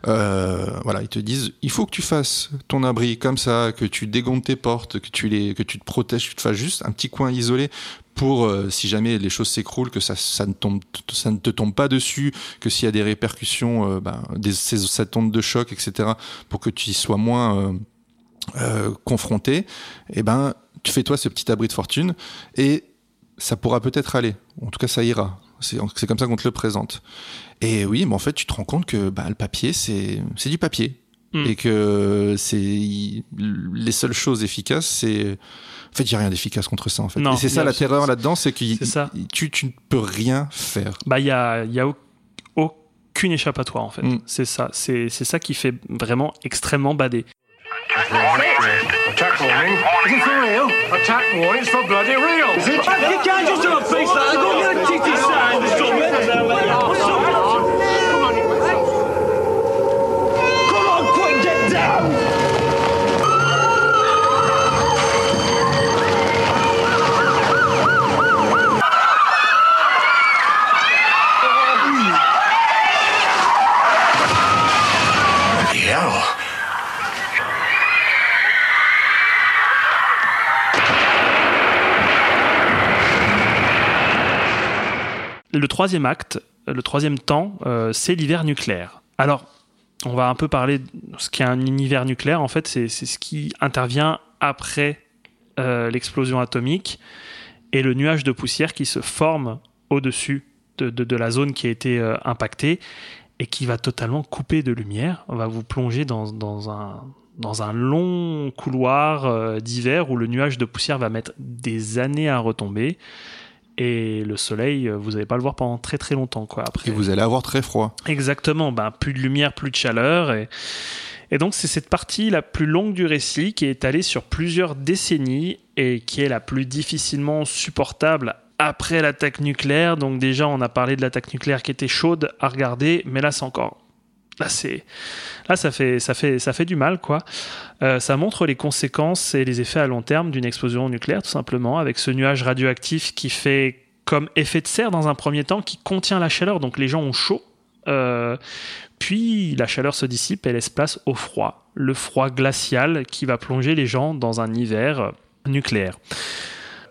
Euh, voilà, ils te disent, il faut que tu fasses ton abri comme ça, que tu dégondes tes portes, que tu les, que tu te protèges, que tu te fasses juste un petit coin isolé pour euh, si jamais les choses s'écroulent, que ça, ça ne tombe, ça ne te tombe pas dessus, que s'il y a des répercussions, euh, ben, des, cette onde de choc, etc., pour que tu y sois moins euh, confronté, et ben, tu fais toi ce petit abri de fortune et ça pourra peut-être aller. En tout cas, ça ira. C'est comme ça qu'on te le présente. Et oui, mais en fait, tu te rends compte que bah, le papier, c'est du papier. Mm. Et que c'est les seules choses efficaces, c'est en fait, il y a rien d'efficace contre ça en fait. Non, et c'est ça la terreur là-dedans, c'est que tu tu ne peux rien faire. Bah, il y a, y a au- aucune échappatoire, en fait. Mm. C'est ça. C'est ça qui fait vraiment extrêmement bader. Attack warning? Is it for real? Attack warning? It's for bloody real. Is it? You can't just do a face like that. Go get a titty sign or something. Le troisième acte, le troisième temps, euh, c'est l'hiver nucléaire. Alors, on va un peu parler de ce qu'est un univers nucléaire. En fait, c'est ce qui intervient après euh, l'explosion atomique et le nuage de poussière qui se forme au-dessus de, la zone qui a été euh, impactée et qui va totalement couper de lumière. On va vous plonger dans, un, long couloir d'hiver où le nuage de poussière va mettre des années à retomber. Et le soleil, euh, vous n'allez pas le voir pendant très très longtemps. Quoi, après. Et vous allez avoir très froid. Exactement, ben, plus de lumière, plus de chaleur. Et, et donc c'est cette partie la plus longue du récit qui est étalée sur plusieurs décennies et qui est la plus difficilement supportable après l'attaque nucléaire. Donc déjà on a parlé de l'attaque nucléaire qui était chaude à regarder, mais là c'est encore... Là, c'est là ça fait ça fait ça fait du mal quoi. Euh, ça montre les conséquences et les effets à long terme d'une explosion nucléaire tout simplement avec ce nuage radioactif qui fait comme effet de serre dans un premier temps qui contient la chaleur donc les gens ont chaud euh, puis la chaleur se dissipe et laisse place au froid, le froid glacial qui va plonger les gens dans un hiver nucléaire.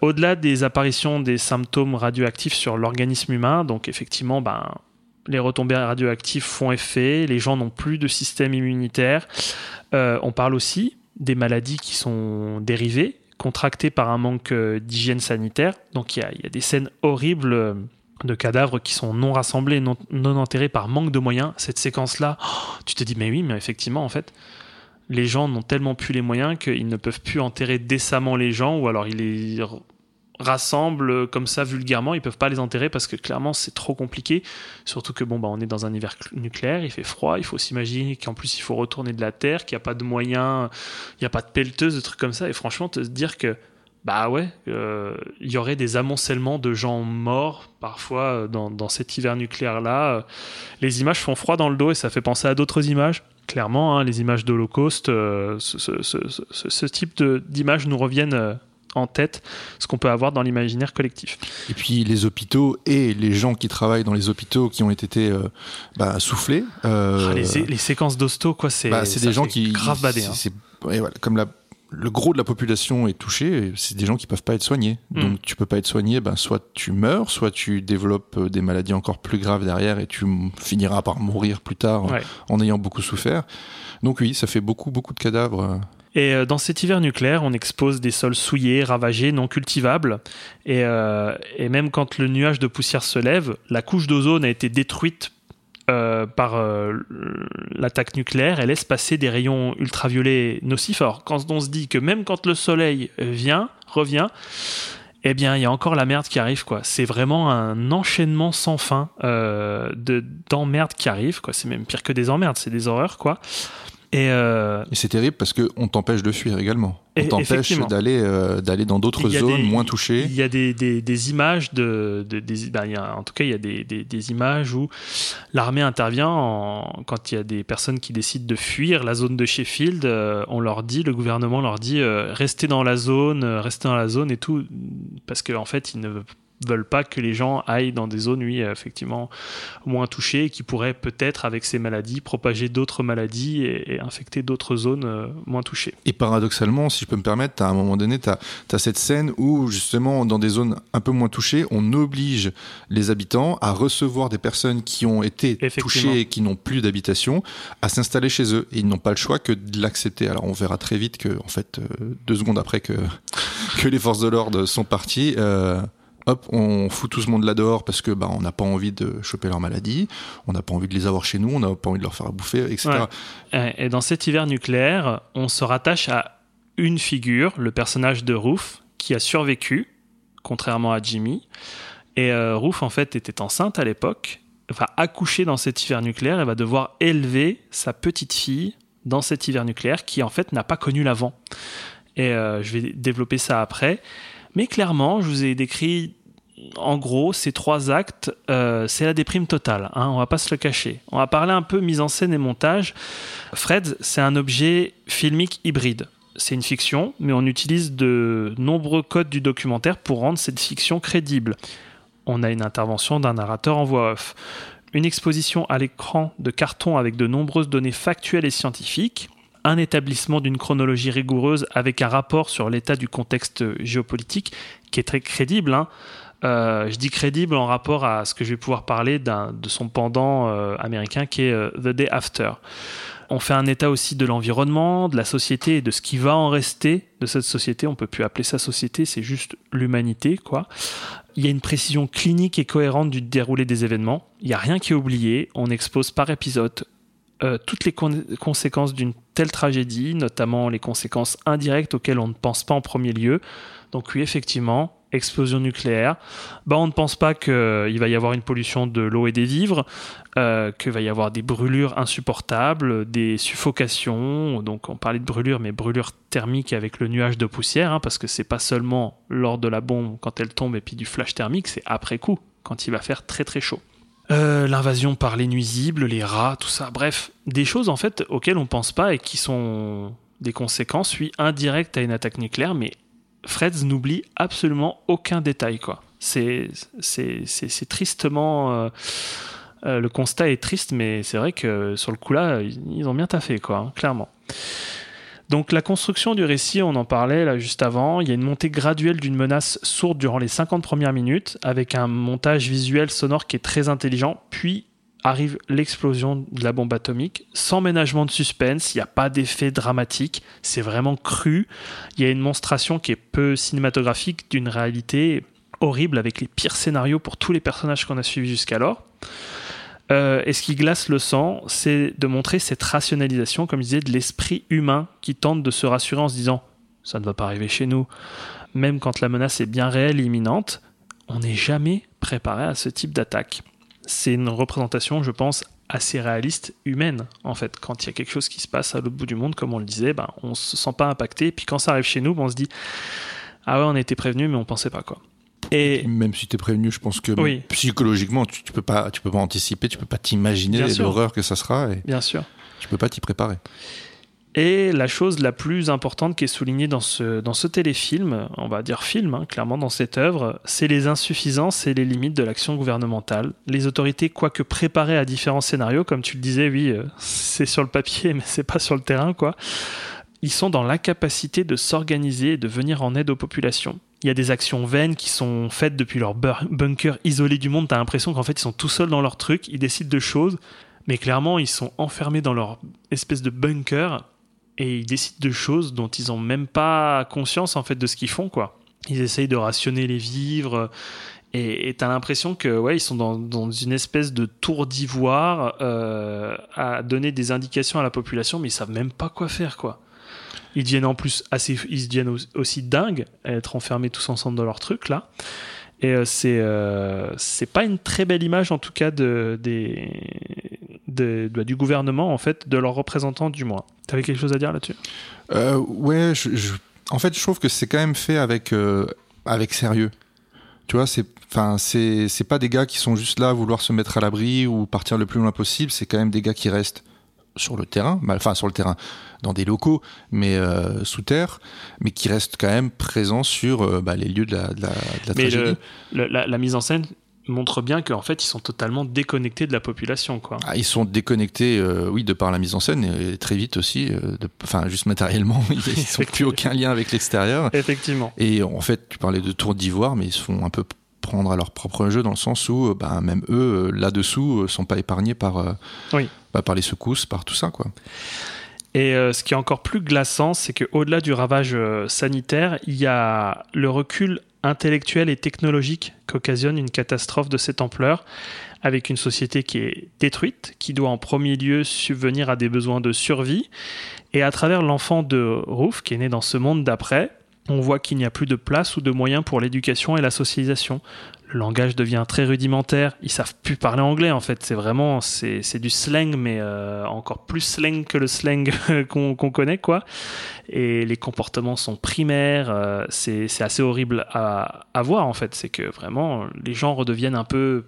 Au-delà des apparitions des symptômes radioactifs sur l'organisme humain, donc effectivement, ben, les retombées radioactives font effet, les gens n'ont plus de système immunitaire. Euh, on parle aussi des maladies qui sont dérivées, contractées par un manque euh, d'hygiène sanitaire. Donc il y a, des scènes horribles euh, de cadavres qui sont non rassemblés, non, enterrés par manque de moyens. Cette séquence-là, oh, tu te dis, mais oui, mais effectivement, en fait, les gens n'ont tellement plus les moyens qu'ils ne peuvent plus enterrer décemment les gens, ou alors ils les rassemblent comme ça vulgairement, ils peuvent pas les enterrer parce que clairement c'est trop compliqué. Surtout que bon bah on est dans un hiver cl- nucléaire, il fait froid, il faut s'imaginer qu'en plus il faut retourner de la terre, qu'il n'y a pas de moyens, il n'y a pas de pelleteuse, de trucs comme ça. Et franchement, te dire que bah ouais, euh, il y aurait des amoncellements de gens morts parfois euh, dans, dans cet hiver nucléaire là. Les images font froid dans le dos et ça fait penser à d'autres images. Clairement, hein, les images d'Holocauste, euh, ce, ce- type d'images nous reviennent euh, en tête, ce qu'on peut avoir dans l'imaginaire collectif. Et puis les hôpitaux et les gens qui travaillent dans les hôpitaux qui ont été euh, bah, soufflés. euh, Ah, les, sé- les séquences d'hosto, quoi, c'est bah, des gens qui grave badé. hein. voilà, comme la, le gros de la population est touché, c'est des gens qui peuvent pas être soignés. Mm. Donc tu peux pas être soigné, ben soit tu meurs, soit tu développes euh, des maladies encore plus graves derrière et tu finiras par mourir plus tard Ouais. en ayant beaucoup souffert. Donc oui, ça fait beaucoup beaucoup de cadavres. Et euh, dans cet hiver nucléaire, on expose des sols souillés, ravagés, non cultivables. Et, euh, et même quand le nuage de poussière se lève, la couche d'ozone a été détruite euh, par l'attaque nucléaire et laisse passer des rayons ultraviolets nocifs. Alors quand on se dit que même quand le soleil vient, revient, eh bien, il y a encore la merde qui arrive. C'est vraiment un enchaînement sans fin de d'emmerdes qui arrivent, quoi. C'est même pire que des emmerdes, c'est des horreurs, quoi. Et, euh, Et c'est terrible parce que on t'empêche de fuir également. On t'empêche d'aller euh, d'aller dans d'autres zones des- moins touchées. Il y a des, des, des images de, de- des, ben, il y a- en tout cas il y a des, images où l'armée intervient en- quand il y a des personnes qui décident de fuir la zone de Sheffield. euh, on leur dit, le gouvernement leur dit, restez dans la zone, restez dans la zone et tout, parce qu'en en fait ils ne veulent pas que les gens aillent dans des zones, oui, effectivement, moins touchées, et qui pourraient peut-être, avec ces maladies, propager d'autres maladies et, et infecter d'autres zones euh, moins touchées. Et paradoxalement, si je peux me permettre, à un moment donné, tu as, cette scène où, justement, dans des zones un peu moins touchées, on oblige les habitants à recevoir des personnes qui ont été touchées et qui n'ont plus d'habitation, à s'installer chez eux. Et ils n'ont pas le choix que de l'accepter. Alors, on verra très vite que, en fait, euh, deux secondes après que, <laughs> que les forces de l'ordre sont parties, euh, On fout tout ce monde là dehors parce que bah, on n'a pas envie de choper leur maladie, on n'a pas envie de les avoir chez nous, on n'a pas envie de leur faire à bouffer, etc. Ouais. Et dans cet hiver nucléaire, on se rattache à une figure, le personnage de Ruth, qui a survécu, contrairement à Jimmy. Et euh, Ruth, en fait, était enceinte à l'époque, va accoucher dans cet hiver nucléaire et va devoir élever sa petite fille dans cet hiver nucléaire qui en fait n'a pas connu l'avant. Et euh, je vais développer ça après. Mais clairement, je vous ai décrit en gros ces trois actes, euh, c'est la déprime totale. Hein, on va pas se le cacher. On va parler un peu mise en scène et montage. Fred, c'est un objet filmique hybride. C'est une fiction, mais on utilise de nombreux codes du documentaire pour rendre cette fiction crédible. On a une intervention d'un narrateur en voix off, une exposition à l'écran de carton avec de nombreuses données factuelles et scientifiques, un établissement d'une chronologie rigoureuse avec un rapport sur l'état du contexte géopolitique qui est très crédible. hein. Euh, je dis crédible en rapport à ce que je vais pouvoir parler de son pendant euh, américain qui est euh, The Day After. On fait un état aussi de l'environnement, de la société et de ce qui va en rester de cette société. On peut plus appeler ça société, c'est juste l'humanité. Il y a une précision clinique et cohérente du déroulé des événements. Il n'y a rien qui est oublié. On expose par épisode toutes les con- conséquences d'une telle tragédie, notamment les conséquences indirectes auxquelles on ne pense pas en premier lieu. Donc oui, effectivement, explosion nucléaire. Bah, on ne pense pas qu'il va y avoir une pollution de l'eau et des vivres, euh, qu'il va y avoir des brûlures insupportables, des suffocations. Donc on parlait de brûlures, mais brûlures thermiques avec le nuage de poussière, hein, parce que c'est pas seulement lors de la bombe quand elle tombe et puis du flash thermique, c'est après coup, quand il va faire très très chaud. Euh, L'invasion par les nuisibles, les rats, tout ça. Bref, des choses en fait auxquelles on pense pas et qui sont des conséquences, oui, indirectes à une attaque nucléaire, mais Freds n'oublie absolument aucun détail, quoi. C'est tristement. euh, euh, le constat est triste, mais c'est vrai que sur le coup là, ils ils ont bien taffé, quoi, hein, clairement. Donc la construction du récit, on en parlait là juste avant, il y a une montée graduelle d'une menace sourde durant les 50 premières minutes, avec un montage visuel sonore qui est très intelligent, puis arrive l'explosion de la bombe atomique, sans ménagement de suspense, il n'y a pas d'effet dramatique, c'est vraiment cru, il y a une monstration qui est peu cinématographique d'une réalité horrible avec les pires scénarios pour tous les personnages qu'on a suivis jusqu'alors. Euh, et ce qui glace le sang, c'est de montrer cette rationalisation, comme je disais, de l'esprit humain qui tente de se rassurer en se disant ça ne va pas arriver chez nous. Même quand la menace est bien réelle et imminente, on n'est jamais préparé à ce type d'attaque. C'est une représentation, je pense, assez réaliste, humaine, en fait. Quand il y a quelque chose qui se passe à l'autre bout du monde, comme on le disait, ben, on se sent pas impacté. Et puis quand ça arrive chez nous, ben, on se dit ah ouais, on était prévenu, mais on pensait pas quoi. Et Même si tu es prévenu, je pense que Oui. psychologiquement, tu, tu peux pas, tu peux pas anticiper, tu peux pas t'imaginer l'horreur que ça sera et bien sûr. tu peux pas t'y préparer. Et la chose la plus importante qui est soulignée dans ce, dans ce téléfilm, on va dire film, hein, clairement dans cette œuvre, c'est les insuffisances et les limites de l'action gouvernementale. Les autorités, quoique préparées à différents scénarios, comme tu le disais, oui, euh, c'est sur le papier, <laughs> mais c'est pas sur le terrain, quoi. Ils sont dans l'incapacité de s'organiser et de venir en aide aux populations. Il y a des actions vaines qui sont faites depuis leur bunker isolé du monde. T'as l'impression qu'en fait, ils sont tout seuls dans leur truc, ils décident de choses, mais clairement, ils sont enfermés dans leur espèce de bunker et ils décident de choses dont ils ont même pas conscience en fait de ce qu'ils font quoi. Ils essayent de rationner les vivres et t'as l'impression que ouais ils sont dans, une espèce de tour d'ivoire euh, à donner des indications à la population mais ils savent même pas quoi faire quoi. Ils deviennent en plus assez ils deviennent au- aussi dingues à être enfermés tous ensemble dans leur truc là. Et euh, c'est euh, c'est pas une très belle image en tout cas de des de- de- du gouvernement en fait de leurs représentants du moins. T'avais quelque chose à dire là-dessus? Euh, ouais, je, je- en fait, je trouve que c'est quand même fait avec euh, avec sérieux. Tu vois, c'est enfin c'est c'est pas des gars qui sont juste là à vouloir se mettre à l'abri ou partir le plus loin possible. C'est quand même des gars qui restent sur le terrain, bah, enfin sur le terrain, dans des locaux, mais euh, sous terre, mais qui restent quand même présents sur euh, bah, les lieux de la, de la, de la Mais tragédie. le- le- la, la mise en scène montre bien qu'en fait ils sont totalement déconnectés de la population quoi. Ah, ils sont déconnectés, euh, oui, de par la mise en scène, et très vite aussi, euh, enfin, juste matériellement, <laughs> ils n'ont plus aucun lien avec l'extérieur. Effectivement. Et en fait, tu parlais de tour d'ivoire, mais ils se font un peu prendre à leur propre jeu dans le sens où, euh, bah, même eux, là-dessous, sont pas épargnés par, Oui. bah, par les secousses, par tout ça, quoi. Et euh, ce qui est encore plus glaçant, c'est qu'au-delà du ravage euh, sanitaire, il y a le recul intellectuel et technologique qu'occasionne une catastrophe de cette ampleur, avec une société qui est détruite, qui doit en premier lieu subvenir à des besoins de survie. Et à travers l'enfant de Roof, qui est né dans ce monde d'après, On voit qu'il n'y a plus de place ou de moyens pour l'éducation et la socialisation. Le langage devient très rudimentaire. Ils savent plus parler anglais en fait. C'est vraiment c'est du slang, mais euh, encore plus slang que le slang <laughs> qu'on connaît quoi. Et les comportements sont primaires. euh, c'est assez horrible à, à voir en fait. C'est que vraiment les gens redeviennent un peu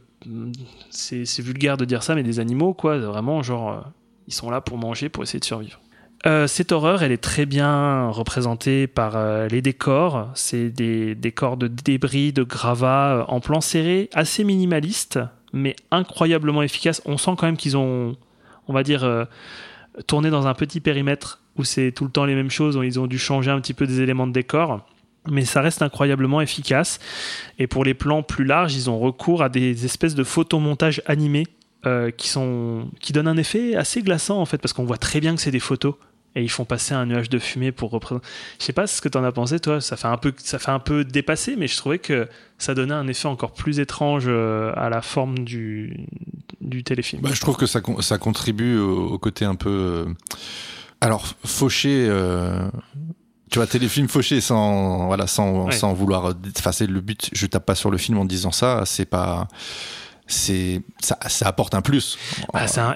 c'est c'est vulgaire de dire ça, mais des animaux quoi. Vraiment genre euh, ils sont là pour manger, pour essayer de survivre. Euh, cette horreur, elle est très bien représentée par euh, les décors. C'est des décors de débris, de gravats euh, en plan serré, assez minimaliste, mais incroyablement efficace. On sent quand même qu'ils ont, on va dire, tourné dans un petit périmètre où c'est tout le temps les mêmes choses. où Ils ont dû changer un petit peu des éléments de décor. Mais ça reste incroyablement efficace. Et pour les plans plus larges, ils ont recours à des espèces de photomontages animés qui qui donnent un effet assez glaçant en fait parce qu'on voit très bien que c'est des photos et ils font passer un nuage de fumée pour représenter. Je sais pas ce que t'en as pensé toi. Ça fait un peu ça fait un peu dépassé, mais je trouvais que ça donnait un effet encore plus étrange euh, à la forme du du téléfilm. Bah, je trouve que ça, ça contribue au, au côté un peu. euh, Alors, fauché. euh, Tu vois, téléfilm fauché sans, voilà, sans, Ouais. sans vouloir. Enfin, c'est le but. Je tape pas sur le film en disant ça. C'est pas. C'est ça, ça apporte un plus. Ah, c'est un,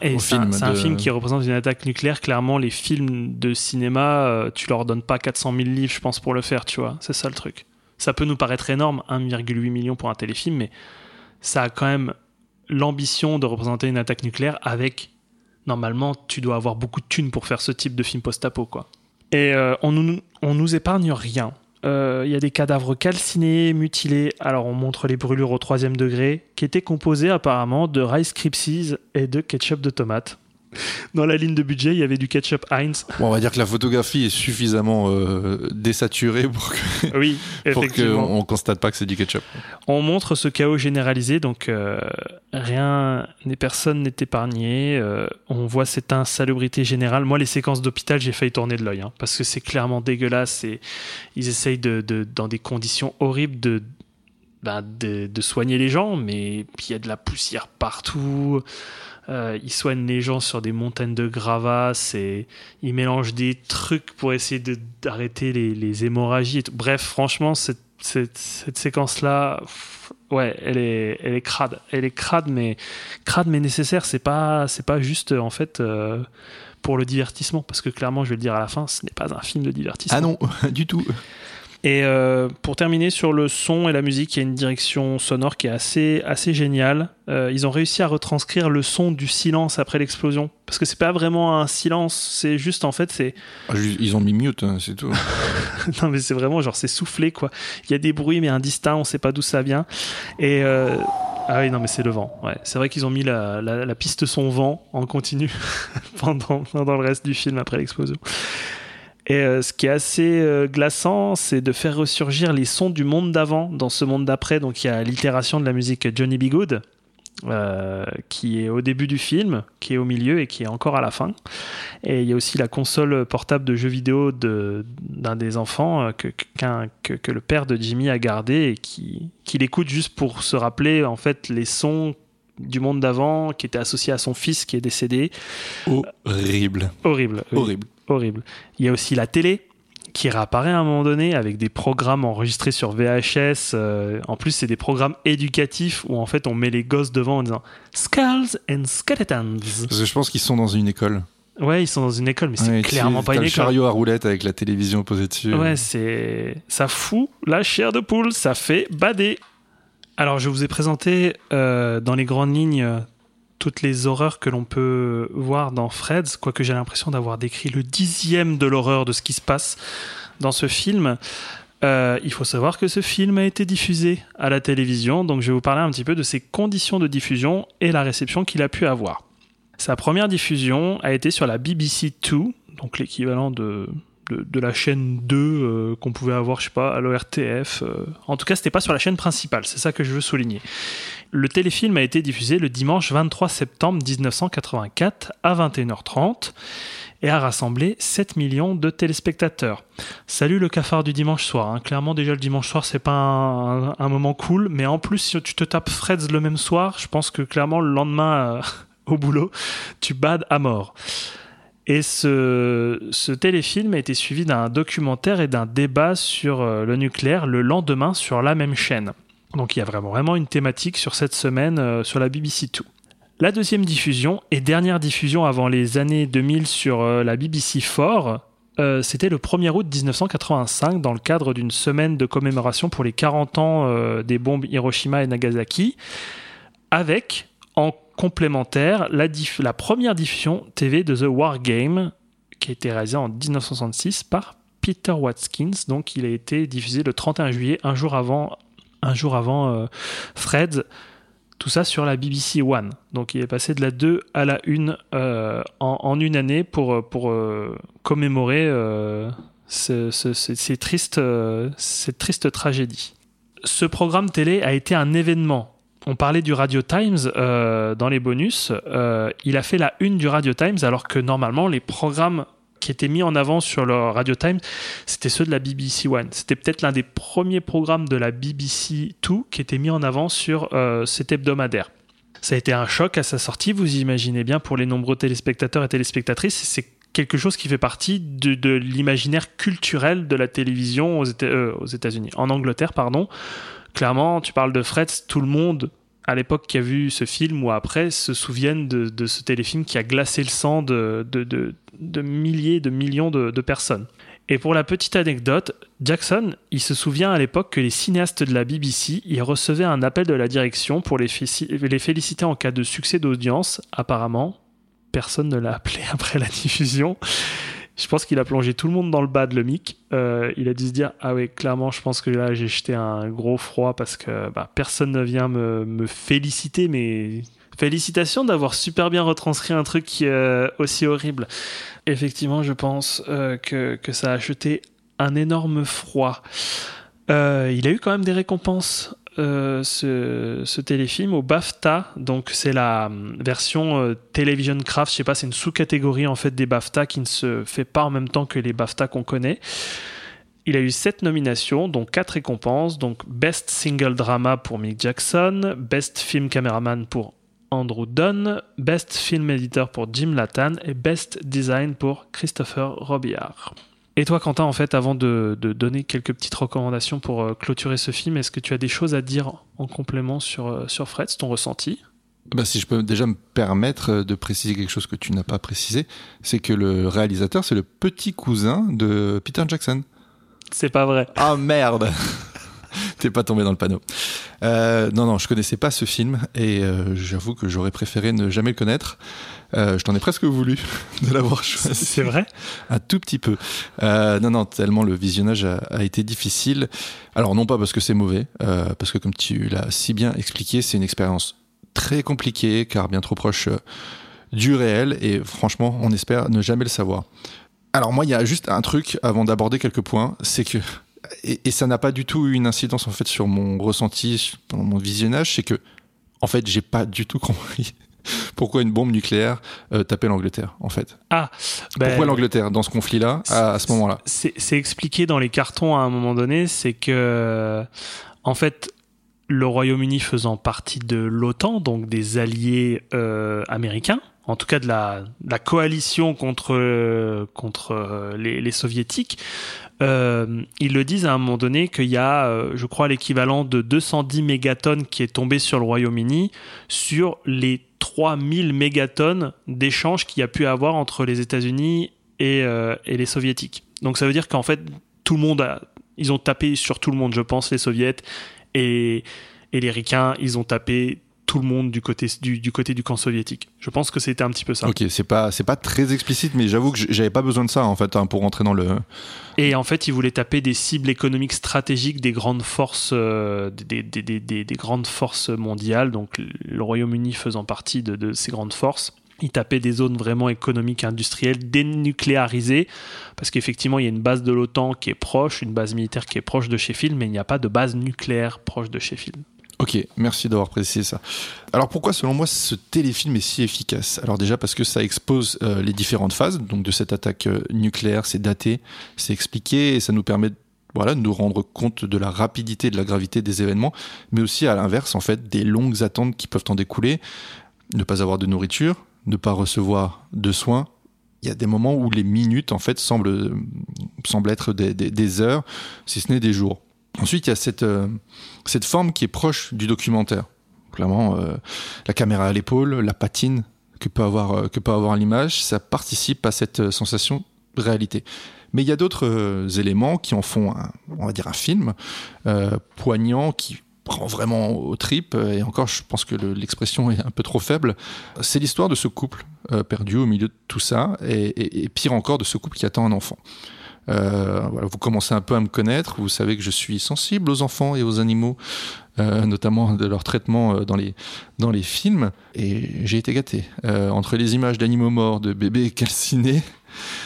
film qui représente une attaque nucléaire. Clairement, les films de cinéma, euh, tu leur donnes pas 400 000 livres, je pense, pour le faire, tu vois. C'est ça le truc. Ça peut nous paraître énorme, 1,8 million pour un téléfilm, mais ça a quand même l'ambition de représenter une attaque nucléaire avec. Normalement, tu dois avoir beaucoup de thunes pour faire ce type de film post-apo, quoi. Et euh, on, nous, on nous épargne rien. Euh, Il y a des cadavres calcinés, mutilés. Alors, on montre les brûlures au troisième degré, qui étaient composées apparemment de Rice Krispies et de ketchup de tomate. Dans la ligne de budget, il y avait du ketchup Heinz. Bon, on va dire que la photographie est suffisamment euh, désaturée pour que <laughs> Oui, <laughs> pour effectivement. qu'on constate pas que c'est du ketchup. On montre ce chaos généralisé, donc euh, rien, personne n'est épargné. euh, on voit cette insalubrité générale. Moi, les séquences d'hôpital, j'ai failli tourner de l'œil, hein, parce que c'est clairement dégueulasse. Et ils essayent de, de- dans des conditions horribles de, ben, de, de soigner les gens, mais il y a de la poussière partout. Euh, ils soignent les gens sur des montagnes de gravats. C'est, ils mélangent des trucs pour essayer d'arrêter les, les hémorragies. et. Bref, franchement, cette, cette, cette séquence-là, ouais, elle est, elle est crade. Elle est crade, mais crade, mais nécessaire. C'est pas, pas juste en fait euh, pour le divertissement, parce que clairement, je vais le dire à la fin, ce n'est pas un film de divertissement. Ah non, <laughs> du tout. Et euh, pour terminer sur le son et la musique, il y a une direction sonore qui est assez, assez géniale. Euh, ils ont réussi à retranscrire le son du silence après l'explosion. Parce que c'est pas vraiment un silence, c'est juste en fait, c'est. Ah, Ils ont mis mute, hein, c'est tout. <laughs> non, mais c'est vraiment genre, c'est soufflé quoi. Il y a des bruits, mais indistincts, on sait pas d'où ça vient. Et. euh, Ah oui, non, mais c'est le vent. Ouais. C'est vrai qu'ils ont mis la, la, la piste son vent en continu <laughs> pendant, pendant le reste du film après l'explosion. Et euh, ce qui est assez euh, glaçant, c'est de faire ressurgir les sons du monde d'avant dans ce monde d'après. Donc il y a l'itération de la musique Johnny B. Good, euh, qui est au début du film, qui est au milieu et qui est encore à la fin. Et il y a aussi la console portable de jeux vidéo de- d'un des enfants que, qu'un- que, que le père de Jimmy a gardé et qui, qui l'écoute juste pour se rappeler en fait les sons du monde d'avant qui étaient associés à son fils qui est décédé. Horrible. Horrible. oui. Horrible. Horrible. Il y a aussi la télé qui réapparaît à un moment donné avec des programmes enregistrés sur VHS. euh, en plus, c'est des programmes éducatifs où en fait on met les gosses devant en disant Skulls and Skeletons. Parce que je pense qu'ils sont dans une école. Ouais, ils sont dans une école, mais c'est Ouais, clairement pas une le école. chariot à roulettes avec la télévision posée dessus. Ouais, c'est ça fout la chair de poule, ça fait bader. Alors, je vous ai présenté euh, dans les grandes lignes toutes les horreurs que l'on peut voir dans Freds, quoique j'ai l'impression d'avoir décrit le dixième de l'horreur de ce qui se passe dans ce film. Euh, il faut savoir que ce film a été diffusé à la télévision, donc je vais vous parler un petit peu de ses conditions de diffusion et la réception qu'il a pu avoir. Sa première diffusion a été sur la BBC 2, donc l'équivalent de, de, la chaîne 2 euh, qu'on pouvait avoir, je sais pas, à l'ORTF. euh. En tout cas, c'était pas sur la chaîne principale, c'est ça que je veux souligner. Le téléfilm a été diffusé le dimanche 23 septembre 1984 à 21h30 et a rassemblé 7 millions de téléspectateurs. Salut le cafard du dimanche soir. hein. Clairement, déjà le dimanche soir, c'est pas un, moment cool, mais en plus, si tu te tapes Freds le même soir, je pense que clairement, le lendemain, euh, <laughs> au boulot, tu bades à mort. Et ce, ce téléfilm a été suivi d'un documentaire et d'un débat sur euh, le nucléaire le lendemain sur la même chaîne. Donc il y a vraiment, vraiment une thématique sur cette semaine euh, sur la BBC Two. La deuxième diffusion et dernière diffusion avant les années 2000 sur euh, la BBC 4, euh, c'était le 1er août 1985 dans le cadre d'une semaine de commémoration pour les 40 ans des bombes Hiroshima et Nagasaki, avec en complémentaire la, la première diffusion TV de The War Game qui a été réalisée en 1966 par Peter Watkins. Donc il a été diffusé le 31 juillet, un jour avant, un jour avant euh, Fred. Tout ça sur la BBC One. Donc il est passé de la 2 à la 1 euh, en, une année pour, pour euh, commémorer ce- ce- ces tristes, cette triste tragédie. Ce programme télé a été un événement. On parlait du Radio Times dans les bonus. Il a fait la une du Radio Times alors que normalement les programmes qui étaient mis en avant sur le Radio Times, c'était ceux de la BBC One. C'était peut-être l'un des premiers programmes de la BBC Two qui était mis en avant sur euh, cet hebdomadaire. Ça a été un choc à sa sortie, vous imaginez bien, pour les nombreux téléspectateurs et téléspectatrices. C'est quelque chose qui fait partie de, l'imaginaire culturel de la télévision euh, aux États-Unis, en Angleterre, pardon. Clairement, tu parles de Fred, tout le monde à l'époque qui a vu ce film ou après se souviennent de, de ce téléfilm qui a glacé le sang de, de, de- de milliers, de millions de, personnes. Et pour la petite anecdote, Jackson, il se souvient à l'époque que les cinéastes de la BBC y recevaient un appel de la direction pour les féliciter en cas de succès d'audience. Apparemment, personne ne l'a appelé <laughs> après la diffusion. Je pense qu'il a plongé tout le monde dans le bas de le mic. Euh, il a dû se dire Ah oui, clairement, je pense que là, j'ai jeté un gros froid parce que bah, personne ne vient me, me féliciter, mais félicitations d'avoir super bien retranscrit un truc euh, aussi horrible. Effectivement, je pense euh, que, que ça a jeté un énorme froid. Il a eu quand même des récompenses. Euh, ce, téléfilm au BAFTA, donc c'est la hum, version euh, Television Craft, je sais pas, c'est une sous-catégorie en fait des BAFTA qui ne se fait pas en même temps que les BAFTA qu'on connaît. Il a eu sept nominations, dont quatre récompenses. Donc Best Single Drama pour Mick Jackson, Best Film Cameraman pour Andrew Dunn, Best Film Editor pour Jim Latan et Best Design pour Christopher Robillard. Et toi, Quentin, en fait, avant de, de donner quelques petites recommandations pour euh, clôturer ce film, est-ce que tu as des choses à dire en complément sur, euh, sur Fred, ton ressenti? Bah, si je peux déjà me permettre euh, de préciser quelque chose que tu n'as pas précisé, c'est que le réalisateur, c'est le petit cousin de Peter Jackson. C'est pas vrai. Ah merde <laughs> T'es pas tombé dans le panneau. Euh, non, non, je connaissais pas ce film et euh, j'avoue que j'aurais préféré ne jamais le connaître. Euh, je t'en ai presque voulu <laughs> de l'avoir choisi. C'est vrai? Un tout petit peu. Euh, non, non, tellement le visionnage a, a été difficile. Alors non pas parce que c'est mauvais, euh, parce que comme tu l'as si bien expliqué, c'est une expérience très compliquée car bien trop proche du réel et franchement, on espère ne jamais le savoir. Alors moi, il y a juste un truc avant d'aborder quelques points, c'est que et, et ça n'a pas du tout eu une incidence en fait sur mon ressenti pendant mon visionnage, c'est que en fait, j'ai pas du tout <laughs> compris <laughs> pourquoi une bombe nucléaire euh, tapait l'Angleterre en fait? Ah, ben, Pourquoi l'Angleterre dans ce conflit-là à, à ce moment-là? c'est expliqué dans les cartons à un moment donné, c'est que en fait le Royaume-Uni faisant partie de l'OTAN, donc des alliés euh, américains, en tout cas de la, de la coalition contre euh, contre euh, les, les soviétiques, euh, ils le disent à un moment donné qu'il y a, euh, je crois, l'équivalent de 210 mégatonnes qui est tombé sur le Royaume-Uni sur les 3000 mégatonnes d'échanges qu'il y a pu avoir entre les États-Unis et, euh, et les soviétiques. Donc ça veut dire qu'en fait, tout le monde a, ils ont tapé sur tout le monde, je pense, les soviets et, et les ricains, ils ont tapé tout le monde du côté du, du côté du camp soviétique. Je pense que c'était un petit peu ça. Ok, c'est pas c'est pas très explicite, mais j'avoue que j'avais pas besoin de ça en fait hein, pour rentrer dans le. Et en fait, ils voulaient taper des cibles économiques stratégiques des grandes forces, euh, des, des, des, des, des grandes forces mondiales. Donc le Royaume-Uni faisant partie de, de ces grandes forces. Ils tapaient des zones vraiment économiques, industrielles, dénucléarisées, parce qu'effectivement, il y a une base de l'OTAN qui est proche, une base militaire qui est proche de Sheffield, mais il n'y a pas de base nucléaire proche de Sheffield. Ok, merci d'avoir précisé ça. Alors pourquoi selon moi ce téléfilm est si efficace? Alors déjà parce que ça expose euh, les différentes phases donc de cette attaque euh, nucléaire, c'est daté, c'est expliqué et ça nous permet voilà, de nous rendre compte de la rapidité de la gravité des événements, mais aussi à l'inverse en fait des longues attentes qui peuvent en découler, ne pas avoir de nourriture, ne pas recevoir de soins, il y a des moments où les minutes en fait semblent, semblent être des heures, si ce n'est des jours. Ensuite, il y a cette, euh, cette forme qui est proche du documentaire. Clairement, euh, la caméra à l'épaule, la patine que peut avoir, euh, l'image, ça participe à cette sensation de réalité. Mais il y a d'autres éléments qui en font, un, on va dire, un film poignant qui prend vraiment aux tripes. Et encore, je pense que le- l'expression est un peu trop faible. C'est l'histoire de ce couple perdu au milieu de tout ça, et pire encore, de ce couple qui attend un enfant. Euh, voilà, vous commencez un peu à me connaître, vous savez que je suis sensible aux enfants et aux animaux, euh, notamment de leur traitement euh, dans les, films, et j'ai été gâté. Entre les images d'animaux morts, de bébés <laughs> calcinés,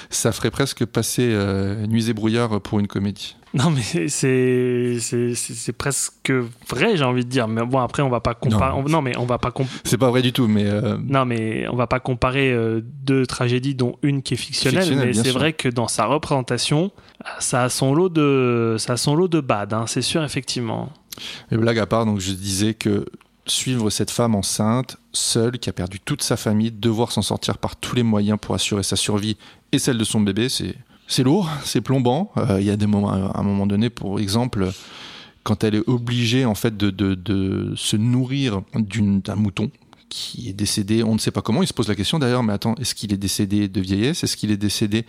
ça ferait presque passer euh, Nuit et brouillard pour une comédie. Non, mais c'est presque vrai, j'ai envie de dire. Mais bon, après, on va pas comparer. Non. Non, mais on va pas comp- C'est pas vrai du tout, mais euh, Non, mais on va pas comparer euh, deux tragédies, dont une qui est fictionnelle. Fictionnelle, mais c'est vrai que dans sa représentation, ça a son lot de, ça a son lot de bad. hein, c'est sûr, effectivement. Et blague à part, donc je disais que suivre cette femme enceinte, seule, qui a perdu toute sa famille, devoir s'en sortir par tous les moyens pour assurer sa survie et celle de son bébé, c'est c'est lourd, c'est plombant. Euh, Il y a des moments, à un moment donné, pour exemple, quand elle est obligée en fait de, de, se nourrir d'un mouton qui est décédé, on ne sait pas comment. Il se pose la question d'ailleurs, mais attends, est-ce qu'il est décédé de vieillesse? Est-ce qu'il est décédé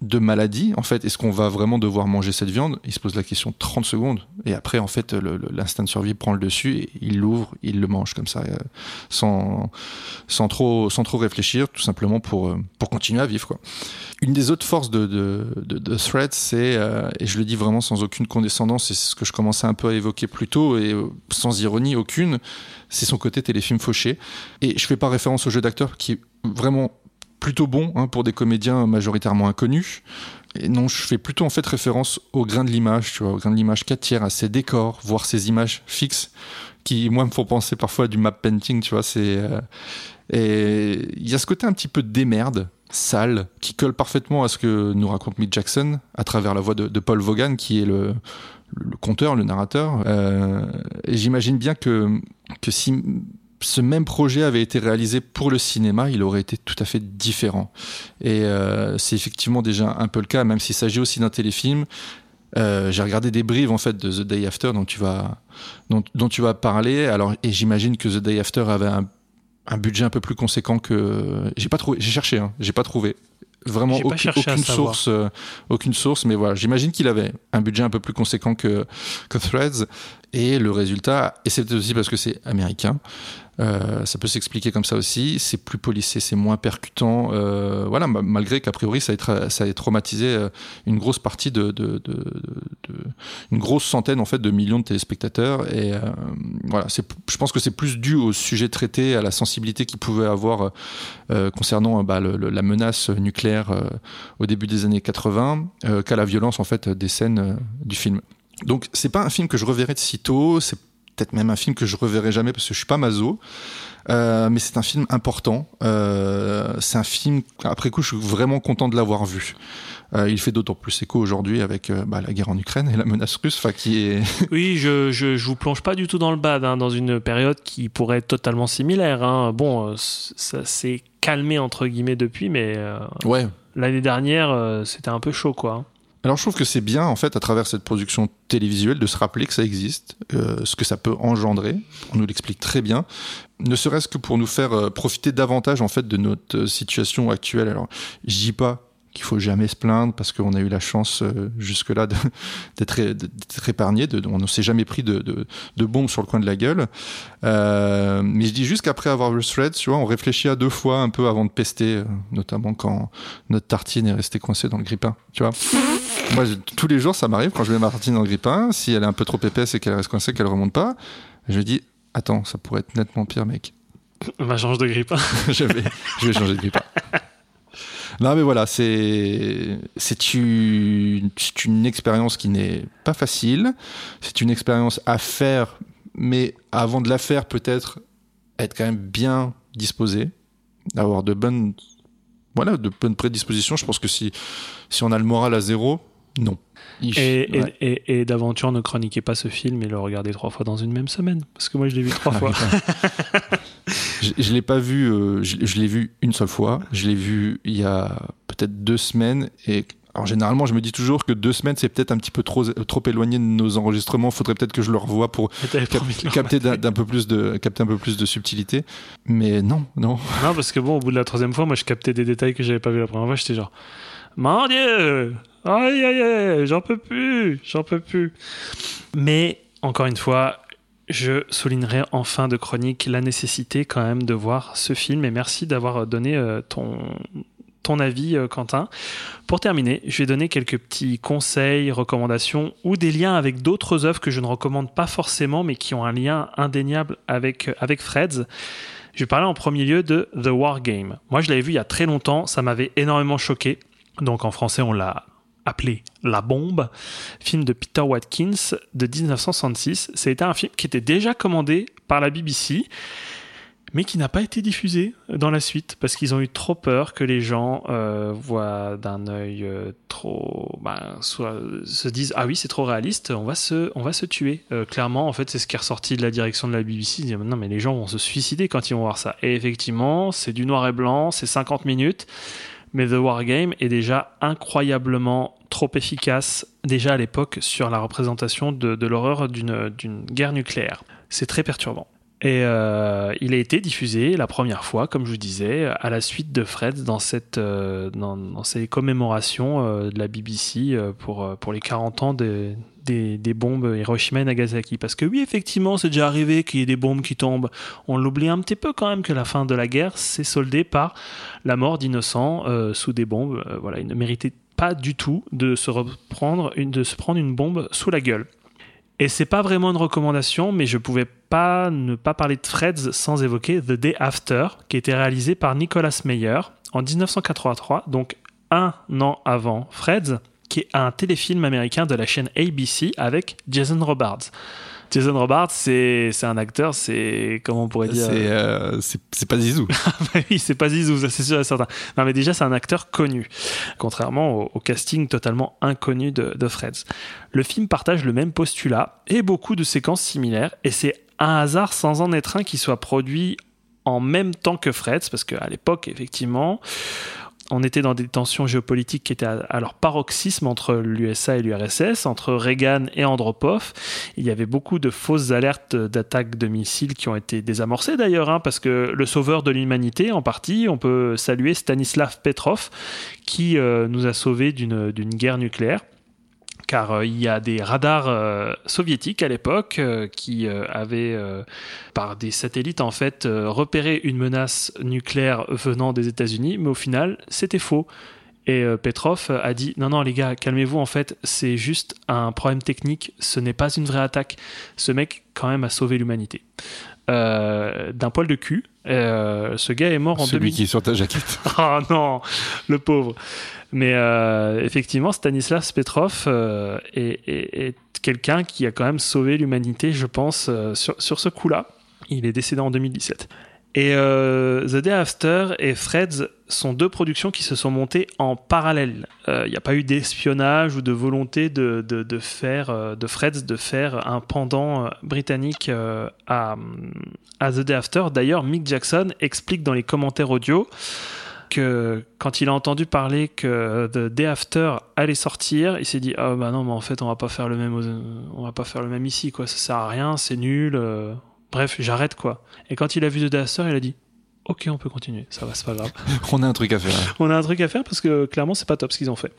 de maladie En fait, est-ce qu'on va vraiment devoir manger cette viande? Il se pose la question 30 secondes. Et après, en fait, l'instinct de survie prend le dessus et il l'ouvre, il le mange comme ça, euh, sans, sans, trop, sans trop réfléchir, tout simplement pour, euh, pour continuer à vivre. Quoi. Une des autres forces de, de, de, de Thread, c'est, euh, et je le dis vraiment sans aucune condescendance, c'est ce que je commençais un peu à évoquer plus tôt, et euh, sans ironie aucune, c'est son côté téléfilm fauché. Et je fais pas référence au jeu d'acteur qui est vraiment plutôt bon hein, pour des comédiens majoritairement inconnus. Et non, je fais plutôt en fait référence au grain de l'image, tu vois, au grain de l'image 4 tiers, à ces décors, voir ces images fixes qui, moi, me font penser parfois à du map painting, tu vois. C'est euh, et il y a ce côté un petit peu démerde, sale, qui colle parfaitement à ce que nous raconte Mick Jackson à travers la voix de, de Paul Vaughan, qui est le, le conteur, le narrateur. Euh, et j'imagine bien que, que si ce même projet avait été réalisé pour le cinéma, il aurait été tout à fait différent. Et euh, c'est effectivement déjà un peu le cas, même s'il s'agit aussi d'un téléfilm. Euh, j'ai regardé des briefs en fait de The Day After dont tu vas dont, dont tu vas parler. Alors et j'imagine que The Day After avait un, un budget un peu plus conséquent que j'ai pas trouvé. J'ai cherché, hein, j'ai pas trouvé vraiment aucune, source, euh, aucune source. Mais voilà, j'imagine qu'il avait un budget un peu plus conséquent que que Threads. Et le résultat, et c'est peut-être aussi parce que c'est américain, euh, ça peut s'expliquer comme ça aussi. C'est plus policé, c'est moins percutant. Euh, voilà, ma- malgré qu'a priori ça ait, tra- ça ait traumatisé euh, une grosse partie de, une grosse centaine en fait de millions de téléspectateurs. Et voilà, je pense que c'est plus dû au sujet traité, à la sensibilité qu'il pouvait avoir concernant bah, la menace nucléaire au début des années 80, euh, qu'à la violence en fait des scènes du film. Donc c'est pas un film que je reverrai de sitôt, c'est peut-être même un film que je reverrai jamais parce que je suis pas maso. Euh, mais c'est un film important. Euh, c'est un film, après coup, je suis vraiment content de l'avoir vu. Euh, il fait d'autant plus écho aujourd'hui avec bah, la guerre en Ukraine et la menace russe, enfin qui est. <laughs> Oui, je, je, je vous plonge pas du tout dans le bad, hein, dans une période qui pourrait être totalement similaire. hein. Bon, ça s'est calmé entre guillemets depuis, mais ouais. l'année dernière, c'était un peu chaud, quoi. Alors je trouve que c'est bien en fait à travers cette production télévisuelle de se rappeler que ça existe, euh, ce que ça peut engendrer. On nous l'explique très bien, ne serait-ce que pour nous faire euh, profiter davantage en fait de notre euh, situation actuelle. Alors je dis pas qu'il faut jamais se plaindre parce qu'on a eu la chance euh, jusque-là <laughs> d'être épargné, de, on ne s'est jamais pris de, de, de bombes sur le coin de la gueule. Euh, mais je dis juste qu'après avoir vu Threads, tu vois, on réfléchit à deux fois un peu avant de pester, euh, notamment quand notre tartine est restée coincée dans le grippin, tu vois. Moi, je- tous les jours, ça m'arrive quand je mets ma tartine dans le grippin, si elle est un peu trop épaisse et qu'elle reste coincée, qu'elle remonte pas, je me dis, attends, ça pourrait être nettement pire, mec. Ma change de grippe. <laughs> je, vais, je vais changer de grippin. <laughs> Non, mais voilà, c'est c'est une, une expérience qui n'est pas facile. C'est une expérience à faire, mais avant de la faire, peut-être être quand même bien disposé, avoir de bonnes, voilà, de bonnes prédispositions. Je pense que si si on a le moral à zéro, non. Et, ouais. et- et d'aventure, ne chroniquez pas ce film et le regardez trois fois dans une même semaine. Parce que moi, je l'ai vu trois Ah, fois. <laughs> Je, je l'ai pas vu, euh, je, je l'ai vu une seule fois. Je l'ai vu il y a peut-être deux semaines et alors généralement, je me dis toujours que deux semaines, c'est peut-être un petit peu trop, trop éloigné de nos enregistrements. Faudrait peut-être que je le revoie pour cap- capter d'un d'un peu plus de capter un peu plus de subtilité. Mais non, non. Non, parce que bon, au bout de la troisième fois, moi, je captais des détails que j'avais pas vu la première fois. J'étais genre, mon Dieu, aïe aïe aïe, j'en peux plus, j'en peux plus. Mais encore une fois, je soulignerai en fin de chronique la nécessité quand même de voir ce film. Et merci d'avoir donné euh, ton ton avis, euh, Quentin. Pour terminer, je vais donner quelques petits conseils, recommandations ou des liens avec d'autres œuvres que je ne recommande pas forcément, mais qui ont un lien indéniable avec, euh, avec Freds. Je vais parler en premier lieu de The War Game. Moi, je l'avais vu il y a très longtemps, ça m'avait énormément choqué. Donc en français, on l'a appelé La Bombe, film de Peter Watkins de 1966. C'était un film qui était déjà commandé par la BBC, mais qui n'a pas été diffusé dans la suite parce qu'ils ont eu trop peur que les gens euh, voient d'un œil euh, trop, ben, se disent ah oui c'est trop réaliste, on va se, on va se tuer. Euh, clairement en fait c'est ce qui est ressorti de la direction de la BBC. Ils disent, non mais les gens vont se suicider quand ils vont voir ça. Et effectivement c'est du noir et blanc, c'est 50 minutes. Mais The War Game est déjà incroyablement trop efficace, déjà à l'époque, sur la représentation de, l'horreur d'une guerre nucléaire. C'est très perturbant. Et euh, il a été diffusé la première fois, comme je vous disais, à la suite de Fred dans, cette, euh, ces commémorations euh, de la BBC pour, les 40 ans des, des, bombes Hiroshima et Nagasaki. Parce que oui, effectivement, c'est déjà arrivé qu'il y ait des bombes qui tombent. On l'oublie un petit peu quand même que la fin de la guerre s'est soldée par la mort d'innocents sous des bombes. Voilà, il ne méritait pas du tout de se, reprendre une, de se prendre une bombe sous la gueule. Et c'est pas vraiment une recommandation, mais je pouvais pas ne pas parler de Freds sans évoquer The Day After, qui était réalisé par Nicolas Meyer en 1983, donc un an avant Freds, qui est un téléfilm américain de la chaîne ABC avec Jason Robards. Jason Robards, c'est c'est un acteur, c'est comment on pourrait dire C'est euh, c'est c'est pas Zizou. <laughs> Bah oui, c'est pas Zizou, ça c'est sûr et certain. Non, mais déjà, c'est un acteur connu, contrairement au, au casting totalement inconnu de, de Freds. Le film partage le même postulat et beaucoup de séquences similaires, et c'est un hasard sans en être un qui soit produit en même temps que Freds, parce qu'à l'époque, effectivement, on était dans des tensions géopolitiques qui étaient à, leur paroxysme entre l'USA et l'URSS, entre Reagan et Andropov. Il y avait beaucoup de fausses alertes d'attaques de missiles qui ont été désamorcées d'ailleurs, hein, parce que le sauveur de l'humanité, en partie, on peut saluer Stanislav Petrov, qui euh, nous a sauvés d'une guerre nucléaire car euh, il y a des radars euh, soviétiques à l'époque euh, qui avaient, par des satellites en fait, repéré une menace nucléaire venant des États-Unis, mais au final, c'était faux. Et Petrov a dit non non les gars calmez-vous en fait c'est juste un problème technique ce n'est pas une vraie attaque ce mec quand même a sauvé l'humanité Euh, d'un poil de cul euh, ce gars est mort en Celui 2000 qui est sur ta jaquette. <laughs> Ah non, le pauvre. Mais euh, effectivement, Stanislas Petrov euh, est, est- est quelqu'un qui a quand même sauvé l'humanité, je pense, euh, sur, sur ce coup-là. Il est décédé en 2017. Et euh, The Day After et Freds sont deux productions qui se sont montées en parallèle. Euh, Il n'y a pas eu d'espionnage ou de volonté de, de, de faire, euh, de Freds de faire un pendant euh, britannique euh, à, à The Day After. D'ailleurs, Mick Jackson explique dans les commentaires audio que quand il a entendu parler que The Day After allait sortir, il s'est dit ah bah non mais en fait on va pas faire le même on va pas faire le même ici quoi, ça sert à rien, c'est nul. euh, Bref, j'arrête quoi. Et quand il a vu The Day After, il a dit OK, on peut continuer, ça va, c'est pas grave. <laughs> On a un truc à faire. on a un truc à faire parce que clairement c'est pas top ce qu'ils ont fait.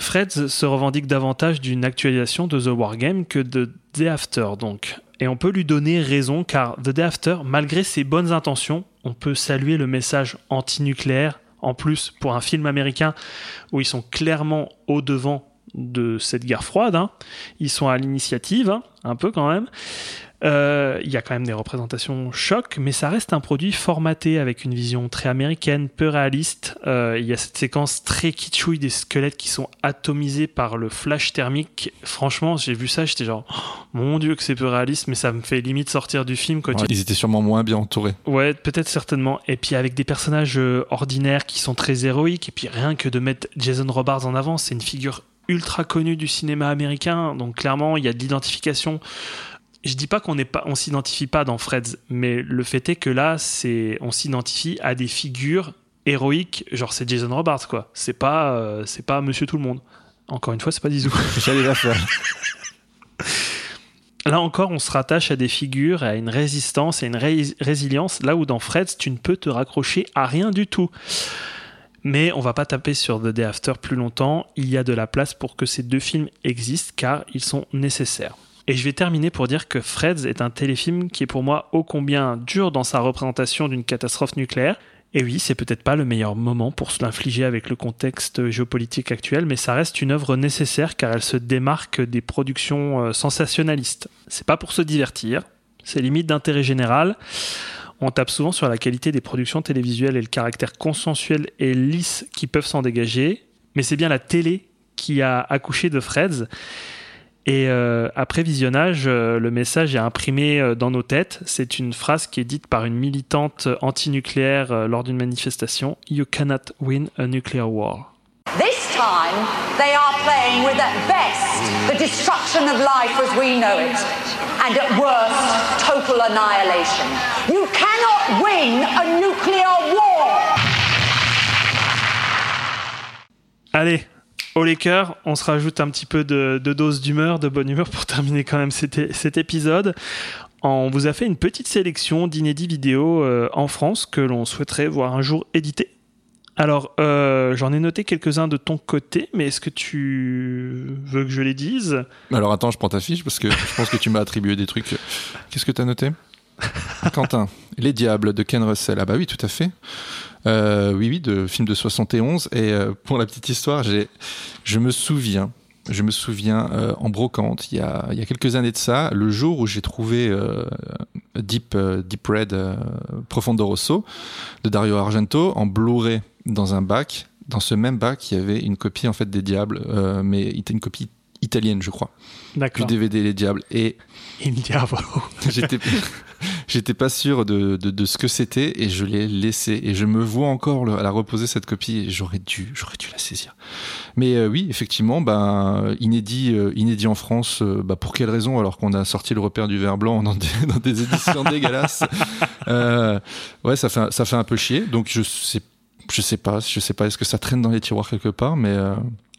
Freds se revendique davantage d'une actualisation de The Wargame que de The After donc. Et on peut lui donner raison car The Day After, malgré ses bonnes intentions, on peut saluer le message anti-nucléaire. En plus, pour un film américain où ils sont clairement au devant de cette guerre froide, hein. ils sont à l'initiative, hein, un peu quand même. Euh, Il y a quand même des représentations choc, mais ça reste un produit formaté avec une vision très américaine, peu réaliste. Euh, Il y a cette séquence très kitschouille des squelettes qui sont atomisés par le flash thermique. Franchement, j'ai vu ça, j'étais genre, Oh, mon dieu que c'est peu réaliste, mais ça me fait limite sortir du film. Quand Ouais, tu- Ils étaient sûrement moins bien entourés. Ouais, peut-être certainement. Et puis avec des personnages euh, ordinaires qui sont très héroïques. Et puis rien que de mettre Jason Robards en avant, c'est une figure ultra connue du cinéma américain. Donc clairement, il y a de l'identification. Je dis pas qu'on n'est pas, on s'identifie pas dans Freds, mais le fait est que là, c'est, on s'identifie à des figures héroïque, genre c'est Jason Robards quoi. C'est pas, euh, c'est pas Monsieur Tout le Monde. Encore une fois, c'est pas Zizou. <laughs> J'allais la faire. Là encore, on se rattache à des figures, à une résistance et une ré- résilience, là où dans Freds, tu ne peux te raccrocher à rien du tout. Mais on va pas taper sur The Day After plus longtemps, il y a de la place pour que ces deux films existent car ils sont nécessaires. Et je vais terminer pour dire que Freds est un téléfilm qui est pour moi ô combien dur dans sa représentation d'une catastrophe nucléaire. Et oui, c'est peut-être pas le meilleur moment pour se l'infliger avec le contexte géopolitique actuel, mais ça reste une œuvre nécessaire car elle se démarque des productions euh, sensationnalistes. C'est pas pour se divertir, c'est limite d'intérêt général. On tape souvent sur la qualité des productions télévisuelles et le caractère consensuel et lisse qui peuvent s'en dégager, mais c'est bien la télé qui a accouché de Freds. Et euh, après visionnage, euh, le message est imprimé euh, dans nos têtes. C'est une phrase qui est dite par une militante antinucléaire euh, lors d'une manifestation. You cannot win a nuclear war. This time, they are playing with at best the destruction of life as we know it, and at worst, total annihilation. You cannot win a nuclear war! Allez, au Laker, on se rajoute un petit peu de, dose d'humeur, de bonne humeur pour <laughs> terminer quand même cet, épisode. On vous a fait une petite sélection d'inédits vidéos euh, en France que l'on souhaiterait voir un jour éditer. Alors, euh, j'en ai noté quelques-uns de ton côté, mais est-ce que tu veux que je les dise? Alors attends, je prends ta fiche parce que je pense que tu m'as attribué des trucs. Qu'est-ce que t'as noté? Quentin, Les Diables de Ken Russell. Ah bah oui, tout à fait. Euh, oui, oui, de film de 71. Et euh, pour la petite histoire, j'ai, je me souviens, je me souviens euh, en brocante, il y, a, il y a quelques années de ça, le jour où j'ai trouvé euh, Deep, euh, Deep Red euh, Profondo Rosso de Dario Argento en Blu-ray dans un bac. Dans ce même bac, il y avait une copie en fait des Diables, euh, mais une copie italienne, je crois du D'accord. DVD Les Diables. Et Il diavolo. j'étais, <laughs> j'étais pas sûr de, de, ce que c'était et je l'ai laissé. Et je me vois encore à la reposer cette copie et j'aurais dû, j'aurais dû la saisir. Mais euh, oui, effectivement, ben, inédit, euh, inédit en France. euh, bah, pour quelle raison alors qu'on a sorti le repère du verre blanc dans des, <laughs> dans des éditions dégueulasses Ouais, ça fait, ça fait un peu chier. Donc je sais, je sais pas, je sais pas. Est-ce que ça traîne dans les tiroirs quelque part Mais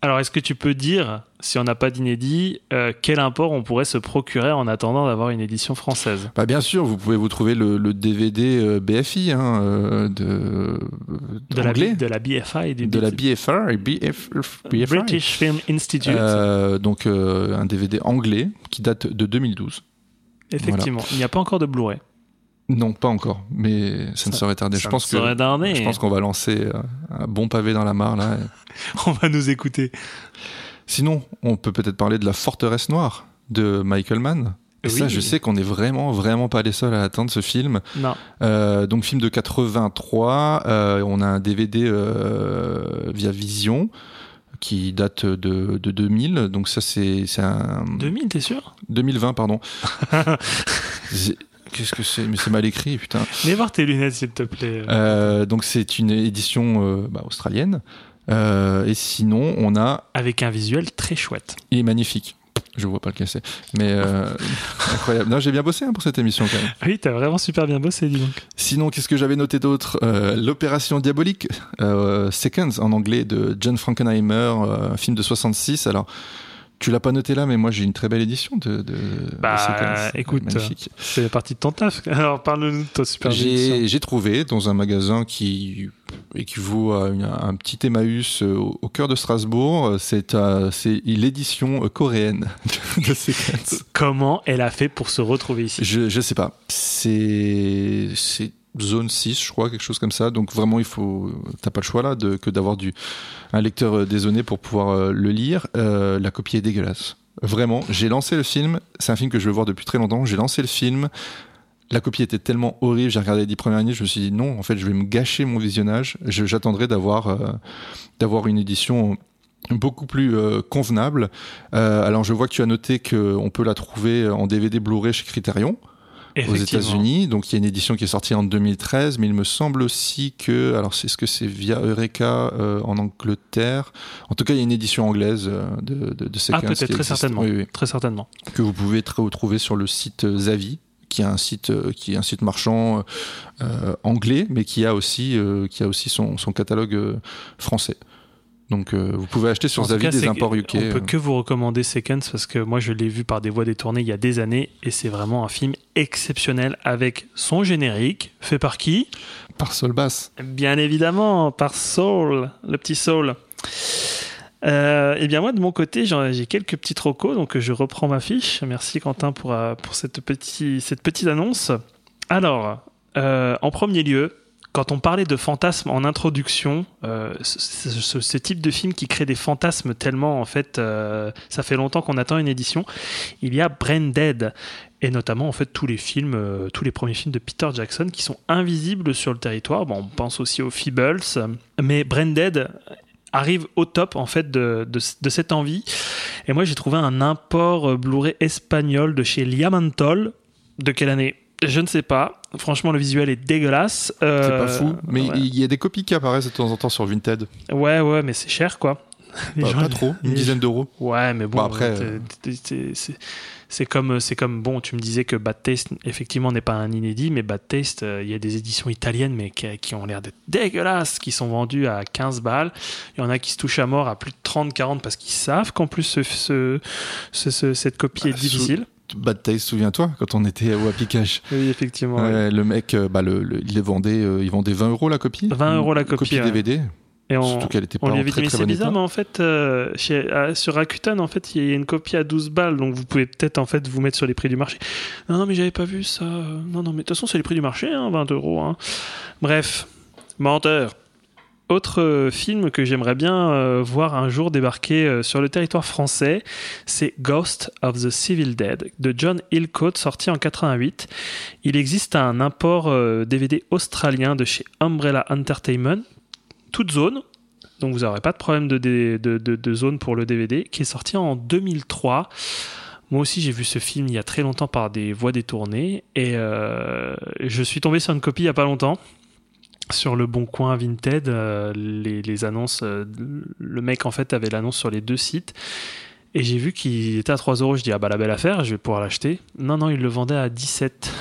Alors, est-ce que tu peux dire, si on n'a pas d'inédit, euh, quel import on pourrait se procurer en attendant d'avoir une édition française? Bah bien sûr, vous pouvez vous trouver le, le DVD euh, BFI hein, euh, de, de la, de la BFI du de la BFR BF, BFI. British Film Institute. Donc un DVD anglais qui date de 2012. Effectivement, il n'y a pas encore de Blu-ray. Non, pas encore, mais ça, ne tarder. ça Je pense que tarder. je pense qu'on va lancer euh, un bon pavé dans la mare là. <laughs> On va nous écouter. Sinon, on peut peut-être parler de la Forteresse Noire de Michael Mann. Et ça, je sais qu'on est vraiment, vraiment pas les seuls à attendre ce film. Non. Euh, donc film de 83, euh, on a un DVD euh, via Vision qui date de, de 2000, donc ça c'est c'est un 2000, t'es sûr? 2020 pardon. <laughs> Qu'est-ce que c'est Mais c'est mal écrit putain. Mets voir tes lunettes, s'il te plaît. Euh, donc c'est une édition euh, bah, australienne. Euh, et sinon on a, Avec un visuel très chouette. il est magnifique. Je vois pas lequel c'est, mais euh, <laughs> incroyable. Non, j'ai bien bossé hein, pour cette émission quand même. Oui, t'as vraiment super bien bossé, dis donc. Sinon, qu'est-ce que j'avais noté d'autre? Euh, L'opération diabolique, euh, Seconds en anglais de John Frankenheimer, un film de 66. Alors, tu l'as pas noté là, mais moi j'ai une très belle édition de, de, Bah, Seconds. écoute, magnifique. C'est partie de ton taf. <laughs> Alors, parle-nous de ta super édition. J'ai trouvé dans un magasin qui équivaut à une- un petit Emmaüs euh, au, au cœur de Strasbourg. euh, C'est euh, l'édition euh, coréenne <laughs> de Seconds. Comment elle a fait pour se retrouver ici? Je, je sais pas. C'est zone 6, je crois, quelque chose comme ça. Donc vraiment, il faut t'as pas le choix là de, que d'avoir du un lecteur euh, dézonné pour pouvoir euh, le lire. Euh, la copie est dégueulasse. Vraiment, j'ai lancé le film. C'est un film que je veux voir depuis très longtemps. J'ai lancé le film. La copie était tellement horrible. J'ai regardé les dix premières minutes. Je me suis dit non, en fait, je vais me gâcher mon visionnage. J'attendrai d'avoir d'avoir une édition beaucoup plus convenable. Alors, je vois que tu as noté qu'on peut la trouver en DVD Blu-ray chez Criterion aux. États-Unis. Donc, il y a une édition qui est sortie en 2013, mais il me semble aussi que, alors, c'est ce que c'est via Eureka euh, en Angleterre. En tout cas, il y a une édition anglaise euh, de, de, de Ah, peut-être, très existe. certainement. Oui, oui. Très certainement. que vous pouvez tr- retrouver sur le site euh, Zavi. qui a un site, euh, qui est un site marchand euh, anglais, mais qui a aussi, euh, qui a aussi son, son catalogue français. Donc euh, vous pouvez acheter sur cas, des imports UK. On peut euh. que vous recommander Seconds parce que moi je l'ai vu par des voix détournées il y a des années et c'est vraiment un film exceptionnel avec son générique fait par qui? Par Sol Bass. Bien évidemment, par Soul, le petit Soul. Euh, eh bien moi de mon côté j'ai quelques petits trocos donc je reprends ma fiche. Merci Quentin pour, euh, pour cette, petit, cette petite annonce. Alors, euh, en premier lieu, quand on parlait de fantasmes en introduction, euh, ce, type de film qui crée des fantasmes tellement en fait, euh, ça fait longtemps qu'on attend une édition. Il y a Brain Dead et notamment en fait tous les films, euh, tous les premiers films de Peter Jackson qui sont invisibles sur le territoire. Bon, on pense aussi aux Feebles, mais Brain Dead arrive au top en fait de, de, de cette envie. Et moi j'ai trouvé un import Blu-ray espagnol de chez Liamantol. De quelle année? Je ne sais pas. Franchement le visuel est dégueulasse. C'est Euh, pas fou, mais ouais. il y a des copies qui apparaissent de temps en temps sur Vinted. Ouais, ouais, mais c'est cher, quoi. Les Pas, gens- pas trop, une les- dizaine d'euros. Ouais, mais bon, Bon, après, euh, c'est- c'est comme, c'est comme, bon, tu me disais que Bad Taste, effectivement, n'est pas un inédit, mais Bad Taste, euh, il y a des éditions italiennes, mais qui, qui ont l'air d'être dégueulasses, qui sont vendues à 15 balles. Il y en a qui se touchent à mort à plus de 30, 40 parce qu'ils savent qu'en plus, ce, ce- ce- ce- cette copie est Bah, difficile. Bad Taste, souviens-toi, quand on était au Happy Cash. Oui, effectivement. ouais. Ouais, le mec, euh, bah, le, le- il les vendait, euh, il vendait 20 euros la copie. 20 euros la Une copie, ouais. DVD. Et on, Surtout qu'elle était on pas lui avait très dit, mais c'est bizarre, état. mais en fait, euh, chez, à- sur Rakuten, en fait, il y a une copie à 12 balles, donc vous pouvez peut-être en fait vous mettre sur les prix du marché. Non, non, mais j'avais pas vu ça. Non, non, mais de toute façon, c'est les prix du marché, hein, 20 euros. hein. Bref, menteur. Autre euh, film que j'aimerais bien euh, voir un jour débarquer euh, sur le territoire français, c'est Ghost of the Civil Dead de John Hillcoat, sorti en 88. Il existe un import DVD australien de chez Umbrella Entertainment, toute zone, donc vous n'aurez pas de problème de, de, de- de- zone pour le DVD, qui est sorti en 2003. Moi aussi, j'ai vu ce film il y a très longtemps par des voix détournées et je suis tombé sur une copie il y a pas longtemps. Sur le bon coin Vinted, euh, les, annonces, euh, le mec en fait avait l'annonce sur les deux sites et j'ai vu qu'il était à 3 euros. Je dis ah bah la belle affaire, je vais pouvoir l'acheter. Non non, il le vendait à 17.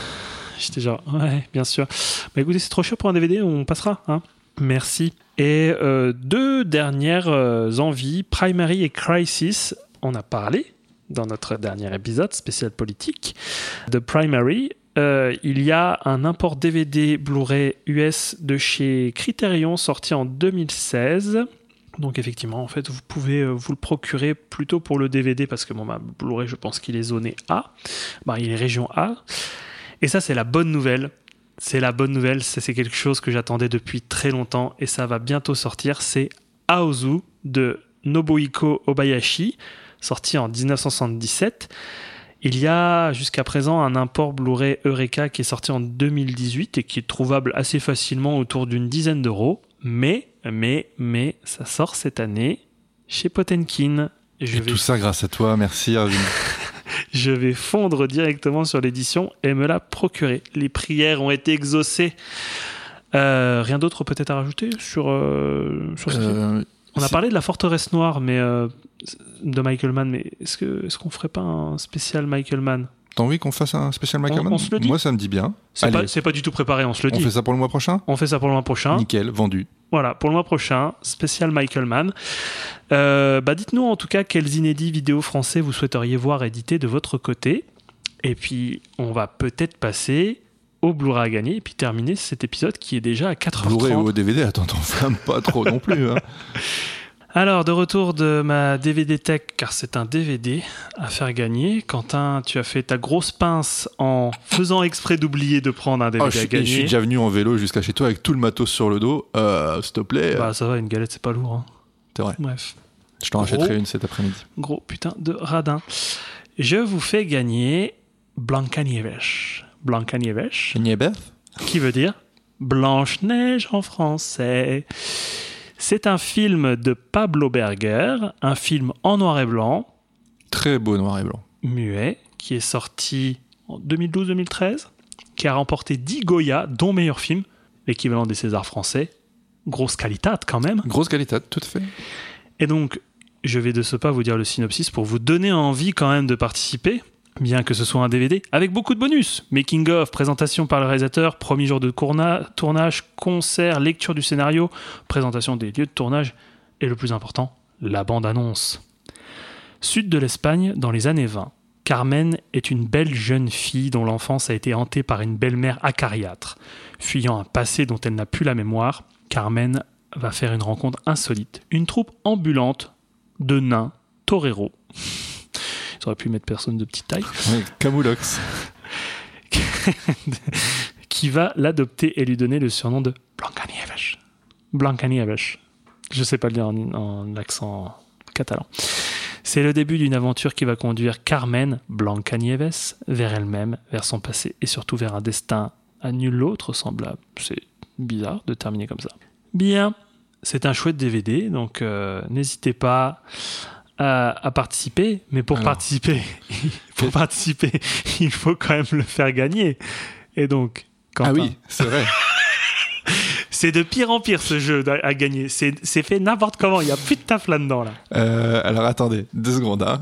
J'étais genre ouais, bien sûr. Bah écoutez, c'est trop cher pour un DVD, on passera. Hein Merci. Et euh, deux dernières envies, Primary et Crisis. On a parlé dans notre dernier épisode spécial politique de Primary. Euh, il y a un import DVD Blu-ray US de chez Criterion sorti en 2016. Donc effectivement, en fait, vous pouvez euh, vous le procurer plutôt pour le DVD parce que bon, bah, Blu-ray, je pense qu'il est zoné A. Bah, il est région A. Et ça, c'est la bonne nouvelle. C'est la bonne nouvelle. C'est quelque chose que j'attendais depuis très longtemps et ça va bientôt sortir. C'est Aozu de Nobuhiko Obayashi, sorti en 1977. Il y a jusqu'à présent un import Blu-ray Eureka qui est sorti en 2018 et qui est trouvable assez facilement autour d'une dizaine d'euros. Mais, mais, mais, ça sort cette année chez Potenkin. Je Et vais tout ça grâce à toi, merci Arvin. <laughs> <laughs> je vais fondre directement sur l'édition et me la procurer. Les prières ont été exaucées. Euh, rien d'autre peut-être à rajouter sur, euh, sur ce Euh, On a parlé de la forteresse noire mais euh, de Michael Mann, mais est-ce que est-ce qu'on ferait pas un spécial Michael Mann? T'as envie qu'on fasse un spécial Michael On- Mann? on se le dit Moi, ça me dit bien. C'est pas, c'est pas du tout préparé, on se le on dit. fait ça pour le mois prochain? On fait ça pour le mois prochain. Nickel, vendu. Voilà, pour le mois prochain, spécial Michael Mann. Euh, bah dites-nous en tout cas quels inédits vidéos français vous souhaiteriez voir édités de votre côté. Et puis, on va peut-être passer au Blu-ray à gagner et puis terminer cet épisode qui est déjà à 4h30. Blu-ray ou DVD, attends, t'enflamme pas trop non plus. Hein. <laughs> Alors, de retour de ma DVD Tech, car c'est un DVD à faire gagner. Quentin, tu as fait ta grosse pince en faisant exprès d'oublier de prendre un DVD Oh, je, à gagner. je suis déjà venu en vélo jusqu'à chez toi avec tout le matos sur le dos. Euh, S'il te plaît. Bah, ça va, une galette, c'est pas lourd. hein. c'est vrai. Bref. Je t'en rachèterai une cet après-midi. Gros putain de radin. Je vous fais gagner Blancanieves. Blancanieves, Niébert qui veut dire Blanche-Neige en français. C'est un film de Pablo Berger, un film en noir et blanc, Très beau noir et blanc. muet, qui est sorti en 2012-2013, qui a remporté 10 Goya, dont meilleur film, l'équivalent des Césars français. Grosse qualité quand même. Grosse qualité, tout à fait. Et donc, je vais de ce pas vous dire le synopsis pour vous donner envie quand même de participer. Bien que ce soit un DVD, avec beaucoup de bonus. Making of, présentation par le réalisateur, premier jour de tournage, concert, lecture du scénario, présentation des lieux de tournage, et le plus important, la bande-annonce. Sud de l'Espagne, dans les années 20. Carmen est une belle jeune fille dont l'enfance a été hantée par une belle-mère acariâtre. Fuyant un passé dont elle n'a plus la mémoire, Carmen va faire une rencontre insolite. Une troupe ambulante de nains toreros. Auraient pu mettre personne de petite taille. Ouais, Camoulox. <laughs> qui va l'adopter et lui donner le surnom de Blancanieves. Blancanieves. Je sais pas le dire en, en accent catalan. C'est le début d'une aventure qui va conduire Carmen Blancanieves vers elle-même, vers son passé et surtout vers un destin à nul autre semblable. C'est bizarre de terminer comme ça. Bien, c'est un chouette DVD, donc euh, n'hésitez pas à, à participer. Mais pour Alors. participer, <laughs> pour participer, il faut quand même le faire gagner. Et donc, Ah Quentin, oui, c'est vrai. <laughs> c'est de pire en pire ce jeu à gagner. C'est fait n'importe comment. Il y a plus de taf là-dedans là. Euh, alors attendez, deux secondes. hein.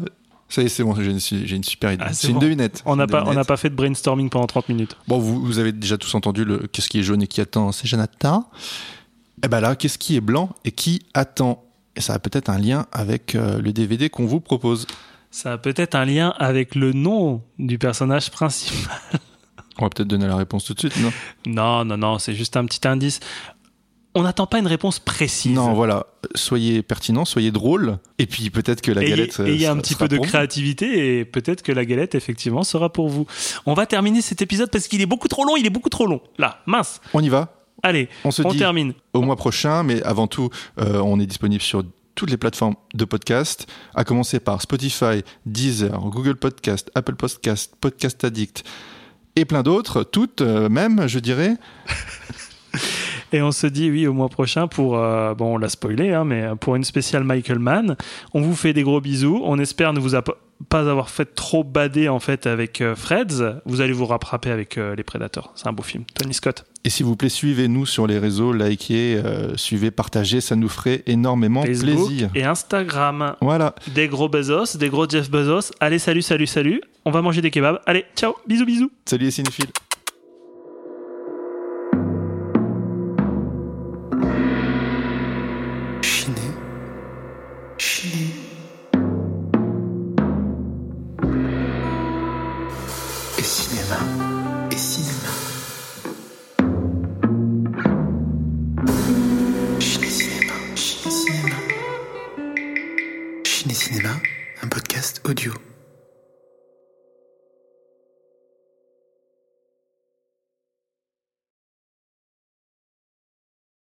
Ça y est, c'est bon, j'ai une, super idée. Ah, c'est une bon. devinette. On n'a Une pas, on n'a devinette. pas fait de brainstorming pendant 30 minutes. Bon, vous, vous avez déjà tous entendu le qu'est-ce qui est jaune et qui attend, c'est Jonathan. Et ben là, qu'est-ce qui est blanc et qui attend? Et ça a peut-être un lien avec euh, le DVD qu'on vous propose. Ça a peut-être un lien avec le nom du personnage principal. <laughs> On va peut-être donner la réponse tout de suite, non? Non, non, non, c'est juste un petit indice. On n'attend pas une réponse précise. Non, voilà. Soyez pertinent, soyez drôle. Et puis peut-être que la Et il y- galette. et il y a euh, un petit peu de créativité et peut-être que la galette effectivement sera pour vous. On va terminer cet épisode parce qu'il est beaucoup trop long. Il est beaucoup trop long. Là, mince. On y va? Allez, On se dit termine. au mois prochain, mais avant tout, euh, on est disponible sur toutes les plateformes de podcast, à commencer par Spotify, Deezer, Google Podcast, Apple Podcast, Podcast Addict et plein d'autres, toutes euh, même, je dirais. <laughs> Et on se dit oui au mois prochain pour, euh, bon on l'a spoilé, hein, mais pour une spéciale Michael Mann. On vous fait des gros bisous. On espère ne vous a pas- avoir fait trop bader en fait avec euh, Freds. Vous allez vous rattraper avec euh, les Prédateurs. C'est un beau film. Tony Scott. Et s'il vous plaît, suivez-nous sur les réseaux, likez, euh, suivez, partagez, ça nous ferait énormément Facebook plaisir. et Instagram. Voilà. Des gros Bezos, des gros Jeff Bezos. Allez, salut, salut, salut. On va manger des kebabs. Allez, ciao, bisous, bisous. Salut les cinéphiles. Chiné. Chiné. Chiné Cinéma.